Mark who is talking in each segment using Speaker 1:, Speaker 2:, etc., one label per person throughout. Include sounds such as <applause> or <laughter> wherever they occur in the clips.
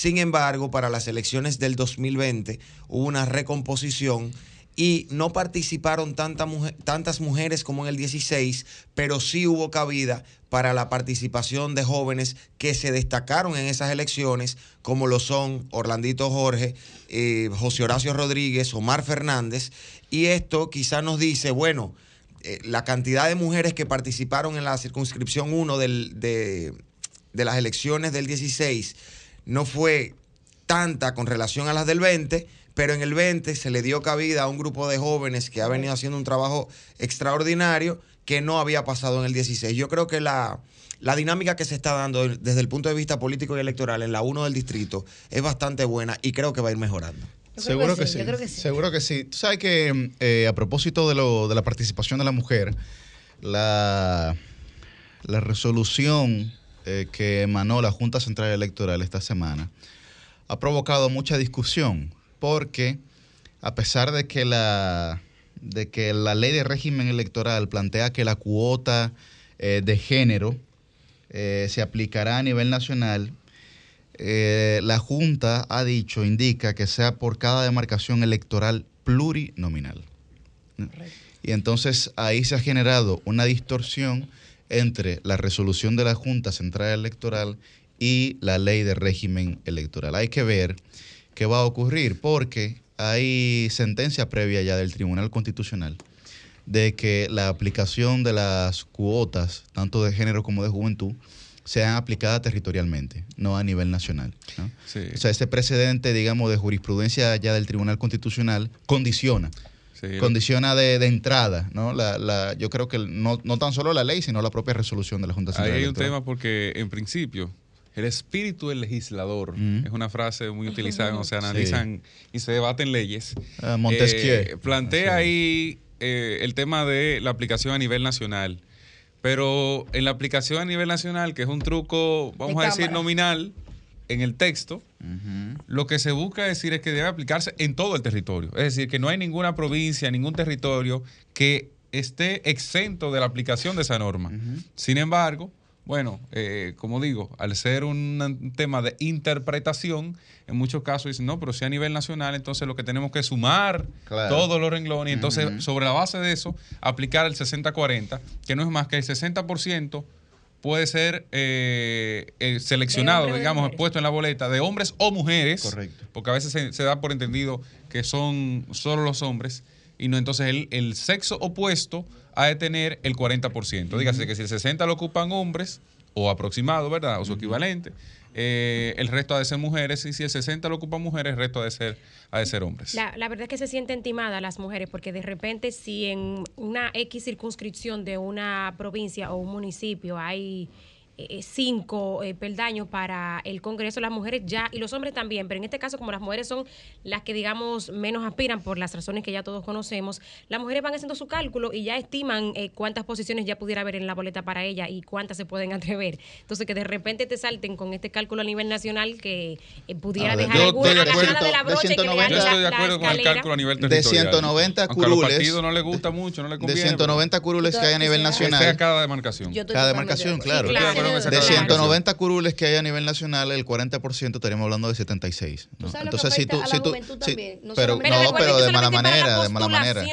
Speaker 1: Sin embargo, para las elecciones del 2020 hubo una recomposición y no participaron tantas mujeres como en el 16, pero sí hubo cabida para la participación de jóvenes que se destacaron en esas elecciones, como lo son Orlandito Jorge, eh, José Horacio Rodríguez, Omar Fernández, y esto quizá nos dice, bueno, eh, la cantidad de mujeres que participaron en la circunscripción 1 de, de las elecciones del 16 no fue tanta con relación a las del 20, pero en el 20 se le dio cabida a un grupo de jóvenes que ha venido haciendo un trabajo extraordinario que no había pasado en el 16. Yo creo que la, la dinámica que se está dando desde el punto de vista político y electoral en la 1 del distrito es bastante buena y creo que va a ir mejorando.
Speaker 2: Seguro que, sí, Seguro que sí. Tú sabes que eh, a propósito de, lo, de la participación de la mujer, la, la resolución eh, que emanó la Junta Central Electoral esta semana ha provocado mucha discusión porque a pesar de que la, de que la ley de régimen electoral plantea que la cuota eh, de género eh, se aplicará a nivel nacional, eh, la Junta ha dicho, indica que sea por cada demarcación electoral plurinominal. Y entonces ahí se ha generado una distorsión entre la resolución de la Junta Central Electoral y la ley de régimen electoral. Hay que ver qué va a ocurrir, porque hay sentencia previa ya del Tribunal Constitucional de que la aplicación de las cuotas, tanto de género como de juventud, sean aplicadas territorialmente, no a nivel nacional. O sea, ese precedente, digamos, de jurisprudencia ya del Tribunal Constitucional condiciona. Condiciona de, entrada, ¿no? La, yo creo que no, tan solo la ley, sino la propia resolución de la Junta Central.
Speaker 3: Ahí hay un tema porque, en principio, el espíritu del legislador es una frase muy utilizada cuando se analizan y se debaten leyes.
Speaker 2: Ah, Montesquieu.
Speaker 3: Eh, plantea ahí eh, el tema de la aplicación a nivel nacional. Pero en la aplicación a nivel nacional, que es un truco, vamos a decir, nominal, en el texto, lo que se busca decir es que debe aplicarse en todo el territorio. Es decir, que no hay ninguna provincia, ningún territorio que esté exento de la aplicación de esa norma. Sin embargo, bueno, eh, como digo, al ser un tema de interpretación, en muchos casos dicen, no, pero si a nivel nacional, entonces lo que tenemos que sumar todos los renglones y entonces sobre la base de eso aplicar el 60-40, que no es más que el 60% puede ser eh, eh, seleccionado, digamos, puesto en la boleta de hombres o mujeres,
Speaker 2: Correcto.
Speaker 3: porque a veces se, da por entendido que son solo los hombres, y no entonces el, el sexo opuesto ha de tener el 40%. Dígase que si el 60% lo ocupan hombres, o aproximado, ¿verdad? O su equivalente, eh, el resto ha de ser mujeres, y si el 60 lo ocupan mujeres, el resto ha de ser, ha de ser hombres.
Speaker 4: La, la verdad es que se sienten timadas las mujeres, porque de repente si en una X circunscripción de una provincia o un municipio hay eh, cinco eh, peldaños para el Congreso, las mujeres ya, y los hombres también, pero en este caso como las mujeres son las que digamos menos aspiran por las razones que ya todos conocemos, las mujeres van haciendo su cálculo y ya estiman eh, cuántas posiciones ya pudiera haber en la boleta para ella y cuántas se pueden <laughs> atrever. Entonces que de repente te salten con este cálculo a nivel nacional que pudiera dejar alguna de, de la brocha
Speaker 3: de 190, Yo estoy de acuerdo con el cálculo a nivel territorial.
Speaker 2: De 190 curules.
Speaker 3: no le gusta mucho, no le conviene.
Speaker 2: De 190 curules que hay a nivel nacional.
Speaker 3: Sea cada demarcación.
Speaker 2: Cada demarcación, claro de 190 curules que hay a nivel nacional, el 40% estaríamos hablando de 76.
Speaker 5: Entonces, si tú, si tú,
Speaker 2: pero, no, pero de mala manera, de mala manera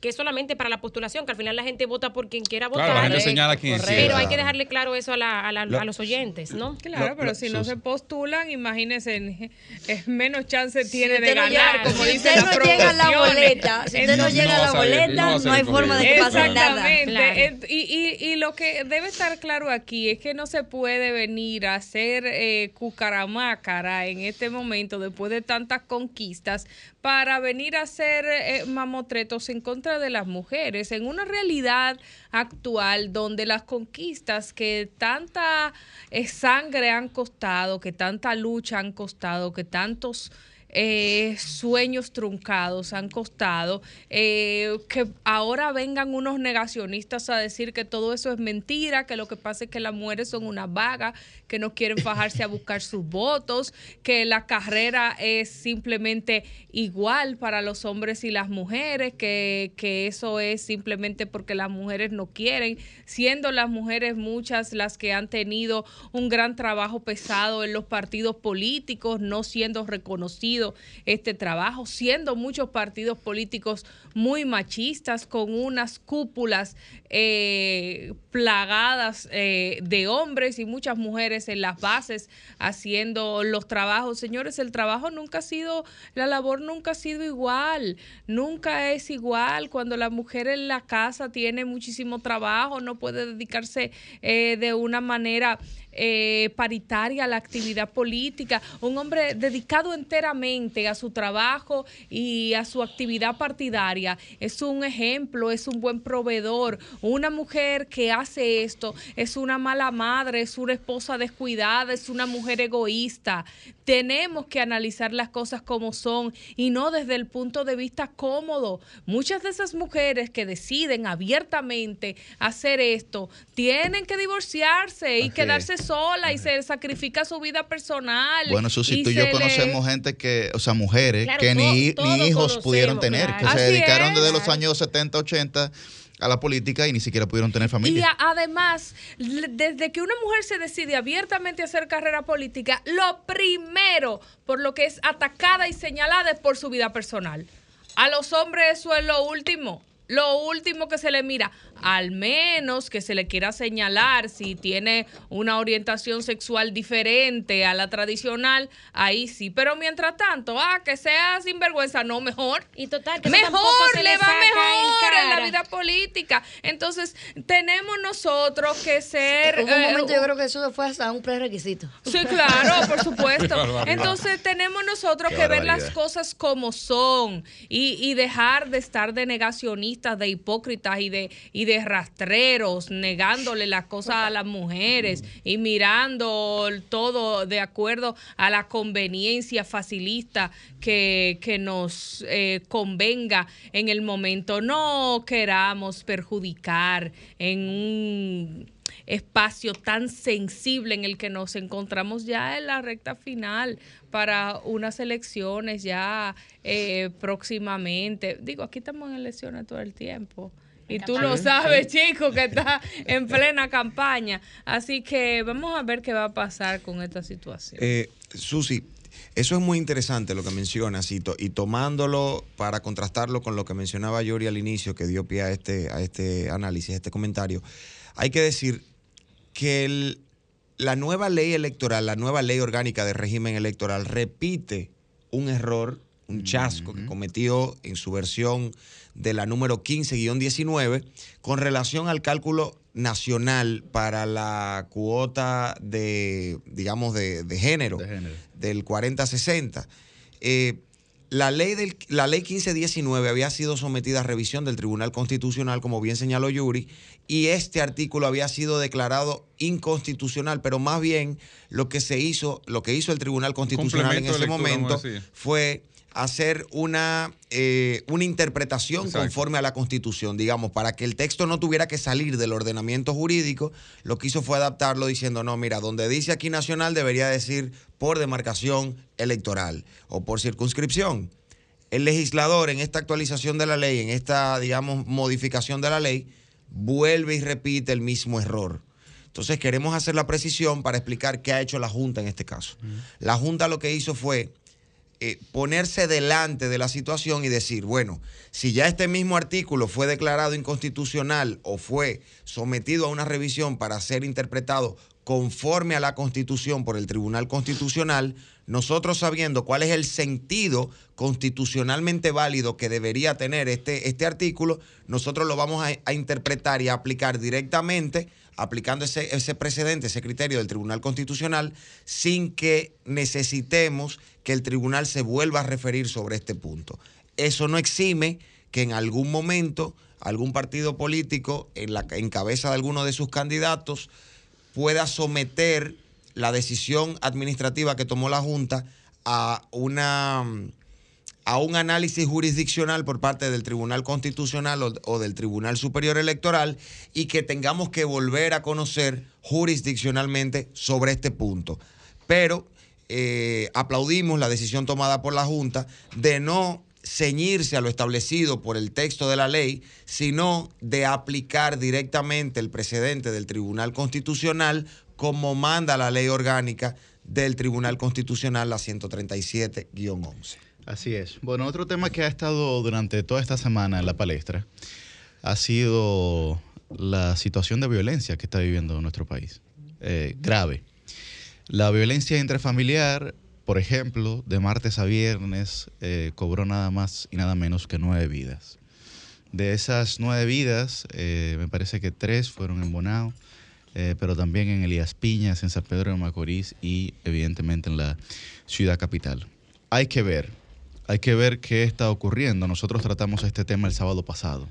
Speaker 4: que es solamente para la postulación, que al final la gente vota por quien quiera votar.
Speaker 3: Claro, la gente señala quién
Speaker 4: Pero hay que dejarle claro eso a, la, a, los oyentes, ¿no?
Speaker 6: Claro, pero si no se postulan, imagínense, es menos chance tiene de ganar, como
Speaker 5: si usted no llega a la boleta, si usted no llega a la boleta, no hay forma de que pase nada.
Speaker 6: Exactamente. Y, y, y, lo que debe estar claro aquí es que no se puede venir a hacer eh, cucaramácara en este momento, después de tantas conquistas, para venir a hacer eh, mamotretos en de las mujeres, en una realidad actual donde las conquistas que tanta eh, sangre han costado, que tanta lucha han costado, que tantos eh, sueños truncados han costado, eh, que ahora vengan unos negacionistas a decir que todo eso es mentira, que lo que pasa es que las mujeres son una vaga, que no quieren fajarse a buscar sus votos, que la carrera es simplemente igual para los hombres y las mujeres, que, que eso es simplemente porque las mujeres no quieren, siendo las mujeres muchas las que han tenido un gran trabajo pesado en los partidos políticos, no siendo este trabajo, siendo muchos partidos políticos muy machistas, con unas cúpulas eh, plagadas eh, de hombres y muchas mujeres en las bases haciendo los trabajos. Señores, el trabajo nunca ha sido, la labor nunca ha sido igual, nunca es igual cuando la mujer en la casa tiene muchísimo trabajo, no puede dedicarse eh, de una manera eh, paritaria la actividad política, un hombre dedicado enteramente a su trabajo y a su actividad partidaria. Es un ejemplo, es un buen proveedor. Una mujer que hace esto es una mala madre, es una esposa descuidada, es una mujer egoísta. Tenemos que analizar las cosas como son y no desde el punto de vista cómodo. Muchas de esas mujeres que deciden abiertamente hacer esto tienen que divorciarse y quedarse sola y se sacrifica su vida personal.
Speaker 2: Bueno, Susi, tú y yo conocemos gente que, o sea, mujeres que ni, hijos pudieron tener, que se dedicaron desde los años 70, 80 a la política y ni siquiera pudieron tener familia.
Speaker 6: Y además, desde que una mujer se decide abiertamente a hacer carrera política, lo primero por lo que es atacada y señalada es por su vida personal. A los hombres eso es lo último lo último que se le mira, al menos que se le quiera señalar si tiene una orientación sexual diferente a la tradicional, ahí sí. Pero mientras tanto, ah, que sea sinvergüenza, no, mejor.
Speaker 4: Y total,
Speaker 6: que mejor, le, va mejor en, la vida política. Entonces, tenemos nosotros que ser.
Speaker 5: En un momento yo creo que eso fue hasta un prerequisito.
Speaker 6: Sí, claro, por supuesto. <laughs> Entonces, tenemos nosotros que ver las cosas como son y, y dejar de estar de negacionistas, de hipócritas y de, y de rastreros, negándole las cosas a las mujeres y mirando todo de acuerdo a la conveniencia facilista que, nos eh, convenga en el momento. No queramos perjudicar en un espacio tan sensible en el que nos encontramos ya en la recta final para unas elecciones ya eh, próximamente. Digo, aquí estamos en elecciones todo el tiempo. Y tú lo sabes, chico, que está <laughs> en plena campaña. Así que vamos a ver qué va a pasar con esta situación.
Speaker 1: Eh, Susi, eso es muy interesante lo que mencionas y, y, tomándolo para contrastarlo con lo que mencionaba Yuri al inicio, que dio pie a este, a este análisis, a este comentario. Hay que decir que la nueva ley electoral, la nueva ley orgánica de régimen electoral repite un error, un chasco que cometió en su versión de la número 15-19 con relación al cálculo nacional para la cuota de, digamos, de, género, del 40-60. Eh, la ley, del, la ley 1519 había sido sometida a revisión del Tribunal Constitucional, como bien señaló Yuri, y este artículo había sido declarado inconstitucional, pero más bien lo que se hizo, lo que hizo el Tribunal Constitucional en ese momento fue hacer una, eh, una interpretación conforme a la Constitución, digamos, para que el texto no tuviera que salir del ordenamiento jurídico, lo que hizo fue adaptarlo diciendo, no, mira, donde dice aquí nacional debería decir por demarcación electoral o por circunscripción. El legislador en esta actualización de la ley, en esta, digamos, modificación de la ley, vuelve y repite el mismo error. Entonces queremos hacer la precisión para explicar qué ha hecho la Junta en este caso. La Junta lo que hizo fue eh, ponerse delante de la situación y decir, bueno, si ya este mismo artículo fue declarado inconstitucional o fue sometido a una revisión para ser interpretado conforme a la Constitución por el Tribunal Constitucional, nosotros sabiendo cuál es el sentido constitucionalmente válido que debería tener este, este artículo, nosotros lo vamos a, interpretar y a aplicar directamente aplicando ese, ese precedente, ese criterio del Tribunal Constitucional, sin que necesitemos que el tribunal se vuelva a referir sobre este punto. Eso no exime que en algún momento algún partido político, en, la, en cabeza de alguno de sus candidatos, pueda someter la decisión administrativa que tomó la Junta a una a un análisis jurisdiccional por parte del Tribunal Constitucional o, del Tribunal Superior Electoral y que tengamos que volver a conocer jurisdiccionalmente sobre este punto. Pero eh, aplaudimos la decisión tomada por la Junta de no ceñirse a lo establecido por el texto de la ley, sino de aplicar directamente el precedente del Tribunal Constitucional como manda la ley orgánica del Tribunal Constitucional, la 137-11.
Speaker 2: Así es. Bueno, otro tema que ha estado durante toda esta semana en la palestra ha sido la situación de violencia que está viviendo nuestro país. Eh, grave. La violencia intrafamiliar, por ejemplo, de martes a viernes, eh, cobró nada más y nada menos que nueve vidas. De esas nueve vidas, eh, me parece que tres fueron en Bonao, pero también en Elías Piñas, en San Pedro de Macorís y evidentemente en la ciudad capital. Hay que ver hay que ver qué está ocurriendo. Nosotros tratamos este tema el sábado pasado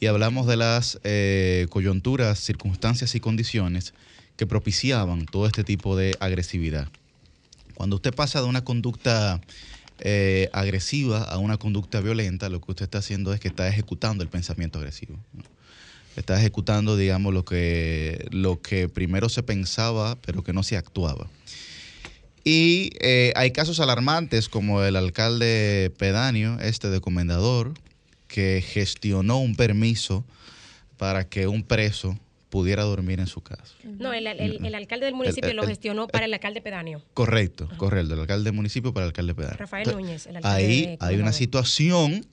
Speaker 2: y hablamos de las eh, coyunturas, circunstancias y condiciones que propiciaban todo este tipo de agresividad. Cuando usted pasa de una conducta eh, agresiva a una conducta violenta, lo que usted está haciendo es que está ejecutando el pensamiento agresivo. Está ejecutando, digamos, lo que, lo que primero se pensaba, pero que no se actuaba. Y eh, hay casos alarmantes como el alcalde pedáneo, este de Comendador, que gestionó un permiso para que un preso pudiera dormir en su casa.
Speaker 7: No, el, alcalde del municipio lo gestionó para el alcalde pedáneo.
Speaker 2: Correcto, correcto, el alcalde del municipio para el alcalde pedáneo.
Speaker 7: Rafael Núñez, el alcalde
Speaker 2: Ahí hay una situación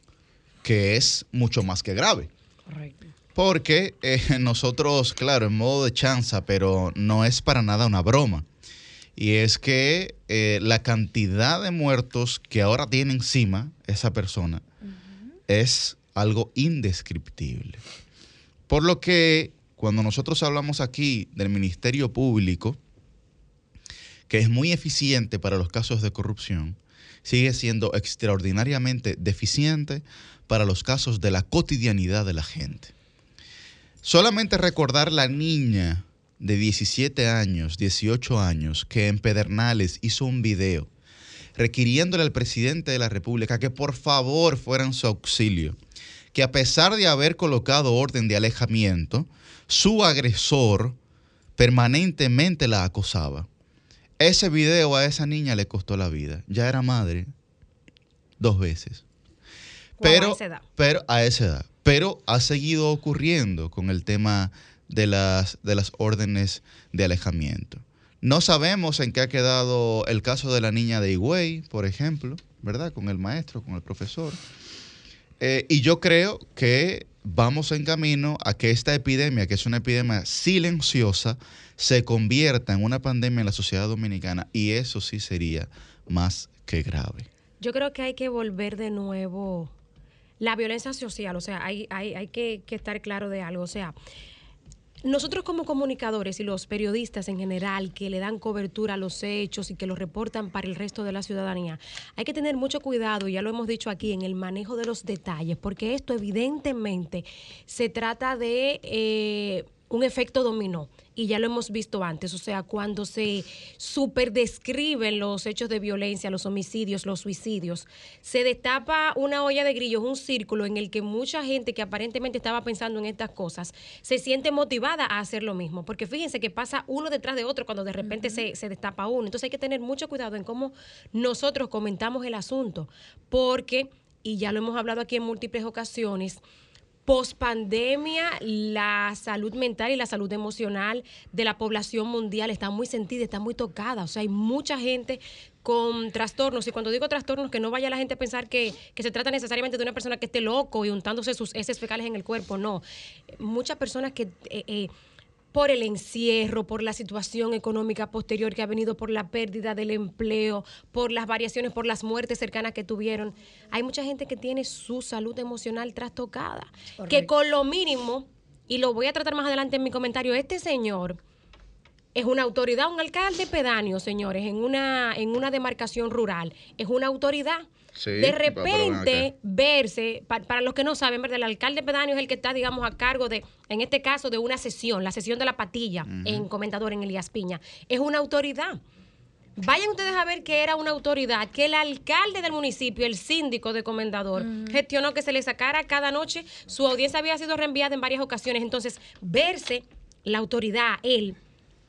Speaker 2: que es mucho más que grave. Correcto. Porque eh, <laughs> nosotros, claro, en modo de chanza, pero no es para nada una broma y es que eh, la cantidad de muertos que ahora tiene encima esa persona es algo indescriptible. Por lo que cuando nosotros hablamos aquí del Ministerio Público, que es muy eficiente para los casos de corrupción, sigue siendo extraordinariamente deficiente para los casos de la cotidianidad de la gente. Solamente recordar la niña de 17 años, 18 años, que en Pedernales hizo un video requiriéndole al presidente de la República que por favor fuera en su auxilio, que a pesar de haber colocado orden de alejamiento, su agresor permanentemente la acosaba. Ese video a esa niña le costó la vida. Ya era madre dos veces. Pero, a esa edad. pero a esa edad. Pero ha seguido ocurriendo con el tema de las, de las órdenes de alejamiento. No sabemos en qué ha quedado el caso de la niña de Higüey, por ejemplo, ¿verdad? Con el maestro, con el profesor. Eh, y yo creo que vamos en camino a que esta epidemia, que es una epidemia silenciosa, se convierta en una pandemia en la sociedad dominicana. Y eso sí sería más que grave.
Speaker 7: Yo creo que hay que volver de nuevo la violencia social, o sea, hay, hay, hay que, que estar claro de algo, o sea, nosotros como comunicadores y los periodistas en general que le dan cobertura a los hechos y que los reportan para el resto de la ciudadanía, hay que tener mucho cuidado, ya lo hemos dicho aquí, en el manejo de los detalles, porque esto evidentemente se trata de eh, un efecto dominó y ya lo hemos visto antes, o sea, cuando se superdescriben los hechos de violencia, los homicidios, los suicidios, se destapa una olla de grillos, un círculo en el que mucha gente que aparentemente estaba pensando en estas cosas se siente motivada a hacer lo mismo, porque fíjense que pasa uno detrás de otro cuando de repente se, se destapa uno, entonces hay que tener mucho cuidado en cómo nosotros comentamos el asunto, porque, y ya lo hemos hablado aquí en múltiples ocasiones, post pandemia, la salud mental y la salud emocional de la población mundial está muy sentida, está muy tocada. O sea, hay mucha gente con trastornos. Y cuando digo trastornos, que no vaya la gente a pensar que, se trata necesariamente de una persona que esté loco y untándose sus heces fecales en el cuerpo. No. Muchas personas que. Eh, eh, por el encierro, por la situación económica posterior que ha venido, por la pérdida del empleo, por las variaciones, por las muertes cercanas que tuvieron. Hay mucha gente que tiene su salud emocional trastocada, que con lo mínimo, y lo voy a tratar más adelante en mi comentario, este señor es una autoridad, un alcalde pedáneo, señores, en una, en una demarcación rural, es una autoridad de repente verse, para, los que no saben, ¿verdad? El alcalde pedáneo es el que está, digamos, a cargo de, en este caso, de una sesión, la sesión de la patilla en Comentador en Elías Piña. Es una autoridad. Vayan ustedes a ver que era una autoridad, que el alcalde del municipio, el síndico de comendador, gestionó que se le sacara cada noche. Su audiencia había sido reenviada en varias ocasiones. Entonces, verse la autoridad, él,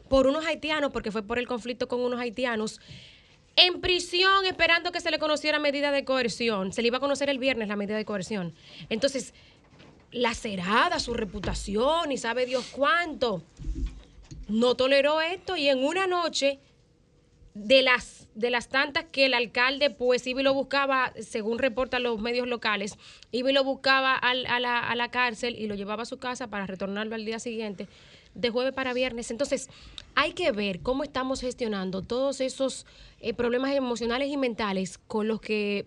Speaker 7: por unos haitianos, porque fue por el conflicto con unos haitianos, en prisión esperando que se le conociera medida de coerción. Se le iba a conocer el viernes la medida de coerción. Entonces, lacerada su reputación y sabe Dios cuánto. No toleró esto y en una noche de las de las tantas que el alcalde pues iba y lo buscaba, según reportan los medios locales, iba y lo buscaba a, la, a la cárcel y lo llevaba a su casa para retornarlo al día siguiente de jueves para viernes. Entonces, hay que ver cómo estamos gestionando todos esos eh, problemas emocionales y mentales con los que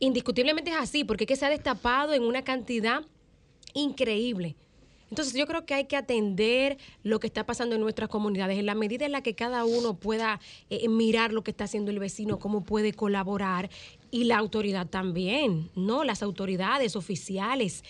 Speaker 7: indiscutiblemente es así, porque es que se ha destapado en una cantidad increíble. Entonces yo creo que hay que atender lo que está pasando en nuestras comunidades en la medida en la que cada uno pueda eh, mirar lo que está haciendo el vecino, cómo puede colaborar y la autoridad también, ¿no? Las autoridades oficiales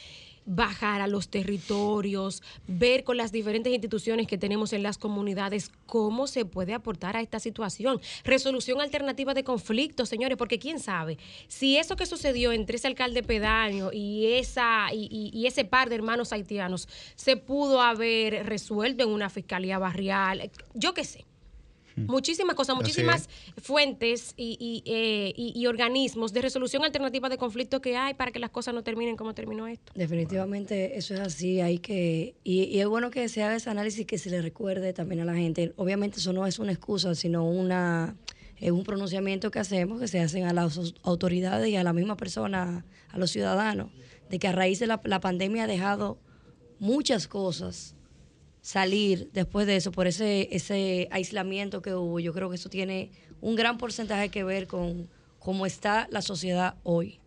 Speaker 7: bajar a los territorios, ver con las diferentes instituciones que tenemos en las comunidades cómo se puede aportar a esta situación. Resolución alternativa de conflictos, señores, porque quién sabe, si eso que sucedió entre ese alcalde pedaño y, esa, y, ese par de hermanos haitianos se pudo haber resuelto en una fiscalía barrial, yo qué sé. Muchísimas cosas, muchísimas fuentes eh, y, organismos de resolución alternativa de conflictos que hay para que las cosas no terminen como terminó esto.
Speaker 8: Definitivamente eso es así, hay que, y, es bueno que se haga ese análisis que se le recuerde también a la gente. Obviamente eso no es una excusa, sino una es un pronunciamiento que hacemos, que se hacen a las autoridades y a la misma persona, a los ciudadanos, de que a raíz de la, la pandemia ha dejado muchas cosas salir después de eso, por ese, ese aislamiento que hubo. Yo creo que eso tiene un gran porcentaje que ver con cómo está la sociedad hoy.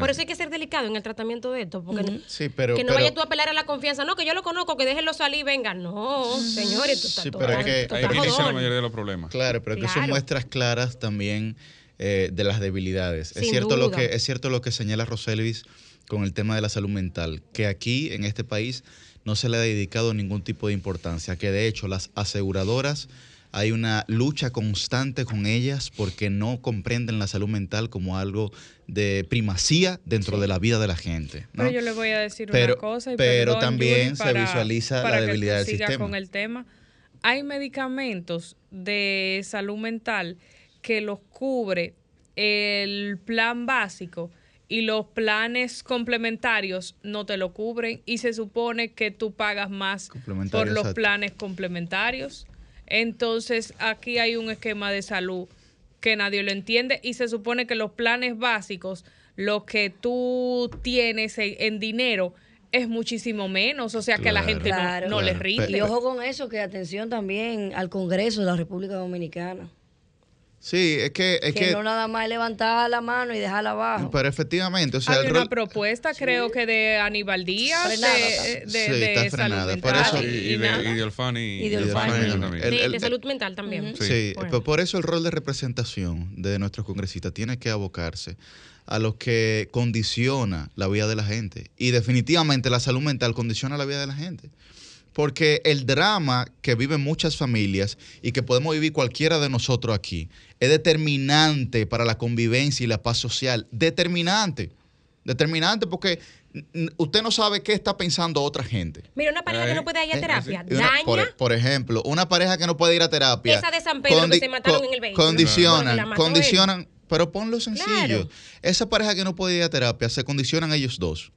Speaker 7: Por eso hay que ser delicado en el tratamiento de esto, porque
Speaker 2: pero,
Speaker 7: que no vayas tú a apelar a la confianza, no, que yo lo conozco, que déjenlo salir, venga, no, señores, tú
Speaker 2: sí, pero que,
Speaker 3: ahí inicia la mayoría de los problemas.
Speaker 2: Claro, pero que son muestras claras también eh, de las debilidades. es cierto lo que es cierto lo que señala Roselvis con el tema de la salud mental, que aquí en este país no se le ha dedicado ningún tipo de importancia, que de hecho las aseguradoras hay una lucha constante con ellas porque no comprenden la salud mental como algo de primacía dentro de la vida de la gente.
Speaker 6: Pero yo le voy a decir una cosa. Y
Speaker 2: pero también se visualiza la debilidad del sistema.
Speaker 6: con el tema. Hay medicamentos de salud mental que los cubre el plan básico y los planes complementarios no te lo cubren y se supone que tú pagas más por los planes complementarios. Entonces aquí hay un esquema de salud que nadie lo entiende y se supone que los planes básicos, lo que tú tienes en, dinero, es muchísimo menos, o sea que a la gente no, le rinde.
Speaker 8: Y ojo con eso, que atención también al Congreso de la República Dominicana.
Speaker 2: Sí, es que... Es
Speaker 8: que, no nada más levantar la mano y dejarla abajo.
Speaker 2: Pero efectivamente, o sea...
Speaker 6: Hay una propuesta, creo que de Aníbal Díaz, de, de, sí,
Speaker 2: está frenada. Por eso,
Speaker 3: y, de, y, de, Alfani.
Speaker 7: Y de, salud mental también.
Speaker 2: Sí, por eso el rol de representación de nuestros congresistas tiene que abocarse a lo que condiciona la vida de la gente. Y definitivamente la salud mental condiciona la vida de la gente. Porque el drama que viven muchas familias y que podemos vivir cualquiera de nosotros aquí es determinante para la convivencia y la paz social. Determinante. Determinante porque usted no sabe qué está pensando otra gente.
Speaker 7: Mira, una pareja que no puede ir a terapia, daña.
Speaker 2: Por, ejemplo, una pareja que no puede ir a terapia.
Speaker 7: Esa de San Pedro que se mataron en el vehículo.
Speaker 2: Condicionan, condicionan, pero ponlo sencillo. Esa pareja que no puede ir a terapia, se condicionan ellos dos.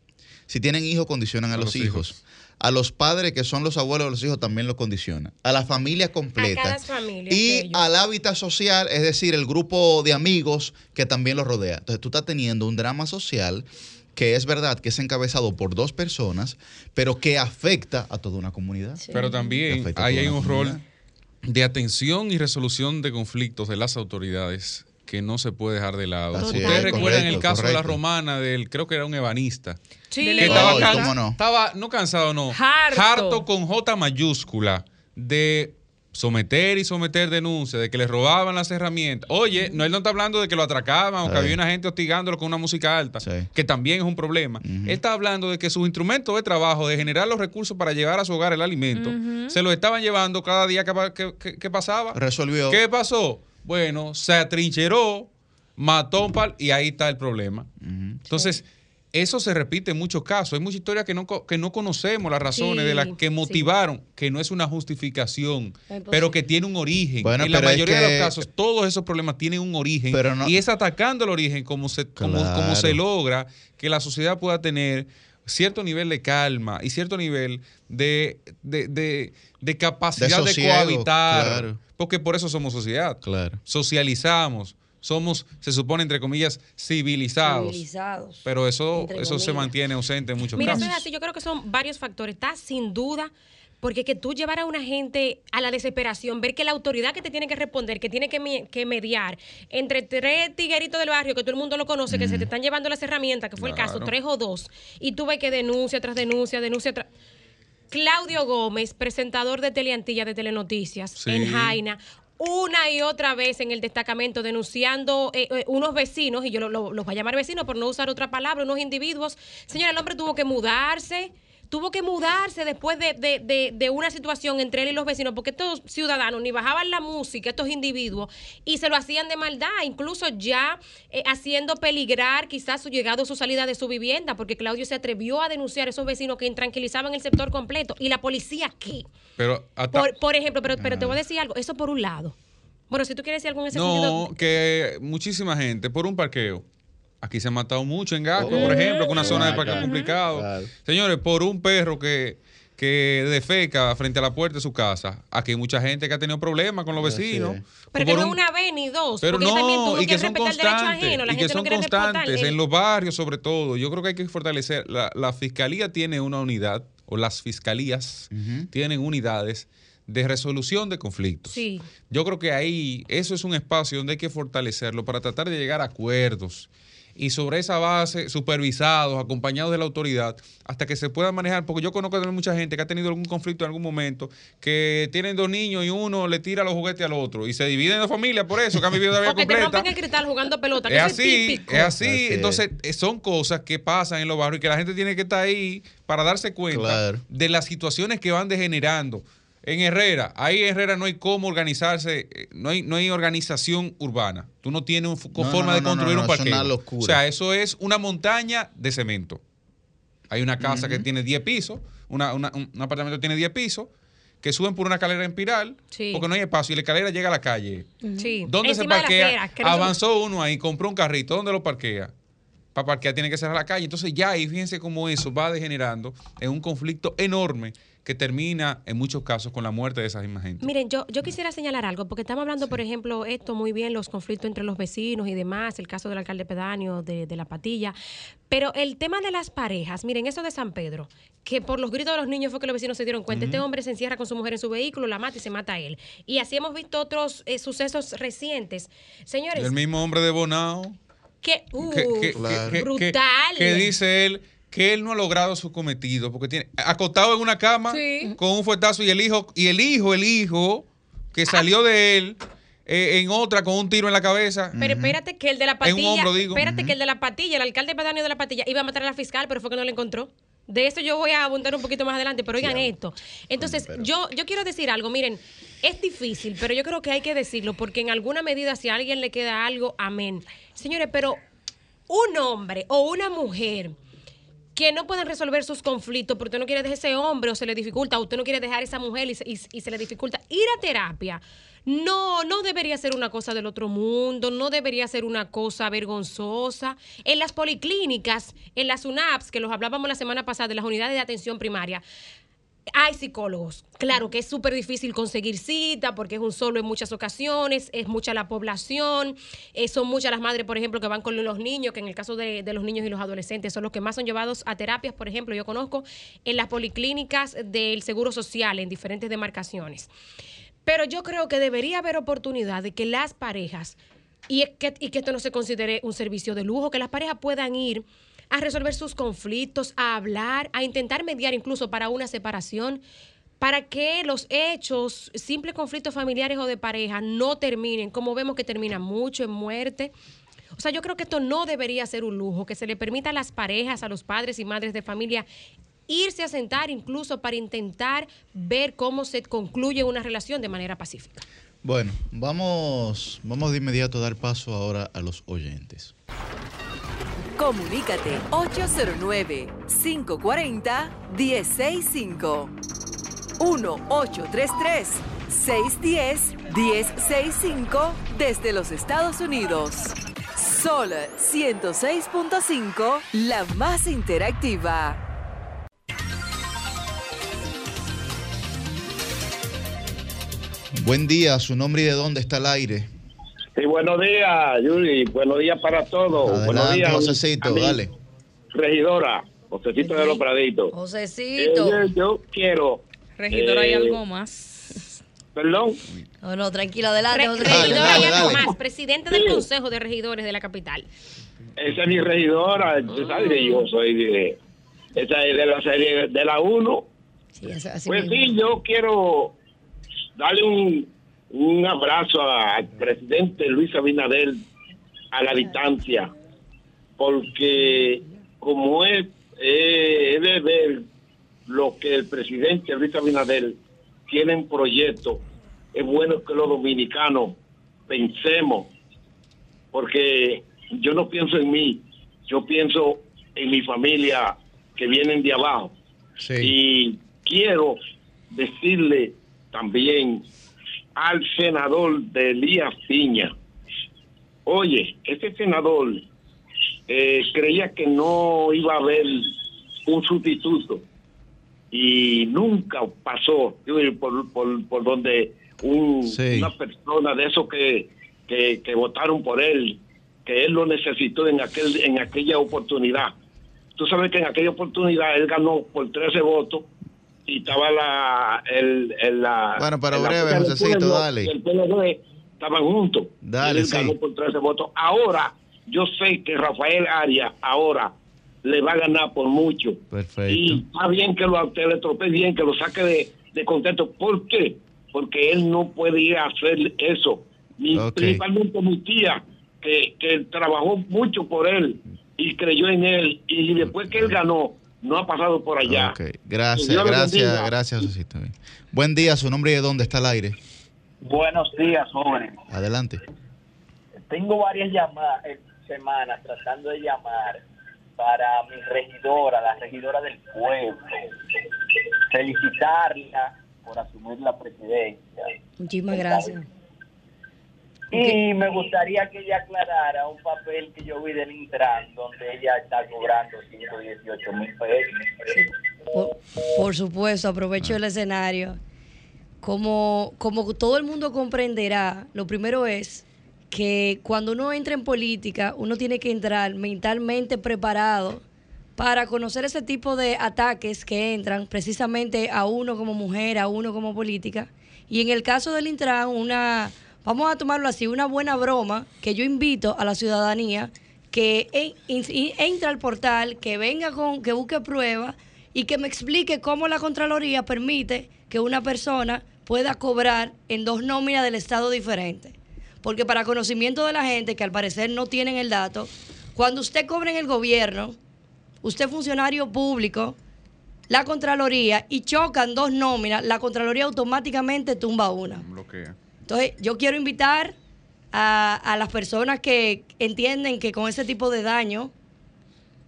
Speaker 2: Si tienen hijos, condicionan a, los, hijos. A los padres, que son los abuelos de los hijos, también los condicionan. A la familia completa. y al hábitat social, es decir, el grupo de amigos que también los rodea. Entonces tú estás teniendo un drama social que es verdad que es encabezado por dos personas, pero que afecta a toda una comunidad.
Speaker 3: Pero también ahí hay un rol de atención y resolución de conflictos de las autoridades que no se puede dejar de lado. Ustedes recuerdan el caso de la romana, del creo que era un ebanista.
Speaker 6: Sí,
Speaker 3: que estaba, no? estaba, no cansado, no. Harto. con J mayúscula de someter y someter denuncias de que le robaban las herramientas. Oye, no él no está hablando de que lo atracaban o que había una gente hostigándolo con una música alta, que también es un problema. Él está hablando de que sus instrumentos de trabajo, de generar los recursos para llevar a su hogar el alimento, se lo estaban llevando cada día que, que pasaba.
Speaker 2: Resolvió.
Speaker 3: ¿Qué pasó? Bueno, se atrincheró, mató un par y ahí está el problema. Entonces, eso se repite en muchos casos. Hay muchas historias que no, que no conocemos las razones de las que motivaron, que no es una justificación, pero que tiene un origen. en la mayoría de los casos, todos esos problemas tienen un origen. y es atacando el origen como se, como, se logra que la sociedad pueda tener cierto nivel de calma y cierto nivel de, capacidad de, cohabitar. Porque por eso somos sociedad. Socializamos somos, se supone, entre comillas, civilizados. Civilizados. Pero eso, eso se mantiene ausente en muchos
Speaker 7: Mira,
Speaker 3: casos.
Speaker 7: Mira, así, yo creo que son varios factores. Está sin duda porque que tú llevar a una gente a la desesperación, ver que la autoridad que te tiene que responder, que tiene que, mediar entre tres tigueritos del barrio, que todo el mundo lo conoce, que se te están llevando las herramientas, que fue el caso, tres o dos, y tú ves que denuncia tras denuncia, denuncia tras... Claudio Gómez, presentador de Teleantilla de Telenoticias, en Jaina, una y otra vez en el destacamento denunciando eh, eh, unos vecinos, y yo los voy a llamar vecinos por no usar otra palabra, unos individuos. Señora, el hombre tuvo que mudarse tuvo que mudarse después de, una situación entre él y los vecinos, porque estos ciudadanos ni bajaban la música, estos individuos, y se lo hacían de maldad, incluso ya eh, haciendo peligrar quizás su llegado o su salida de su vivienda, porque Claudio se atrevió a denunciar a esos vecinos que intranquilizaban el sector completo. ¿Y la policía qué?
Speaker 3: Pero
Speaker 7: por, ejemplo, pero, pero te voy a decir algo, eso por un lado. Bueno, si tú quieres decir algo en ese
Speaker 3: no, que muchísima gente, por un parqueo, Aquí se ha matado mucho en Gasco, por ejemplo, con una zona de parque complicado. Señores, por un perro que, que defeca frente a la puerta de su casa. Aquí hay mucha gente que ha tenido problemas con los vecinos.
Speaker 7: Pero que no es una vez ni dos.
Speaker 3: Pero no, y que, son constantes. y que son constantes en los barrios sobre todo. Yo creo que hay que fortalecer. La, fiscalía tiene una unidad, o las fiscalías tienen unidades de resolución de conflictos.
Speaker 7: Sí.
Speaker 3: Yo creo que ahí eso es un espacio donde hay que fortalecerlo para tratar de llegar a acuerdos y sobre esa base, supervisados, acompañados de la autoridad, hasta que se pueda manejar, porque yo conozco de mucha gente que ha tenido algún conflicto en algún momento, que tienen dos niños y uno le tira los juguetes al otro y se dividen de familia por eso, que han vivido la vida <laughs> completa.
Speaker 7: Te rompen el cristal jugando pelota,
Speaker 3: es así, es así, entonces eh, son cosas que pasan en los barrios y que la gente tiene que estar ahí para darse cuenta de las situaciones que van degenerando en Herrera, ahí en Herrera no hay cómo organizarse, eh, no hay, no hay organización urbana. Tú no tienes forma de construir un parque. O sea, eso es una montaña de cemento. Hay una casa que tiene 10 pisos, una, un apartamento que tiene 10 pisos, que suben por una escalera en piral, porque no hay espacio y la escalera llega a la calle.
Speaker 7: Sí.
Speaker 3: ¿Dónde se parquea? Avanzó uno ahí, compró un carrito, ¿dónde lo parquea? Para parquear tiene que cerrar la calle. Entonces ya ahí fíjense cómo eso va degenerando en un conflicto enorme que termina en muchos casos con la muerte de esa misma gente.
Speaker 7: Miren, yo, yo quisiera señalar algo, porque estamos hablando, por ejemplo, esto muy bien, los conflictos entre los vecinos y demás, el caso del alcalde pedáneo de, de, La Patilla, pero el tema de las parejas, miren, eso de San Pedro, que por los gritos de los niños fue que los vecinos se dieron cuenta, este hombre se encierra con su mujer en su vehículo, la mata y se mata a él. Y así hemos visto otros eh, sucesos recientes. Señores.
Speaker 3: el mismo hombre de Bonao.
Speaker 7: Que, brutal.
Speaker 3: que dice él que él no ha logrado su cometido porque tiene acostado en una cama con un fuetazo y el hijo y el hijo el hijo que salió de él eh, en otra con un tiro en la cabeza.
Speaker 7: Pero espérate que el de la patilla, espérate que el de la patilla, el alcalde pedáneo de la patilla iba a matar a la fiscal, pero fue que no la encontró. De eso yo voy a abundar un poquito más adelante, pero oigan esto. Entonces, yo, yo quiero decir algo, miren, es difícil, pero yo creo que hay que decirlo, porque en alguna medida si a alguien le queda algo, amén. Señores, pero un hombre o una mujer que no pueden resolver sus conflictos porque usted no quiere dejar ese hombre o se le dificulta, o usted no quiere dejar esa mujer y, se le dificulta ir a terapia. No, no debería ser una cosa del otro mundo, no debería ser una cosa vergonzosa. En las policlínicas, en las UNAPS, que los hablábamos la semana pasada, de las unidades de atención primaria, hay psicólogos. Claro que es súper difícil conseguir cita porque es un solo en muchas ocasiones, es mucha la población, eh, son muchas las madres, por ejemplo, que van con los niños, que en el caso de, los niños y los adolescentes son los que más son llevados a terapias, por ejemplo, yo conozco en las policlínicas del Seguro Social en diferentes demarcaciones. Pero yo creo que debería haber oportunidad de que las parejas, y que, esto no se considere un servicio de lujo, que las parejas puedan ir a resolver sus conflictos, a hablar, a intentar mediar incluso para una separación, para que los hechos, simples conflictos familiares o de pareja, no terminen, como vemos que termina mucho en muerte. O sea, yo creo que esto no debería ser un lujo, que se le permita a las parejas, a los padres y madres de familia irse a sentar incluso para intentar ver cómo se concluye una relación de manera pacífica.
Speaker 2: Bueno, vamos, vamos de inmediato a dar paso ahora a los oyentes.
Speaker 9: Comunícate 809-540-1065. 1-833-610-1065 desde los Estados Unidos. Sol 106.5, la más interactiva.
Speaker 2: Buen día, su nombre y de dónde está el aire.
Speaker 10: Sí, buenos días, Yuri. Buenos días para todos.
Speaker 2: Adelante,
Speaker 10: buenos días,
Speaker 2: Josecito, dale.
Speaker 10: Regidora, Josecito de los Praditos.
Speaker 8: Josecito.
Speaker 10: Eh, yo, quiero.
Speaker 6: Regidora, ¿hay
Speaker 10: eh,
Speaker 6: algo más?
Speaker 10: Perdón.
Speaker 8: No, no, tranquilo, adelante.
Speaker 7: Re- regidora
Speaker 2: dale,
Speaker 7: y algo
Speaker 2: dale.
Speaker 7: más, presidente del Consejo de Regidores de la capital.
Speaker 10: Esa es mi regidora. Tú sabes que yo soy de. Esa es de la serie de la 1.
Speaker 8: Sí, así- así
Speaker 10: Pues sí, yo quiero darle un, un abrazo al presidente Luis Abinader a la distancia, porque como es, eh, es de ver lo que el presidente Luis Abinader tiene en proyecto, es bueno que los dominicanos pensemos, porque yo no pienso en mí, yo pienso en mi familia que vienen de abajo.
Speaker 2: Sí.
Speaker 10: Y quiero decirle también al senador de Elías Piña, oye, este senador eh, creía que no iba a haber un sustituto y nunca pasó por, por, por donde un-
Speaker 2: Sí.
Speaker 10: una persona de esos que, que, que votaron por él, que él lo necesitó en, aquel, en aquella oportunidad. Tú sabes que en aquella oportunidad él ganó por 13 votos y estaba la... El, el- la
Speaker 2: Bueno, pero breve, Josecito, dale.
Speaker 10: y El PLD estaban juntos.
Speaker 2: Dale,
Speaker 10: y él
Speaker 2: sí.
Speaker 10: ganó por 13 votos. Ahora, yo sé que Rafael Arias ahora le va a ganar por mucho.
Speaker 2: Perfecto.
Speaker 10: Y está bien que lo a usted le tropee bien, que lo saque de, de contexto. ¿Por qué? Porque él no puede ir a hacer eso. Mi-
Speaker 2: Ok.
Speaker 10: Principalmente mi tía, que, que trabajó mucho por él y creyó en él. Y después que él ganó, no ha pasado por allá.
Speaker 2: Ok, gracias, gracias,
Speaker 10: bendiga.
Speaker 2: gracias, Josecito. Buen día, su nombre y de dónde está el aire.
Speaker 11: Buenos días, jóvenes.
Speaker 2: Adelante.
Speaker 11: Tengo varias llamadas, eh, semanas tratando de llamar para mi regidora, la regidora del pueblo. Felicitarla por asumir la presidencia.
Speaker 8: Muchísimas gracias.
Speaker 11: Y me gustaría que ella aclarara un papel que yo vi del Intran, donde ella está cobrando 118 mil pesos.
Speaker 8: Por, por supuesto, aprovecho el escenario. Como, como todo el mundo comprenderá, lo primero es que cuando uno entra en política, uno tiene que entrar mentalmente preparado para conocer ese tipo de ataques que entran precisamente a uno como mujer, a uno como política. Y en el caso del Intran, una, vamos a tomarlo así, una buena broma que yo invito a la ciudadanía que entre al portal, que venga con, que busque pruebas y que me explique cómo la Contraloría permite que una persona pueda cobrar en dos nóminas del Estado diferentes. Porque para conocimiento de la gente, que al parecer no tienen el dato, cuando usted cobra en el gobierno, usted es funcionario público, la Contraloría, y chocan dos nóminas, la Contraloría automáticamente tumba una.
Speaker 3: Bloquea.
Speaker 8: Entonces, yo quiero invitar a, a las personas que entienden que con ese tipo de daño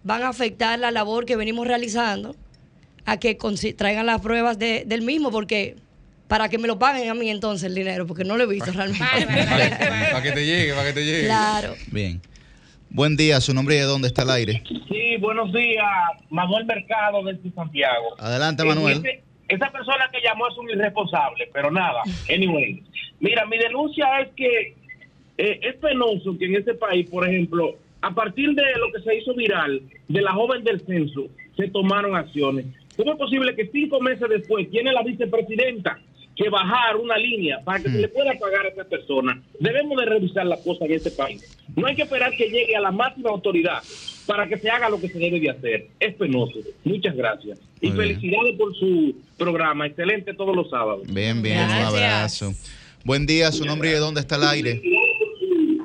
Speaker 8: van a afectar la labor que venimos realizando, a que traigan las pruebas de- del mismo, porque para que me lo paguen a mí entonces el dinero, porque no lo he visto realmente. <laughs>
Speaker 3: Para que te llegue, para que te llegue.
Speaker 8: claro.
Speaker 2: Bien. Buen día, su nombre y de dónde está el aire.
Speaker 11: Sí, buenos días. Manuel Mercado desde Santiago.
Speaker 2: Adelante, Manuel.
Speaker 11: Ese- esa persona que llamó es un irresponsable, pero nada. Anyway, mira, mi denuncia es que eh, es penoso que en este país, por ejemplo, a partir de lo que se hizo viral de la joven del censo, se tomaron acciones. ¿Cómo es posible que cinco meses después tiene la vicepresidenta que bajar una línea para que se le pueda pagar a esa persona? Debemos de revisar las cosas en este país. No hay que esperar que llegue a la máxima autoridad para que se haga lo que se debe de hacer. Es penoso. Muchas gracias. Y
Speaker 2: bien.
Speaker 11: felicidades por su programa. Excelente todos los sábados.
Speaker 2: Bien, bien, un abrazo. Buen día, su nombre y de dónde está el aire.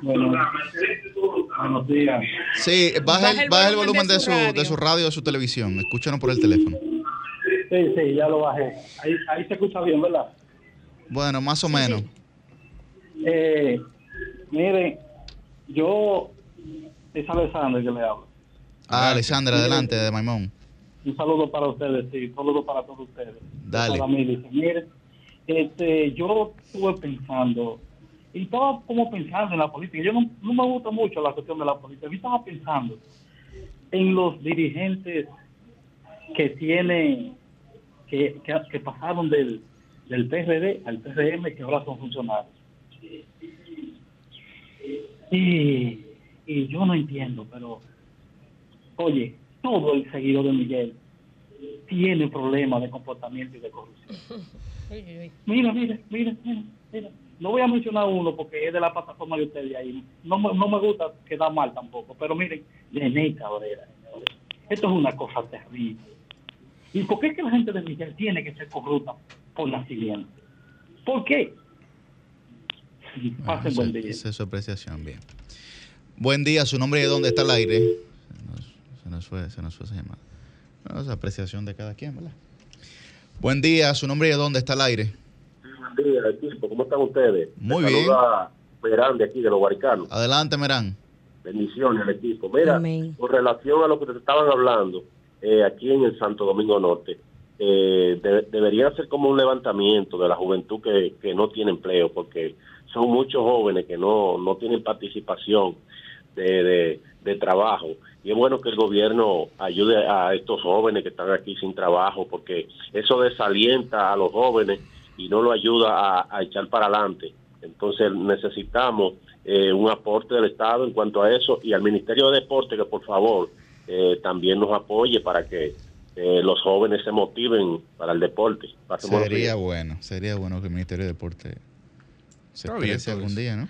Speaker 11: Buenos días.
Speaker 2: Sí, baja el, baja el volumen de su, de su radio de su televisión. Escúchanos por el teléfono.
Speaker 11: Sí, sí, ya lo bajé. Ahí, ahí se escucha bien, ¿verdad?
Speaker 2: Bueno, más o menos.
Speaker 12: Eh, mire, yo es Alessandra que le hablo.
Speaker 2: Ah, Alessandra, adelante, de Maimón.
Speaker 12: Un saludo para ustedes, sí, un saludo para todos ustedes.
Speaker 2: Dale.
Speaker 12: Para mí, mire, este, yo estuve pensando, y estaba como pensando en la política. Yo no, no me gusta mucho la cuestión de la política. Yo estaba pensando en los dirigentes que tienen, que, que, que pasaron del, del PRD al PRM, que ahora son funcionarios. Y, y yo no entiendo, pero, oye, todo el seguidor de Miguel tiene problemas de comportamiento y de corrupción. <laughs> Mira, mira, mira, mira, mira. No voy a mencionar uno porque es de la plataforma de ustedes ahí. No, me- no me gusta quedar mal tampoco, pero miren, René Cabrera, señores, esto es una cosa terrible. ¿Y por qué es que la gente de Miguel tiene que ser corrupta por nacimiento? ¿Por qué? Pasen buen día.
Speaker 2: Esa es su apreciación, bien. Buen día, su nombre y de dónde está el aire. Se nos, se nos fue, se nos fue esa llamada. No, esa apreciación de cada quien, ¿verdad? Buen día, su nombre y de dónde está el aire.
Speaker 13: Buen día, equipo. ¿Cómo están ustedes?
Speaker 2: Muy
Speaker 13: Les
Speaker 2: bien.
Speaker 13: Verán de aquí, de los Guaricanos.
Speaker 2: Adelante, Merán.
Speaker 13: Bendiciones al equipo. Mira, con relación a lo que te estaban hablando, eh, aquí en el Santo Domingo Norte, eh, de- debería ser como un levantamiento de la juventud que, que no tiene empleo, porque son muchos jóvenes que no, no tienen participación de, de, trabajo. Y es bueno que el gobierno ayude a estos jóvenes que están aquí sin trabajo, porque eso desalienta a los jóvenes y no lo ayuda a, a echar para adelante. Entonces necesitamos eh, un aporte del Estado en cuanto a eso y al Ministerio de Deporte que por favor eh, también nos apoye para que eh, los jóvenes se motiven para el deporte.
Speaker 2: Sería bueno, sería bueno que el Ministerio de Deporte se exprese algún
Speaker 3: eso.
Speaker 2: día, ¿no?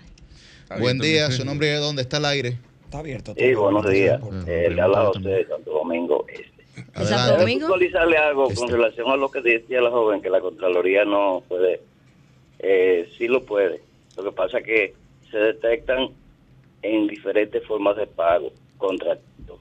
Speaker 3: Está
Speaker 2: Buen día, su nombre de dónde está el aire.
Speaker 1: Está abierto.
Speaker 14: Sí, buenos días. Eh, le habla José de Santo Domingo Este.
Speaker 2: Adelante.
Speaker 14: Quiero actualizarle algo con relación a lo que decía la joven, que la Contraloría no puede. Eh, sí lo puede. Lo que pasa es que se detectan en diferentes formas de pago, contratos.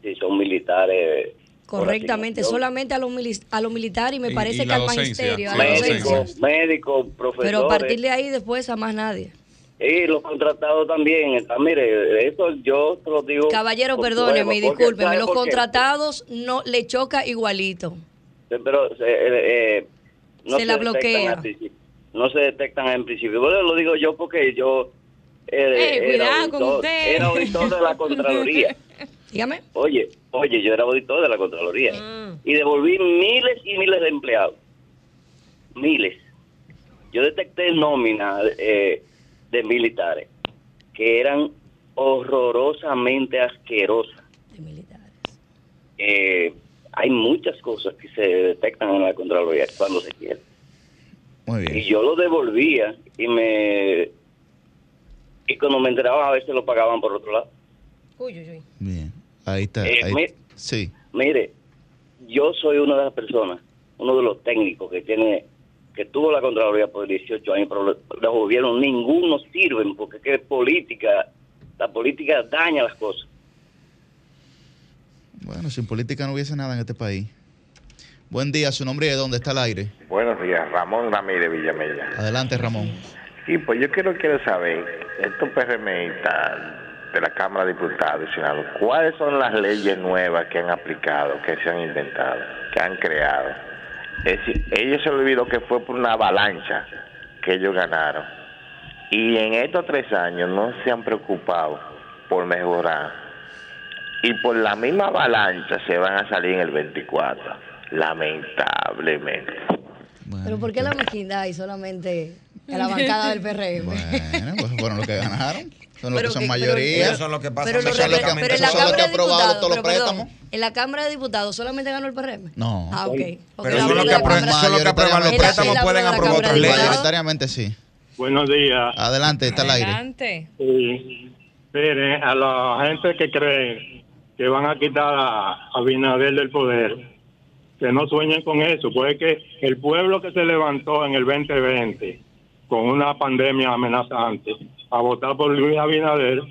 Speaker 14: Si son militares.
Speaker 5: Correctamente, solamente a los, mili- a los militares y me
Speaker 14: Y-
Speaker 5: parece
Speaker 14: y
Speaker 5: que
Speaker 14: la
Speaker 5: al
Speaker 14: docencia,
Speaker 5: magisterio. a
Speaker 14: sí,
Speaker 5: la
Speaker 14: la. Médicos, médicos, profesores.
Speaker 5: Pero a partir de ahí después a más nadie.
Speaker 14: Y los contratados también. Está, mire, eso yo te lo digo.
Speaker 5: Caballero, perdóneme, discúlpeme,
Speaker 14: ¿sabe
Speaker 5: los contratados no le choca igualito.
Speaker 14: Sí, Pero se, eh, eh, no
Speaker 5: Se la
Speaker 14: detectan
Speaker 5: bloquea.
Speaker 14: al principio. No se detectan en principio. Bueno, lo digo yo porque yo eh,
Speaker 5: Eh,
Speaker 14: era,
Speaker 5: cuidado con
Speaker 14: auditor,
Speaker 5: usted.
Speaker 14: era auditor de la Contraloría. <laughs>
Speaker 5: Dígame.
Speaker 14: Oye, oye, yo era auditor de la Contraloría
Speaker 5: Mm.
Speaker 14: y devolví miles y miles de empleados. Miles. Yo detecté nóminas eh, de militares que eran horrorosamente asquerosas. Eh, hay muchas cosas que se detectan en la Contraloría cuando se quiere.
Speaker 2: Muy bien.
Speaker 14: Y yo lo devolvía y me... Y cuando me enteraba a veces lo pagaban por otro lado.
Speaker 4: Uy, uy, uy.
Speaker 2: Bien. Ahí está.
Speaker 14: Eh,
Speaker 2: ahí-
Speaker 14: mi-
Speaker 2: Sí.
Speaker 14: Mire, yo soy una de las personas, uno de los técnicos que tiene, que tuvo la Contraloría por 18 años, pero los, gobiernos ninguno sirven porque es que política, la política daña las cosas.
Speaker 2: Bueno, sin política no hubiese nada en este país. Buen día, su nombre y de dónde está el aire.
Speaker 15: Buenos días, Ramón Ramírez Villamella.
Speaker 2: Adelante, Ramón.
Speaker 15: Sí, pues yo quiero, quiero saber, estos PRMistas de la Cámara de Diputados y Senado, ¿cuáles son las leyes nuevas que han aplicado, que se han inventado, que han creado? Es decir, ellos se olvidó que fue por una avalancha que ellos ganaron. Y en estos tres años no se han preocupado por mejorar. Y por la misma avalancha se van a salir en el 24, lamentablemente.
Speaker 5: Pero ¿por qué la mezquindad y solamente en la bancada del PRM?
Speaker 2: Bueno, pues fueron los que ganaron. <laughs> Son los
Speaker 5: Pero
Speaker 2: que son
Speaker 5: que-
Speaker 2: mayoría.
Speaker 5: pero-
Speaker 1: son los que pasan
Speaker 5: Pero, los pero en la
Speaker 2: Esos son los
Speaker 5: Cámara
Speaker 2: que
Speaker 5: de
Speaker 2: han aprobado
Speaker 5: Diputados,
Speaker 2: todos los préstamos.
Speaker 5: en la Cámara de Diputados solamente ganó el PRM.
Speaker 2: No.
Speaker 5: Ah, ok. Porque
Speaker 1: Pero son los que aprueban- los préstamos, pueden aprobar otras leyes.
Speaker 2: Mayoritariamente sí.
Speaker 16: Buenos días.
Speaker 2: Adelante, está al aire.
Speaker 6: Adelante.
Speaker 16: Sí. Miren, a la gente que cree que van a quitar a Abinader del poder, que no sueñen con eso, pues es que el pueblo que se levantó en el 2020 con una pandemia amenazante a votar por Luis Abinader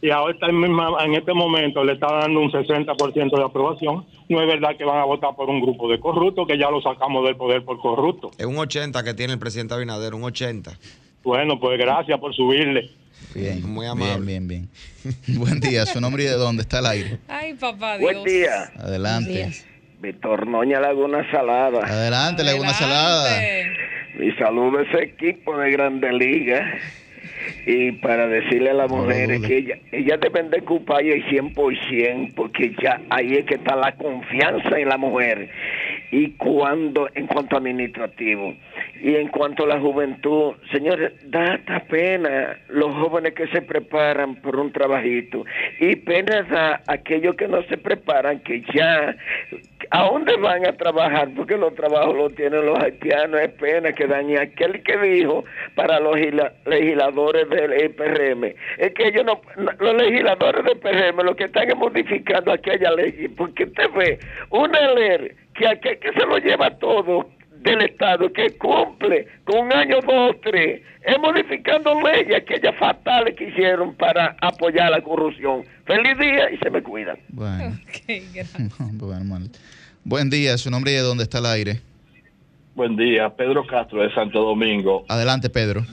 Speaker 16: y ahora está en, este momento le está dando un 60% de aprobación, no es verdad que van a votar por un grupo de corruptos que ya lo sacamos del poder por corrupto.
Speaker 1: Es un 80 que tiene el presidente Abinader, un 80.
Speaker 16: Bueno, pues gracias por subirle.
Speaker 2: Bien, muy amable. Bien, bien, bien. Buen día, su nombre y de dónde está el aire.
Speaker 6: Ay, papá Dios.
Speaker 17: Buen día.
Speaker 2: Adelante.
Speaker 17: Víctor Noña Laguna Salada.
Speaker 2: Adelante, Laguna Salada.
Speaker 17: Mi saludo a ese equipo de Grande Liga. Y para decirle a las mujeres que ella, ella deben de ocupar el 100%, porque ya ahí es que está la confianza en la mujer. Y cuando, en cuanto administrativo, y en cuanto a la juventud, señores, da esta pena los jóvenes que se preparan por un trabajito. Y pena da aquellos que no se preparan, que ya ¿A dónde van a trabajar? Porque los trabajos los tienen los haitianos. Es pena que dañe aquel que dijo para los legisladores del IPRM. Es que ellos no, los legisladores del IPRM lo que están es modificando aquella ley. Porque usted ve una ley que, que, que se lo lleva todo del Estado, que cumple con un año, dos, tres, es modificando leyes aquellas fatales que hicieron para apoyar la corrupción. Feliz día y se me cuidan.
Speaker 2: Bueno. <laughs> <laughs> Buen día, su nombre y de dónde está el aire.
Speaker 18: Buen día, Pedro Castro de Santo Domingo.
Speaker 2: Adelante, Pedro.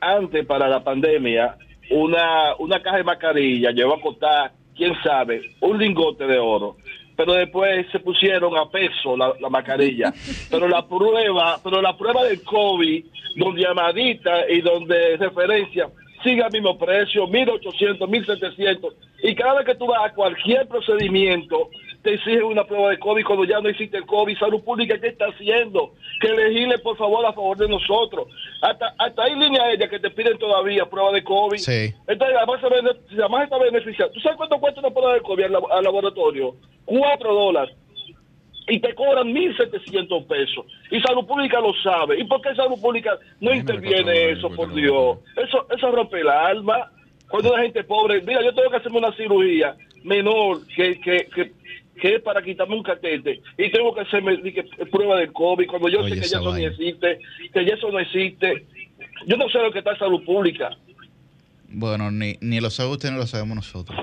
Speaker 18: Antes, para la pandemia, una, una caja de mascarilla llevó a costar, quién sabe, un lingote de oro. Pero después se pusieron a peso la, la mascarilla. Pero la prueba, pero la prueba del COVID, donde llamadita y donde referencia, sigue al mismo precio, 1.800, 1.700. Y cada vez que tú vas a cualquier procedimiento, te exigen una prueba de COVID cuando ya no existe el COVID. Salud Pública, ¿qué está haciendo? Que elegirle, por favor, a favor de nosotros. Hasta, hasta hay líneas aéreas que te piden todavía prueba de COVID.
Speaker 2: Sí.
Speaker 18: Entonces, además, además está beneficiado. ¿Tú sabes cuánto cuesta una prueba de COVID al, laboratorio? Cuatro dólares y te cobran 1.700 pesos. Y Salud Pública lo sabe. ¿Y por qué Salud Pública no interviene eso, por Dios? Eso, eso rompe el alma. Cuando una gente pobre, mira, yo tengo que hacerme una cirugía menor que, que, que que es para quitarme un catete y tengo que hacerme prueba de COVID cuando yo sé que ya eso no existe, que ya eso no existe. Yo no sé lo que está en salud pública.
Speaker 2: Bueno, ni, ni lo sabe usted ni lo sabemos nosotros.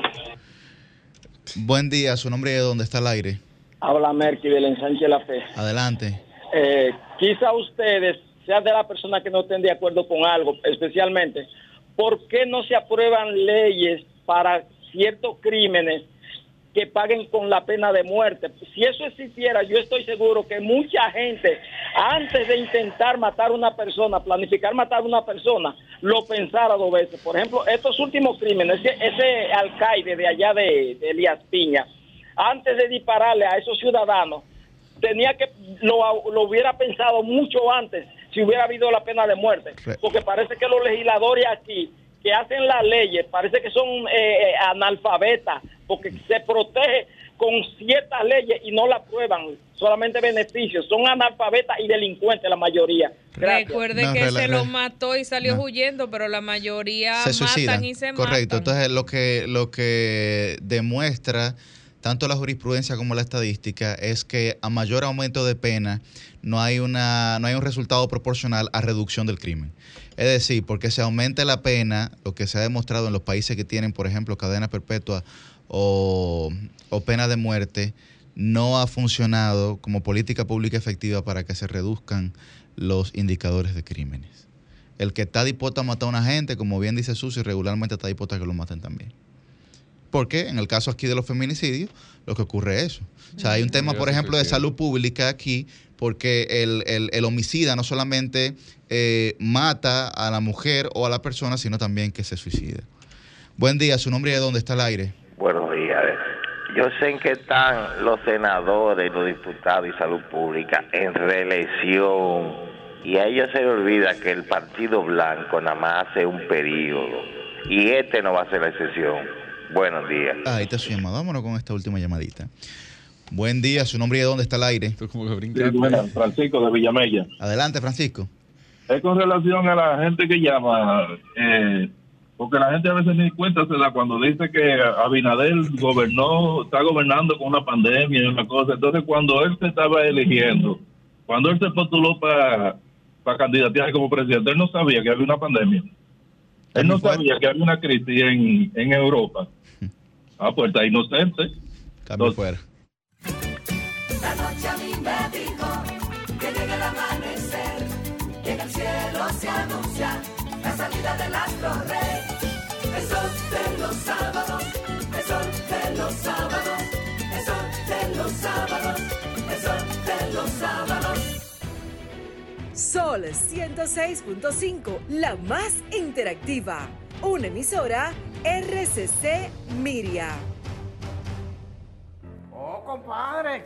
Speaker 2: Buen día, su nombre de dónde está el aire.
Speaker 19: Habla Merky del ensanche la fe.
Speaker 2: Adelante.
Speaker 19: Eh, quizá ustedes sean de la persona que no estén de acuerdo con algo, especialmente, ¿por qué no se aprueban leyes para ciertos crímenes que paguen con la pena de muerte. Si eso existiera, yo estoy seguro que mucha gente, antes de intentar matar a una persona, planificar matar a una persona, lo pensara dos veces. Por ejemplo, estos últimos crímenes, ese, alcaide de allá de, Elías Piña, antes de dispararle a esos ciudadanos, tenía que, lo, lo hubiera pensado mucho antes si hubiera habido la pena de muerte. Porque parece que los legisladores aquí que hacen las leyes parece que son eh, eh, analfabetas porque se protege con ciertas leyes y no la prueban, solamente beneficios. Son analfabetas y delincuentes la mayoría.
Speaker 6: Recuerde que se lo mató y salió huyendo, pero la mayoría se matan y se
Speaker 2: Correcto. Entonces, lo que, lo que demuestra tanto la jurisprudencia como la estadística es que a mayor aumento de pena no hay, una, no hay un resultado proporcional a reducción del crimen. Es decir, porque se aumente la pena, lo que se ha demostrado en los países que tienen, por ejemplo, cadena perpetua o, pena de muerte, no ha funcionado como política pública efectiva para que se reduzcan los indicadores de crímenes. El que está dispuesto a matar a una gente, como bien dice Susi, regularmente está dispuesto a que lo maten también. Porque en el caso aquí de los feminicidios, lo que ocurre es eso. O sea, hay un tema, por ejemplo, de salud pública aquí, porque el, homicida no solamente eh, mata a la mujer o a la persona, sino también que se suicida. Buen día, su nombre y de dónde está el aire.
Speaker 15: Buenos días. Yo sé en qué están los senadores, los diputados y salud pública en reelección. Y a ellos se les olvida que el Partido Blanco nada más hace un periodo. Y este no va a ser la excepción. Buenos días.
Speaker 2: Ah, ahí está su llamada. Vámonos con esta última llamadita. Buen día, su nombre y de dónde está el aire.
Speaker 18: Francisco de Villamella.
Speaker 2: Adelante, Francisco.
Speaker 18: Es con relación a la gente que llama. Eh, porque la gente a veces ni cuenta se da cuando dice que Abinadel gobernó, está gobernando con una pandemia y una cosa. Entonces, cuando él se estaba eligiendo, cuando él se postuló para, para candidatear como presidente, él no sabía que había una pandemia. Él no sabía que había una crisis en, en Europa. <laughs> Ah, pues está inocente.
Speaker 2: Cambio fuera.
Speaker 20: Me dijo que llega el amanecer, llega el cielo se anuncia la salida del astro rey. El sol de los sábados, el sol de los sábados, el sol de los sábados, el sol de los sábados.
Speaker 9: Sol 106.5, la más interactiva. Una emisora RCC Miria.
Speaker 21: Oh, compadre,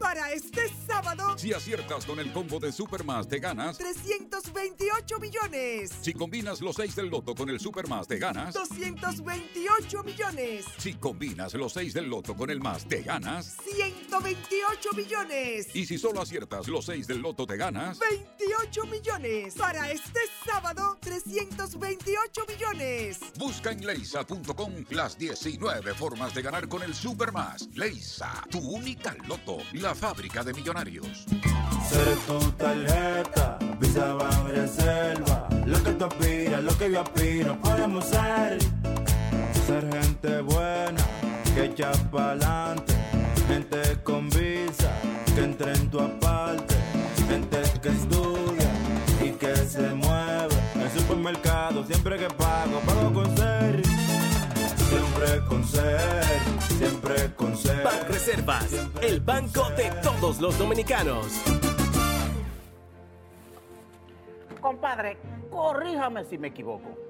Speaker 22: Para este sábado,
Speaker 23: Si aciertas con el combo de Supermas, te ganas.
Speaker 22: 328 millones.
Speaker 23: Si combinas los 6 del loto con el Supermas, te ganas.
Speaker 22: 228 millones.
Speaker 23: Si combinas los 6 del loto con el más, te ganas.
Speaker 22: 128 millones.
Speaker 23: Y si solo aciertas los 6 del loto, te ganas.
Speaker 22: 28 millones. Para este sábado, 328 millones.
Speaker 23: Busca en leisa.com las 19 formas de ganar con el Supermas. Leisa, tu única loto, la fábrica de millonarios.
Speaker 24: Ser tu tarjeta, Visa Reserva. Lo que tú aspiras, lo que yo aspiro, podemos ser. Ser gente buena, que echa pa'lante. Gente con visa, que entre en tu aparte. Gente que estudia y que se mueve. El supermercado, siempre que pago, pago con ser. Siempre con ser, siempre con ser.
Speaker 25: Ban Reservas, el banco de todos los dominicanos.
Speaker 21: Compadre, corríjame si me equivoco.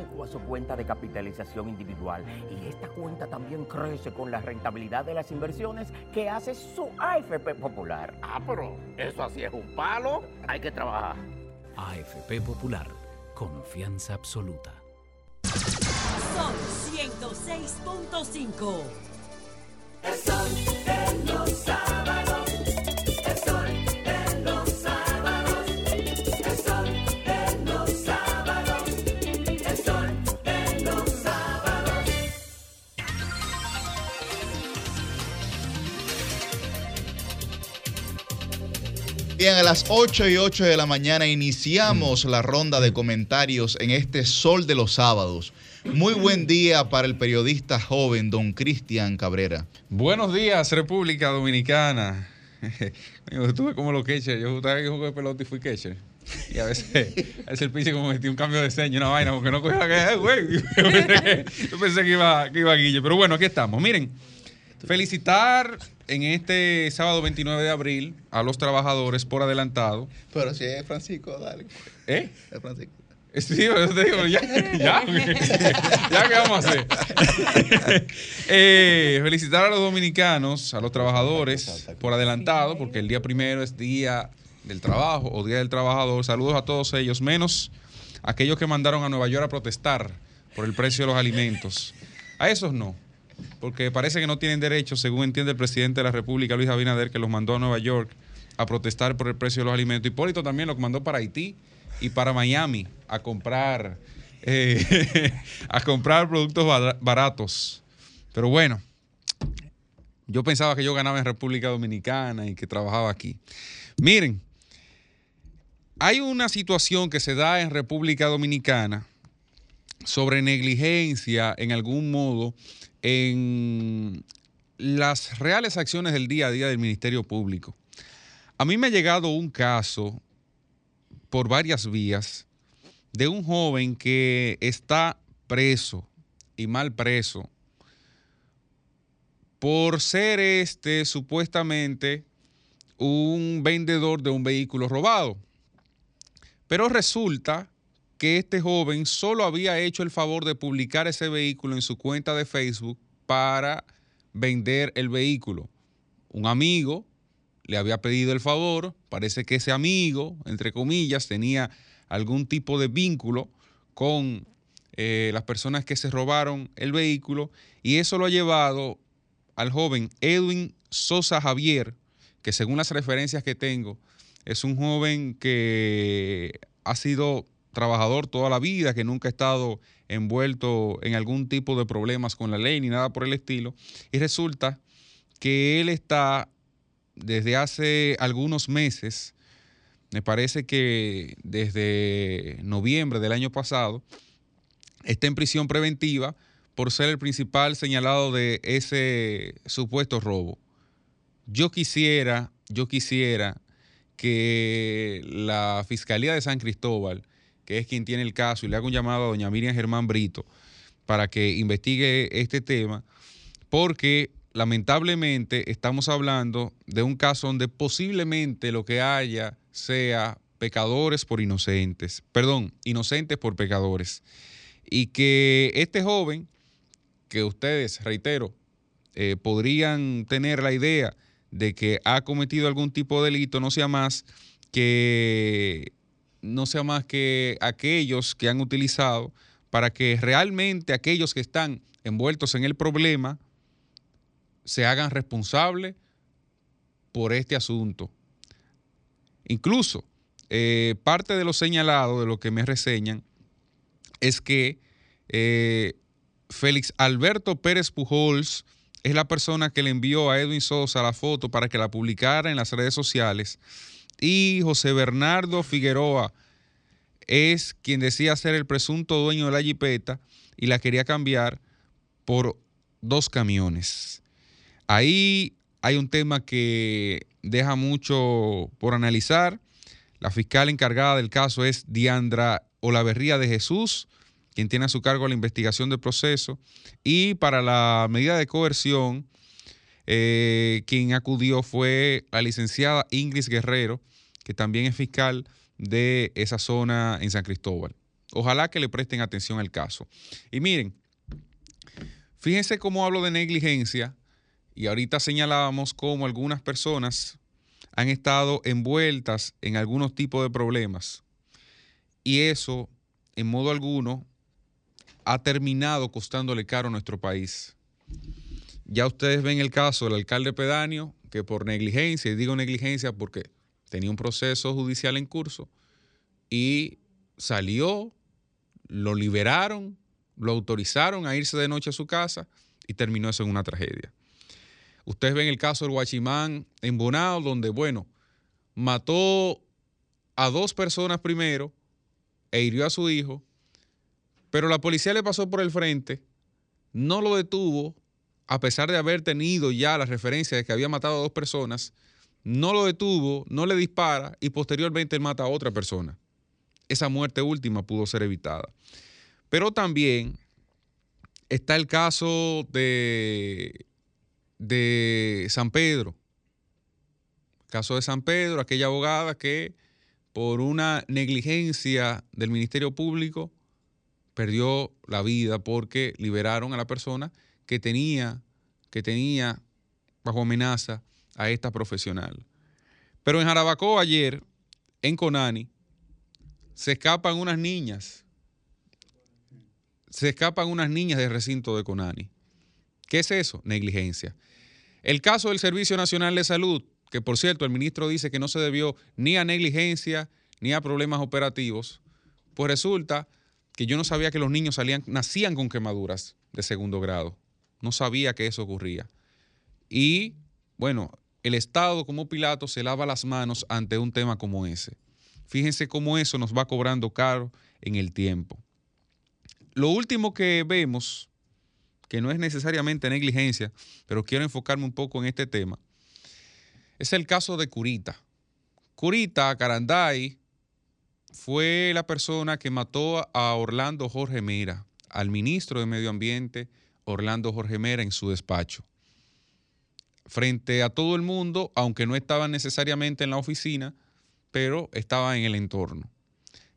Speaker 26: a su cuenta de capitalización individual. Y esta cuenta también crece con la rentabilidad de las inversiones que hace su AFP Popular.
Speaker 21: Ah, pero eso así es un palo. Hay que trabajar.
Speaker 27: AFP Popular, confianza absoluta.
Speaker 28: Sol 106.5.
Speaker 2: Bien, a las 8 y 8 de la mañana iniciamos la ronda de comentarios en este Sol de los Sábados. Muy buen día para el periodista joven don Cristian Cabrera.
Speaker 3: Buenos días, República Dominicana. <laughs> Yo estuve como los catchers. Yo estaba que jugué pelota y fui catcher. Y a veces, a veces el pinche como metí un cambio de seño, una vaina, porque no cogía la que, "Eh, güey. Yo pensé que, iba, que iba Guille. Pero bueno, aquí estamos. Miren, felicitar en este sábado 29 de abril a los trabajadores por adelantado.
Speaker 2: Pero si es Francisco, dale.
Speaker 3: ¿Eh?
Speaker 2: Es Francisco.
Speaker 3: Sí, yo te digo, ya, ya, <laughs> ya, ¿qué vamos a hacer? Eh, felicitar a los dominicanos, a los trabajadores, por adelantado, porque el día primero es día del trabajo o día del trabajador. Saludos a todos ellos, menos aquellos que mandaron a Nueva York a protestar por el precio de los alimentos. A esos no, porque parece que no tienen derecho, según entiende el presidente de la República, Luis Abinader, que los mandó a Nueva York a protestar por el precio de los alimentos. Hipólito también los mandó para Haití y para Miami a comprar, eh, <laughs> a comprar productos bar- baratos. Pero bueno, yo pensaba que yo ganaba en República Dominicana y que trabajaba aquí. Miren, hay una situación que se da en República Dominicana sobre negligencia en algún modo en las reales acciones del día a día del Ministerio Público. A mí me ha llegado un caso por varias vías de un joven que está preso y mal preso por ser este supuestamente un vendedor de un vehículo robado. Pero resulta que este joven solo había hecho el favor de publicar ese vehículo en su cuenta de Facebook para vender el vehículo. Un amigo le había pedido el favor, parece que ese amigo, entre comillas, tenía algún tipo de vínculo con eh, las personas que se robaron el vehículo y eso lo ha llevado al joven Edwin Sosa Javier, que según las referencias que tengo, es un joven que ha sido trabajador toda la vida, que nunca ha estado envuelto en algún tipo de problemas con la ley ni nada por el estilo. Y resulta que él está desde hace algunos meses, me parece que desde noviembre del año pasado, está en prisión preventiva por ser el principal señalado de ese supuesto robo. Yo quisiera, yo quisiera que la Fiscalía de San Cristóbal, es quien tiene el caso, y le haga un llamado a doña Miriam Germán Brito para que investigue este tema, porque lamentablemente estamos hablando de un caso donde posiblemente lo que haya sea pecadores por inocentes, perdón, inocentes por pecadores. Y que este joven, que ustedes, reitero, eh, podrían tener la idea de que ha cometido algún tipo de delito, no sea más que no sea más que aquellos que han utilizado para que realmente aquellos que están envueltos en el problema se hagan responsables por este asunto. Incluso, eh, parte de lo señalado, de lo que me reseñan, es que eh, Félix Alberto Pérez Pujols es la persona que le envió a Edwin Sosa la foto para que la publicara en las redes sociales. Y José Bernardo Figueroa es quien decía ser el presunto dueño de la jipeta y la quería cambiar por dos camiones. Ahí hay un tema que deja mucho por analizar. La fiscal encargada del caso es Diandra Olaverría de Jesús, quien tiene a su cargo la investigación del proceso. Y para la medida de coerción, eh, quien acudió fue la licenciada Ingrid Guerrero, que también es fiscal de esa zona en San Cristóbal. Ojalá que le presten atención al caso. Y miren, fíjense cómo hablo de negligencia y ahorita señalábamos cómo algunas personas han estado envueltas en algunos tipos de problemas. Y eso, en modo alguno, ha terminado costándole caro a nuestro país. Ya ustedes ven el caso del alcalde pedáneo, que por negligencia, y digo negligencia porque tenía un proceso judicial en curso, y salió, lo liberaron, lo autorizaron a irse de noche a su casa y terminó eso en una tragedia. Ustedes ven el caso del Guachimán en Bonao, donde, bueno, mató a dos personas primero e hirió a su hijo, pero la policía le pasó por el frente, no lo detuvo, a pesar de haber tenido ya la referencia de que había matado a dos personas, no lo detuvo, no le dispara y posteriormente mata a otra persona. Esa muerte última pudo ser evitada. Pero también está el caso de de San Pedro. Caso de San Pedro, aquella abogada que por una negligencia del Ministerio Público perdió la vida porque liberaron a la persona que tenía, que tenía bajo amenaza a esta profesional. Pero en Jarabacoa ayer, en Conani, se escapan unas niñas. Se escapan unas niñas del recinto de Conani. ¿Qué es eso? Negligencia. El caso del Servicio Nacional de Salud, que por cierto el ministro dice que no se debió ni a negligencia ni a problemas operativos, pues resulta que yo no sabía que los niños salían, nacían con quemaduras de segundo grado. No sabía que eso ocurría. Y bueno, el Estado como Pilato se lava las manos ante un tema como ese. Fíjense cómo eso nos va cobrando caro en el tiempo. lo último que vemos, que no es necesariamente negligencia, pero quiero enfocarme un poco en este tema, es el caso de Curita. Curita, Caranday, fue la persona que mató a Orlando Jorge Mera, al ministro de Medio Ambiente Orlando Jorge Mera en su despacho. Frente a todo el mundo, aunque no estaba necesariamente en la oficina, pero estaba en el entorno.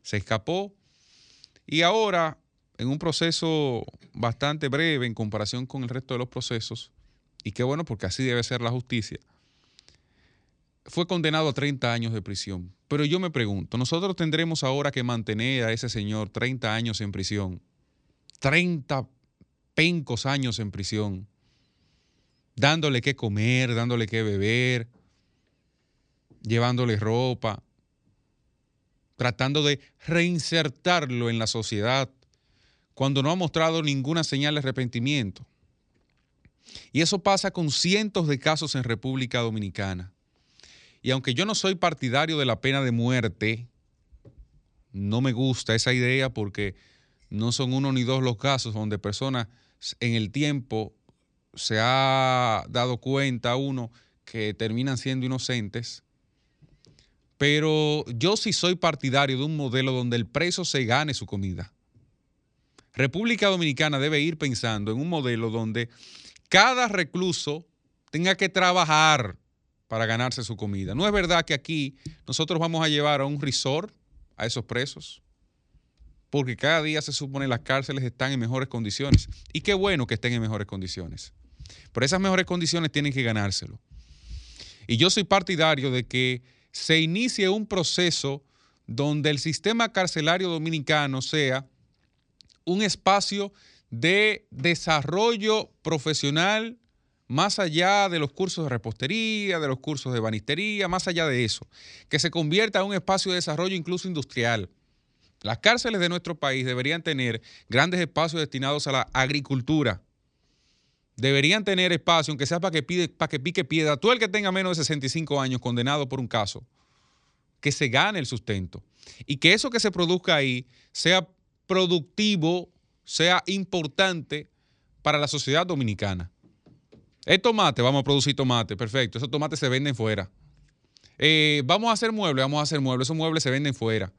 Speaker 3: Se escapó y ahora, en un proceso bastante breve en comparación con el resto de los procesos, y qué bueno porque así debe ser la justicia, fue condenado a 30 años de prisión. Pero yo me pregunto, nosotros tendremos ahora que mantener a ese señor 30 años en prisión, 30 pencos años en prisión, dándole que comer, dándole que beber, llevándole ropa, tratando de reinsertarlo en la sociedad, cuando no ha mostrado ninguna señal de arrepentimiento. Y eso pasa con cientos de casos en República Dominicana. Y aunque yo no soy partidario de la pena de muerte, no me gusta esa idea porque no son uno ni dos los casos donde personas en el tiempo se ha dado cuenta uno que terminan siendo inocentes. Pero yo sí soy partidario de un modelo donde el preso se gane su comida. República Dominicana debe ir pensando en un modelo donde cada recluso tenga que trabajar para ganarse su comida. No es verdad que aquí nosotros vamos a llevar a un resort a esos presos, porque cada día se supone las cárceles están en mejores condiciones. Y qué bueno que estén en mejores condiciones. Pero esas mejores condiciones tienen que ganárselo. Y yo soy partidario de que se inicie un proceso donde el sistema carcelario dominicano sea un espacio de desarrollo profesional más allá de los cursos de repostería, de los cursos de banistería, más allá de eso, que se convierta en un espacio de desarrollo incluso industrial. Las cárceles de nuestro país deberían tener grandes espacios destinados a la agricultura. Deberían tener espacio, aunque sea para que, que pique piedra, todo el que tenga menos de 65 años condenado por un caso, que se gane el sustento. Y que eso que se produzca ahí sea productivo, sea importante para la sociedad dominicana. Es tomate, vamos a producir tomate, perfecto. Esos tomates se venden fuera. Eh, vamos a hacer muebles, vamos a hacer muebles. Esos muebles se venden fuera.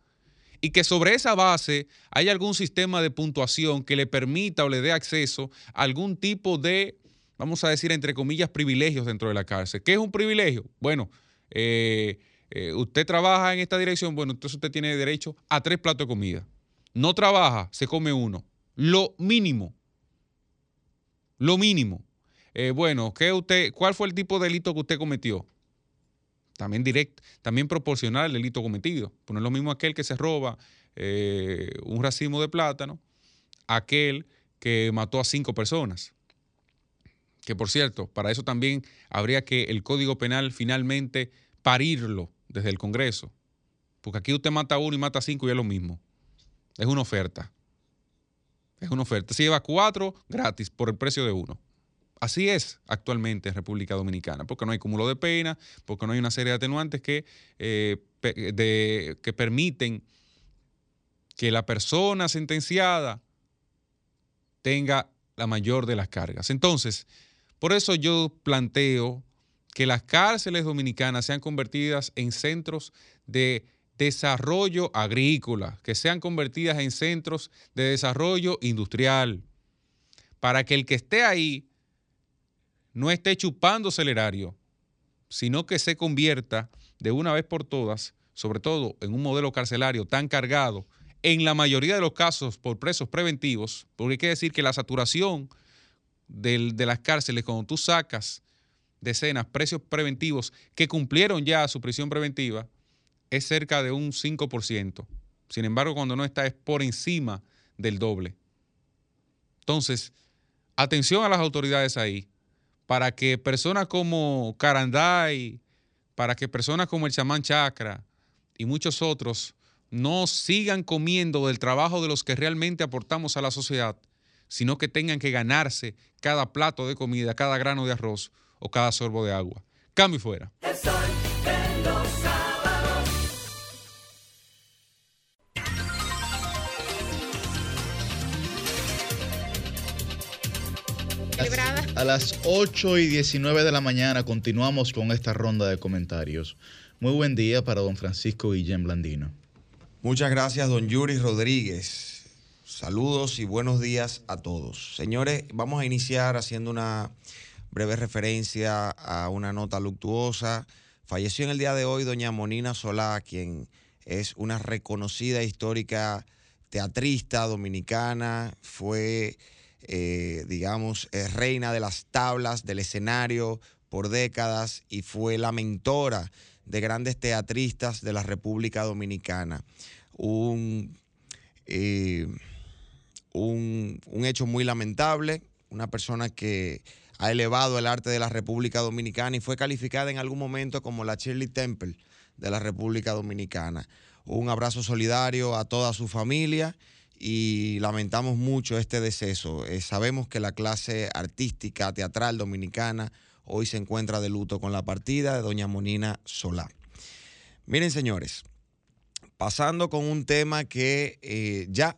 Speaker 3: Y que sobre esa base hay algún sistema de puntuación que le permita o le dé acceso a algún tipo de, vamos a decir, entre comillas, privilegios dentro de la cárcel. ¿Qué es un privilegio? Bueno, eh, eh, usted trabaja en esta dirección, bueno, entonces usted tiene derecho a tres platos de comida. No trabaja, se come uno. Lo mínimo. Lo mínimo. Eh, bueno, ¿qué usted, ¿cuál fue el tipo de delito que usted cometió? También directo, también proporcional al delito cometido. Pues no es lo mismo aquel que se roba eh, un racimo de plátano, aquel que mató a cinco personas. Que por cierto, para eso también habría que el Código Penal finalmente parirlo desde el Congreso. Porque aquí usted mata a uno y mata a cinco y es lo mismo. Es una oferta. Es una oferta. Se lleva cuatro gratis por el precio de uno. Así es actualmente en República Dominicana, porque no hay cúmulo de pena, porque no hay una serie de atenuantes que, eh, de- que permiten que la persona sentenciada tenga la mayor de las cargas. Entonces, por eso yo planteo que las cárceles dominicanas sean convertidas en centros de desarrollo agrícola, que sean convertidas en centros de desarrollo industrial, para que el que esté ahí no esté chupándose el erario, sino que se convierta de una vez por todas, sobre todo en un modelo carcelario tan cargado, en la mayoría de los casos por presos preventivos, porque hay que decir que la saturación de las cárceles, cuando tú sacas decenas precios preventivos que cumplieron ya su prisión preventiva, es cerca de un 5%. Sin embargo, cuando no está es por encima del doble. Entonces, atención a las autoridades ahí, para que personas como Caranday, para que personas como el chamán Chakra y muchos otros no sigan comiendo del trabajo de los que realmente aportamos a la sociedad, sino que tengan que ganarse cada plato de comida, cada grano de arroz o cada sorbo de agua. Cambio fuera.
Speaker 6: Equilibrada.
Speaker 2: A las 8 y 19 de la mañana continuamos con esta ronda de comentarios. Muy buen día para don Francisco Guillén Blandino.
Speaker 1: Muchas gracias, don Yuri Rodríguez. Saludos y buenos días a todos. Señores, vamos a iniciar haciendo una breve referencia a una nota luctuosa. Falleció en el día de hoy doña Monina Solá, quien es una reconocida histórica teatrista dominicana, fue, eh, digamos, eh, reina de las tablas del escenario por décadas y fue la mentora de grandes teatristas de la República Dominicana. Un, eh, un, un hecho muy lamentable, una persona que ha elevado el arte de la República Dominicana y fue calificada en algún momento como la Shirley Temple de la República Dominicana. Un abrazo solidario a toda su familia y lamentamos mucho este deceso. Eh, sabemos que la clase artística, teatral dominicana hoy se encuentra de luto con la partida de doña Monina Solá. Miren, señores, pasando con un tema que eh, ya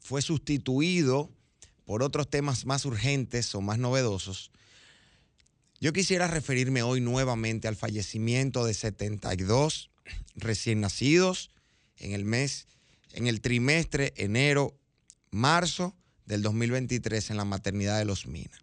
Speaker 1: fue sustituido por otros temas más urgentes o más novedosos, yo quisiera referirme hoy nuevamente al fallecimiento de 72 recién nacidos en el mes, en el trimestre enero-marzo del 2023 en la maternidad de Los Minas.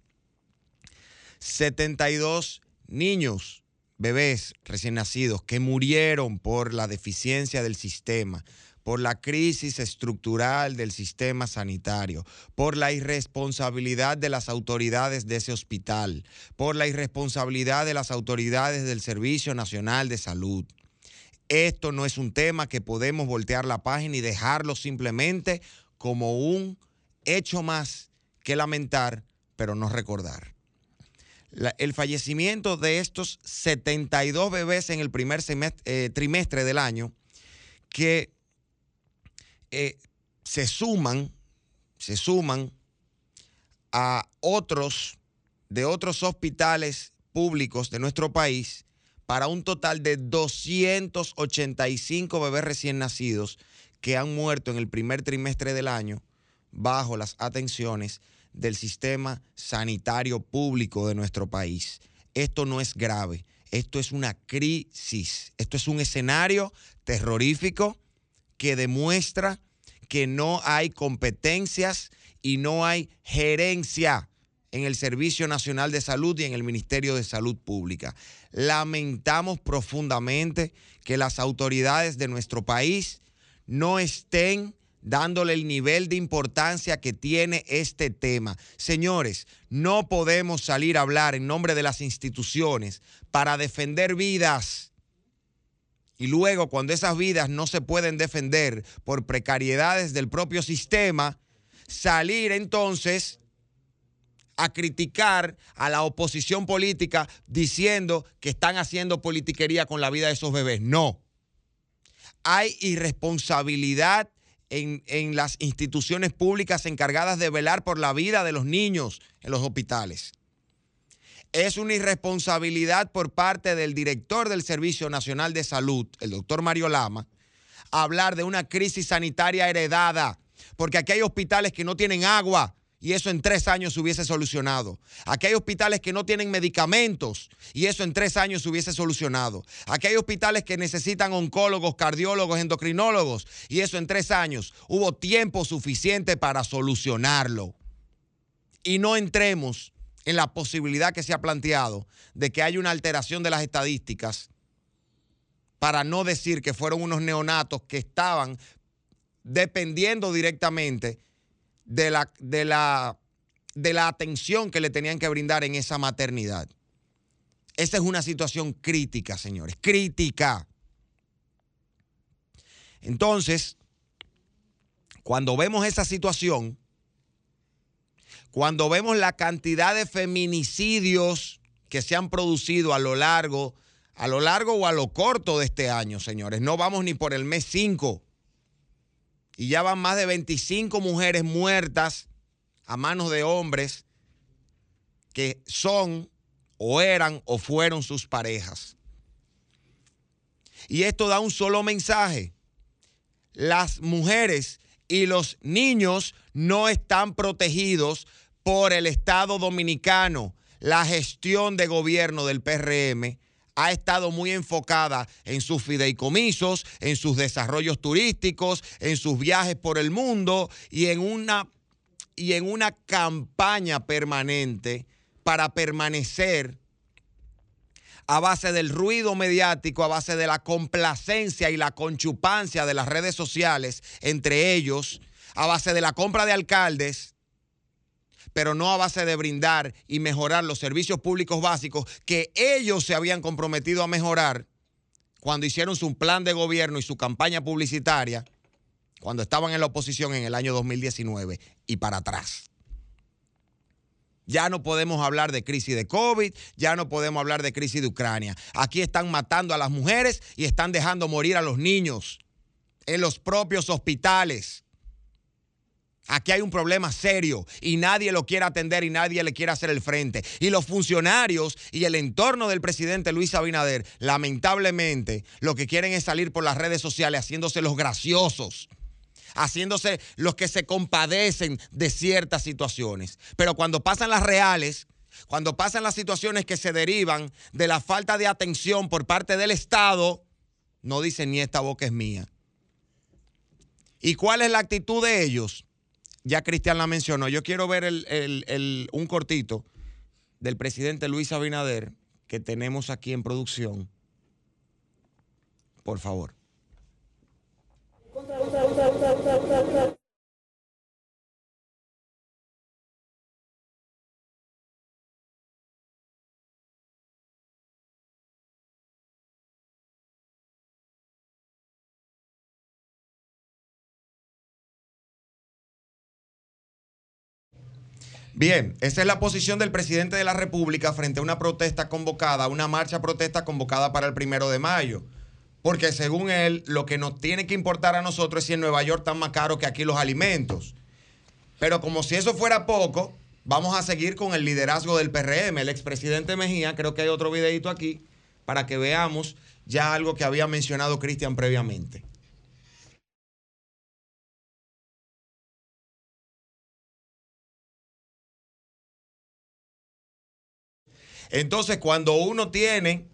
Speaker 1: 72 niños, bebés recién nacidos que murieron por la deficiencia del sistema, por la crisis estructural del sistema sanitario, por la irresponsabilidad de las autoridades de ese hospital, por la irresponsabilidad de las autoridades del Servicio Nacional de Salud. Esto no es un tema que podemos voltear la página y dejarlo simplemente como un hecho más que lamentar, pero no recordar. El fallecimiento de estos 72 bebés en el primer semestre- eh, trimestre del año, que eh, se suman, se suman a otros de otros hospitales públicos de nuestro país para un total de 285 bebés recién nacidos que han muerto en el primer trimestre del año bajo las atenciones del sistema sanitario público de nuestro país. Esto no es grave, esto es una crisis, esto es un escenario terrorífico que demuestra que no hay competencias y no hay gerencia en el Servicio Nacional de Salud y en el Ministerio de Salud Pública. Lamentamos profundamente que las autoridades de nuestro país no estén dándole el nivel de importancia que tiene este tema. Señores, no podemos salir a hablar en nombre de las instituciones para defender vidas. Y luego, cuando esas vidas no se pueden defender por precariedades del propio sistema, salir entonces a criticar a la oposición política diciendo que están haciendo politiquería con la vida de esos bebés. No. Hay irresponsabilidad en, en las instituciones públicas encargadas de velar por la vida de los niños en los hospitales. Es una irresponsabilidad por parte del director del Servicio Nacional de Salud, el doctor Mario Lama, hablar de una crisis sanitaria heredada, porque aquí hay hospitales que no tienen agua y eso en tres años se hubiese solucionado. Aquí hay hospitales que no tienen medicamentos y eso en tres años se hubiese solucionado. Aquí hay hospitales que necesitan oncólogos, cardiólogos, endocrinólogos y eso en tres años hubo tiempo suficiente para solucionarlo. Y no entremos en la posibilidad que se ha planteado de que haya una alteración de las estadísticas para no decir que fueron unos neonatos que estaban dependiendo directamente de la, de la, de la atención que le tenían que brindar en esa maternidad. Esa es una situación crítica, señores, crítica. Entonces, cuando vemos esa situación, cuando vemos la cantidad de feminicidios que se han producido a lo largo, a lo largo o a lo corto de este año, señores, no vamos ni por el mes 5. Y ya van más de 25 mujeres muertas a manos de hombres que son o eran o fueron sus parejas. Y esto da un solo mensaje. Las mujeres y los niños no están protegidos por el Estado dominicano. La gestión de gobierno del PRM ha estado muy enfocada en sus fideicomisos, en sus desarrollos turísticos, en sus viajes por el mundo y en una, y en una campaña permanente para permanecer a base del ruido mediático, a base de la complacencia y la conchupancia de las redes sociales entre ellos, a base de la compra de alcaldes, pero no a base de brindar y mejorar los servicios públicos básicos que ellos se habían comprometido a mejorar cuando hicieron su plan de gobierno y su campaña publicitaria, cuando estaban en la oposición en el año 2019 y para atrás. Ya no podemos hablar de crisis de COVID, ya no podemos hablar de crisis de Ucrania. Aquí están matando a las mujeres y están dejando morir a los niños en los propios hospitales. Aquí hay un problema serio y nadie lo quiere atender y nadie le quiere hacer el frente. Y los funcionarios y el entorno del presidente Luis Abinader, lamentablemente, lo que quieren es salir por las redes sociales haciéndose los graciosos haciéndose los que se compadecen de ciertas situaciones. Pero cuando pasan las reales, cuando pasan las situaciones que se derivan de la falta de atención por parte del Estado, no dicen ni esta boca es mía. ¿Y cuál es la actitud de ellos? Ya Cristian la mencionó. Yo quiero ver el- el- el- un cortito del presidente Luis Abinader que tenemos aquí en producción. Por favor. Bien, esa es la posición del presidente de la República frente a una protesta convocada, una marcha protesta convocada para el primero de mayo. Porque según él, lo que nos tiene que importar a nosotros es si en Nueva York están más caros que aquí los alimentos. Pero como si eso fuera poco, vamos a seguir con el liderazgo del PRM. El expresidente Mejía, creo que hay otro videito aquí, para que veamos ya algo que había mencionado Cristian previamente. Entonces, cuando uno tiene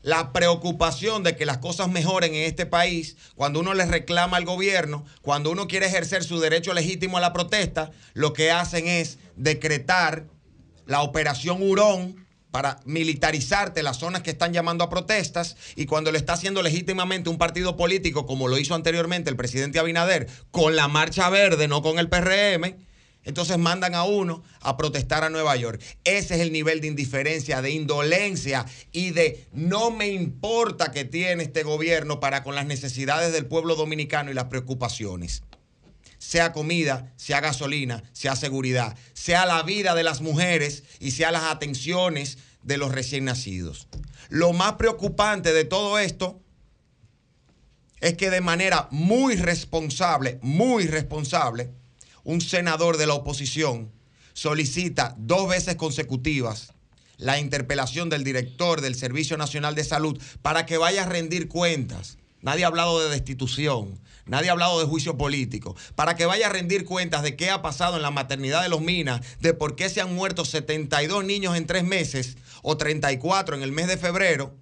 Speaker 1: la preocupación de que las cosas mejoren en este país, cuando uno le reclama al gobierno, cuando uno quiere ejercer su derecho legítimo a la protesta, lo que hacen es decretar la operación Hurón para militarizarte las zonas que están llamando a protestas y cuando lo está haciendo legítimamente un partido político como lo hizo anteriormente el presidente Abinader con la Marcha Verde, no con el PRM, entonces mandan a uno a protestar a Nueva York. Ese es el nivel de indiferencia, de indolencia y de no me importa que tiene este gobierno para con las necesidades del pueblo dominicano y las preocupaciones. Sea comida, sea gasolina, sea seguridad, sea la vida de las mujeres y sea las atenciones de los recién nacidos. Lo más preocupante de todo esto es que de manera muy responsable, muy responsable, un senador de la oposición solicita dos veces consecutivas la interpelación del director del Servicio Nacional de Salud para que vaya a rendir cuentas. Nadie ha hablado de destitución, nadie ha hablado de juicio político, para que vaya a rendir cuentas de qué ha pasado en la maternidad de los Minas, de por qué se han muerto 72 niños en tres meses o 34 en el mes de febrero,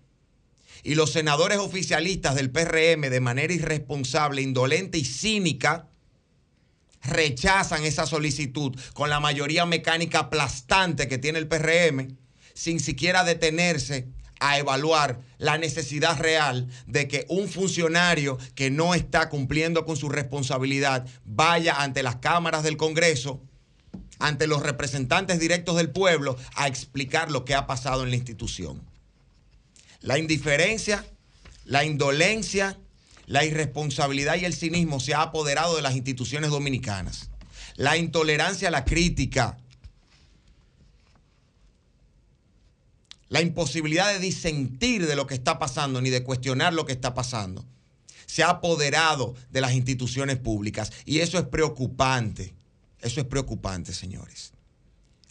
Speaker 1: y los senadores oficialistas del PRM de manera irresponsable, indolente y cínica rechazan esa solicitud con la mayoría mecánica aplastante que tiene el PRM, sin siquiera detenerse a evaluar la necesidad real de que un funcionario que no está cumpliendo con su responsabilidad vaya ante las cámaras del Congreso, ante los representantes directos del pueblo, a explicar lo que ha pasado en la institución. La indiferencia, la indolencia, la irresponsabilidad y el cinismo se ha apoderado de las instituciones dominicanas. La intolerancia a la crítica, la imposibilidad de disentir de lo que está pasando ni de cuestionar lo que está pasando, se ha apoderado de las instituciones públicas. Y eso es preocupante. Eso es preocupante, señores.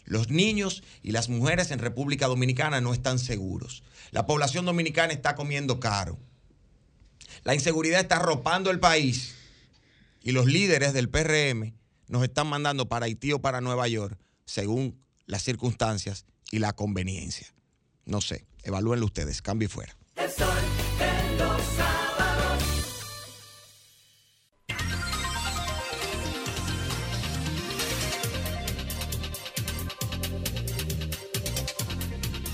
Speaker 1: Los niños y las mujeres en República Dominicana no están seguros. La población dominicana está comiendo caro. La inseguridad está arropando el país y los líderes del PRM nos están mandando para Haití o para Nueva York según las circunstancias y la conveniencia. No sé, evalúenlo ustedes, cambio y fuera.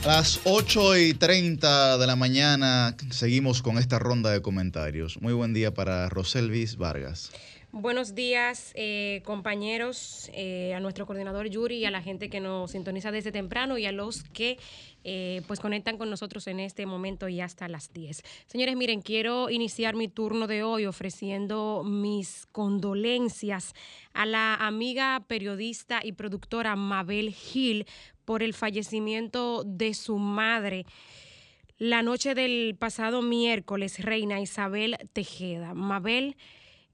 Speaker 2: Las 8 y 30 de la mañana seguimos con esta ronda de comentarios. Muy buen día para Roselvis Vargas.
Speaker 7: Buenos días, eh, compañeros, eh, a nuestro coordinador Yuri y a la gente que nos sintoniza desde temprano y a los que eh, pues conectan con nosotros en este momento y hasta las 10. Señores, miren, quiero iniciar mi turno de hoy ofreciendo mis condolencias a la amiga periodista y productora Mabel Gil por el fallecimiento de su madre. La noche del pasado miércoles, Reina Isabel Tejeda. Mabel,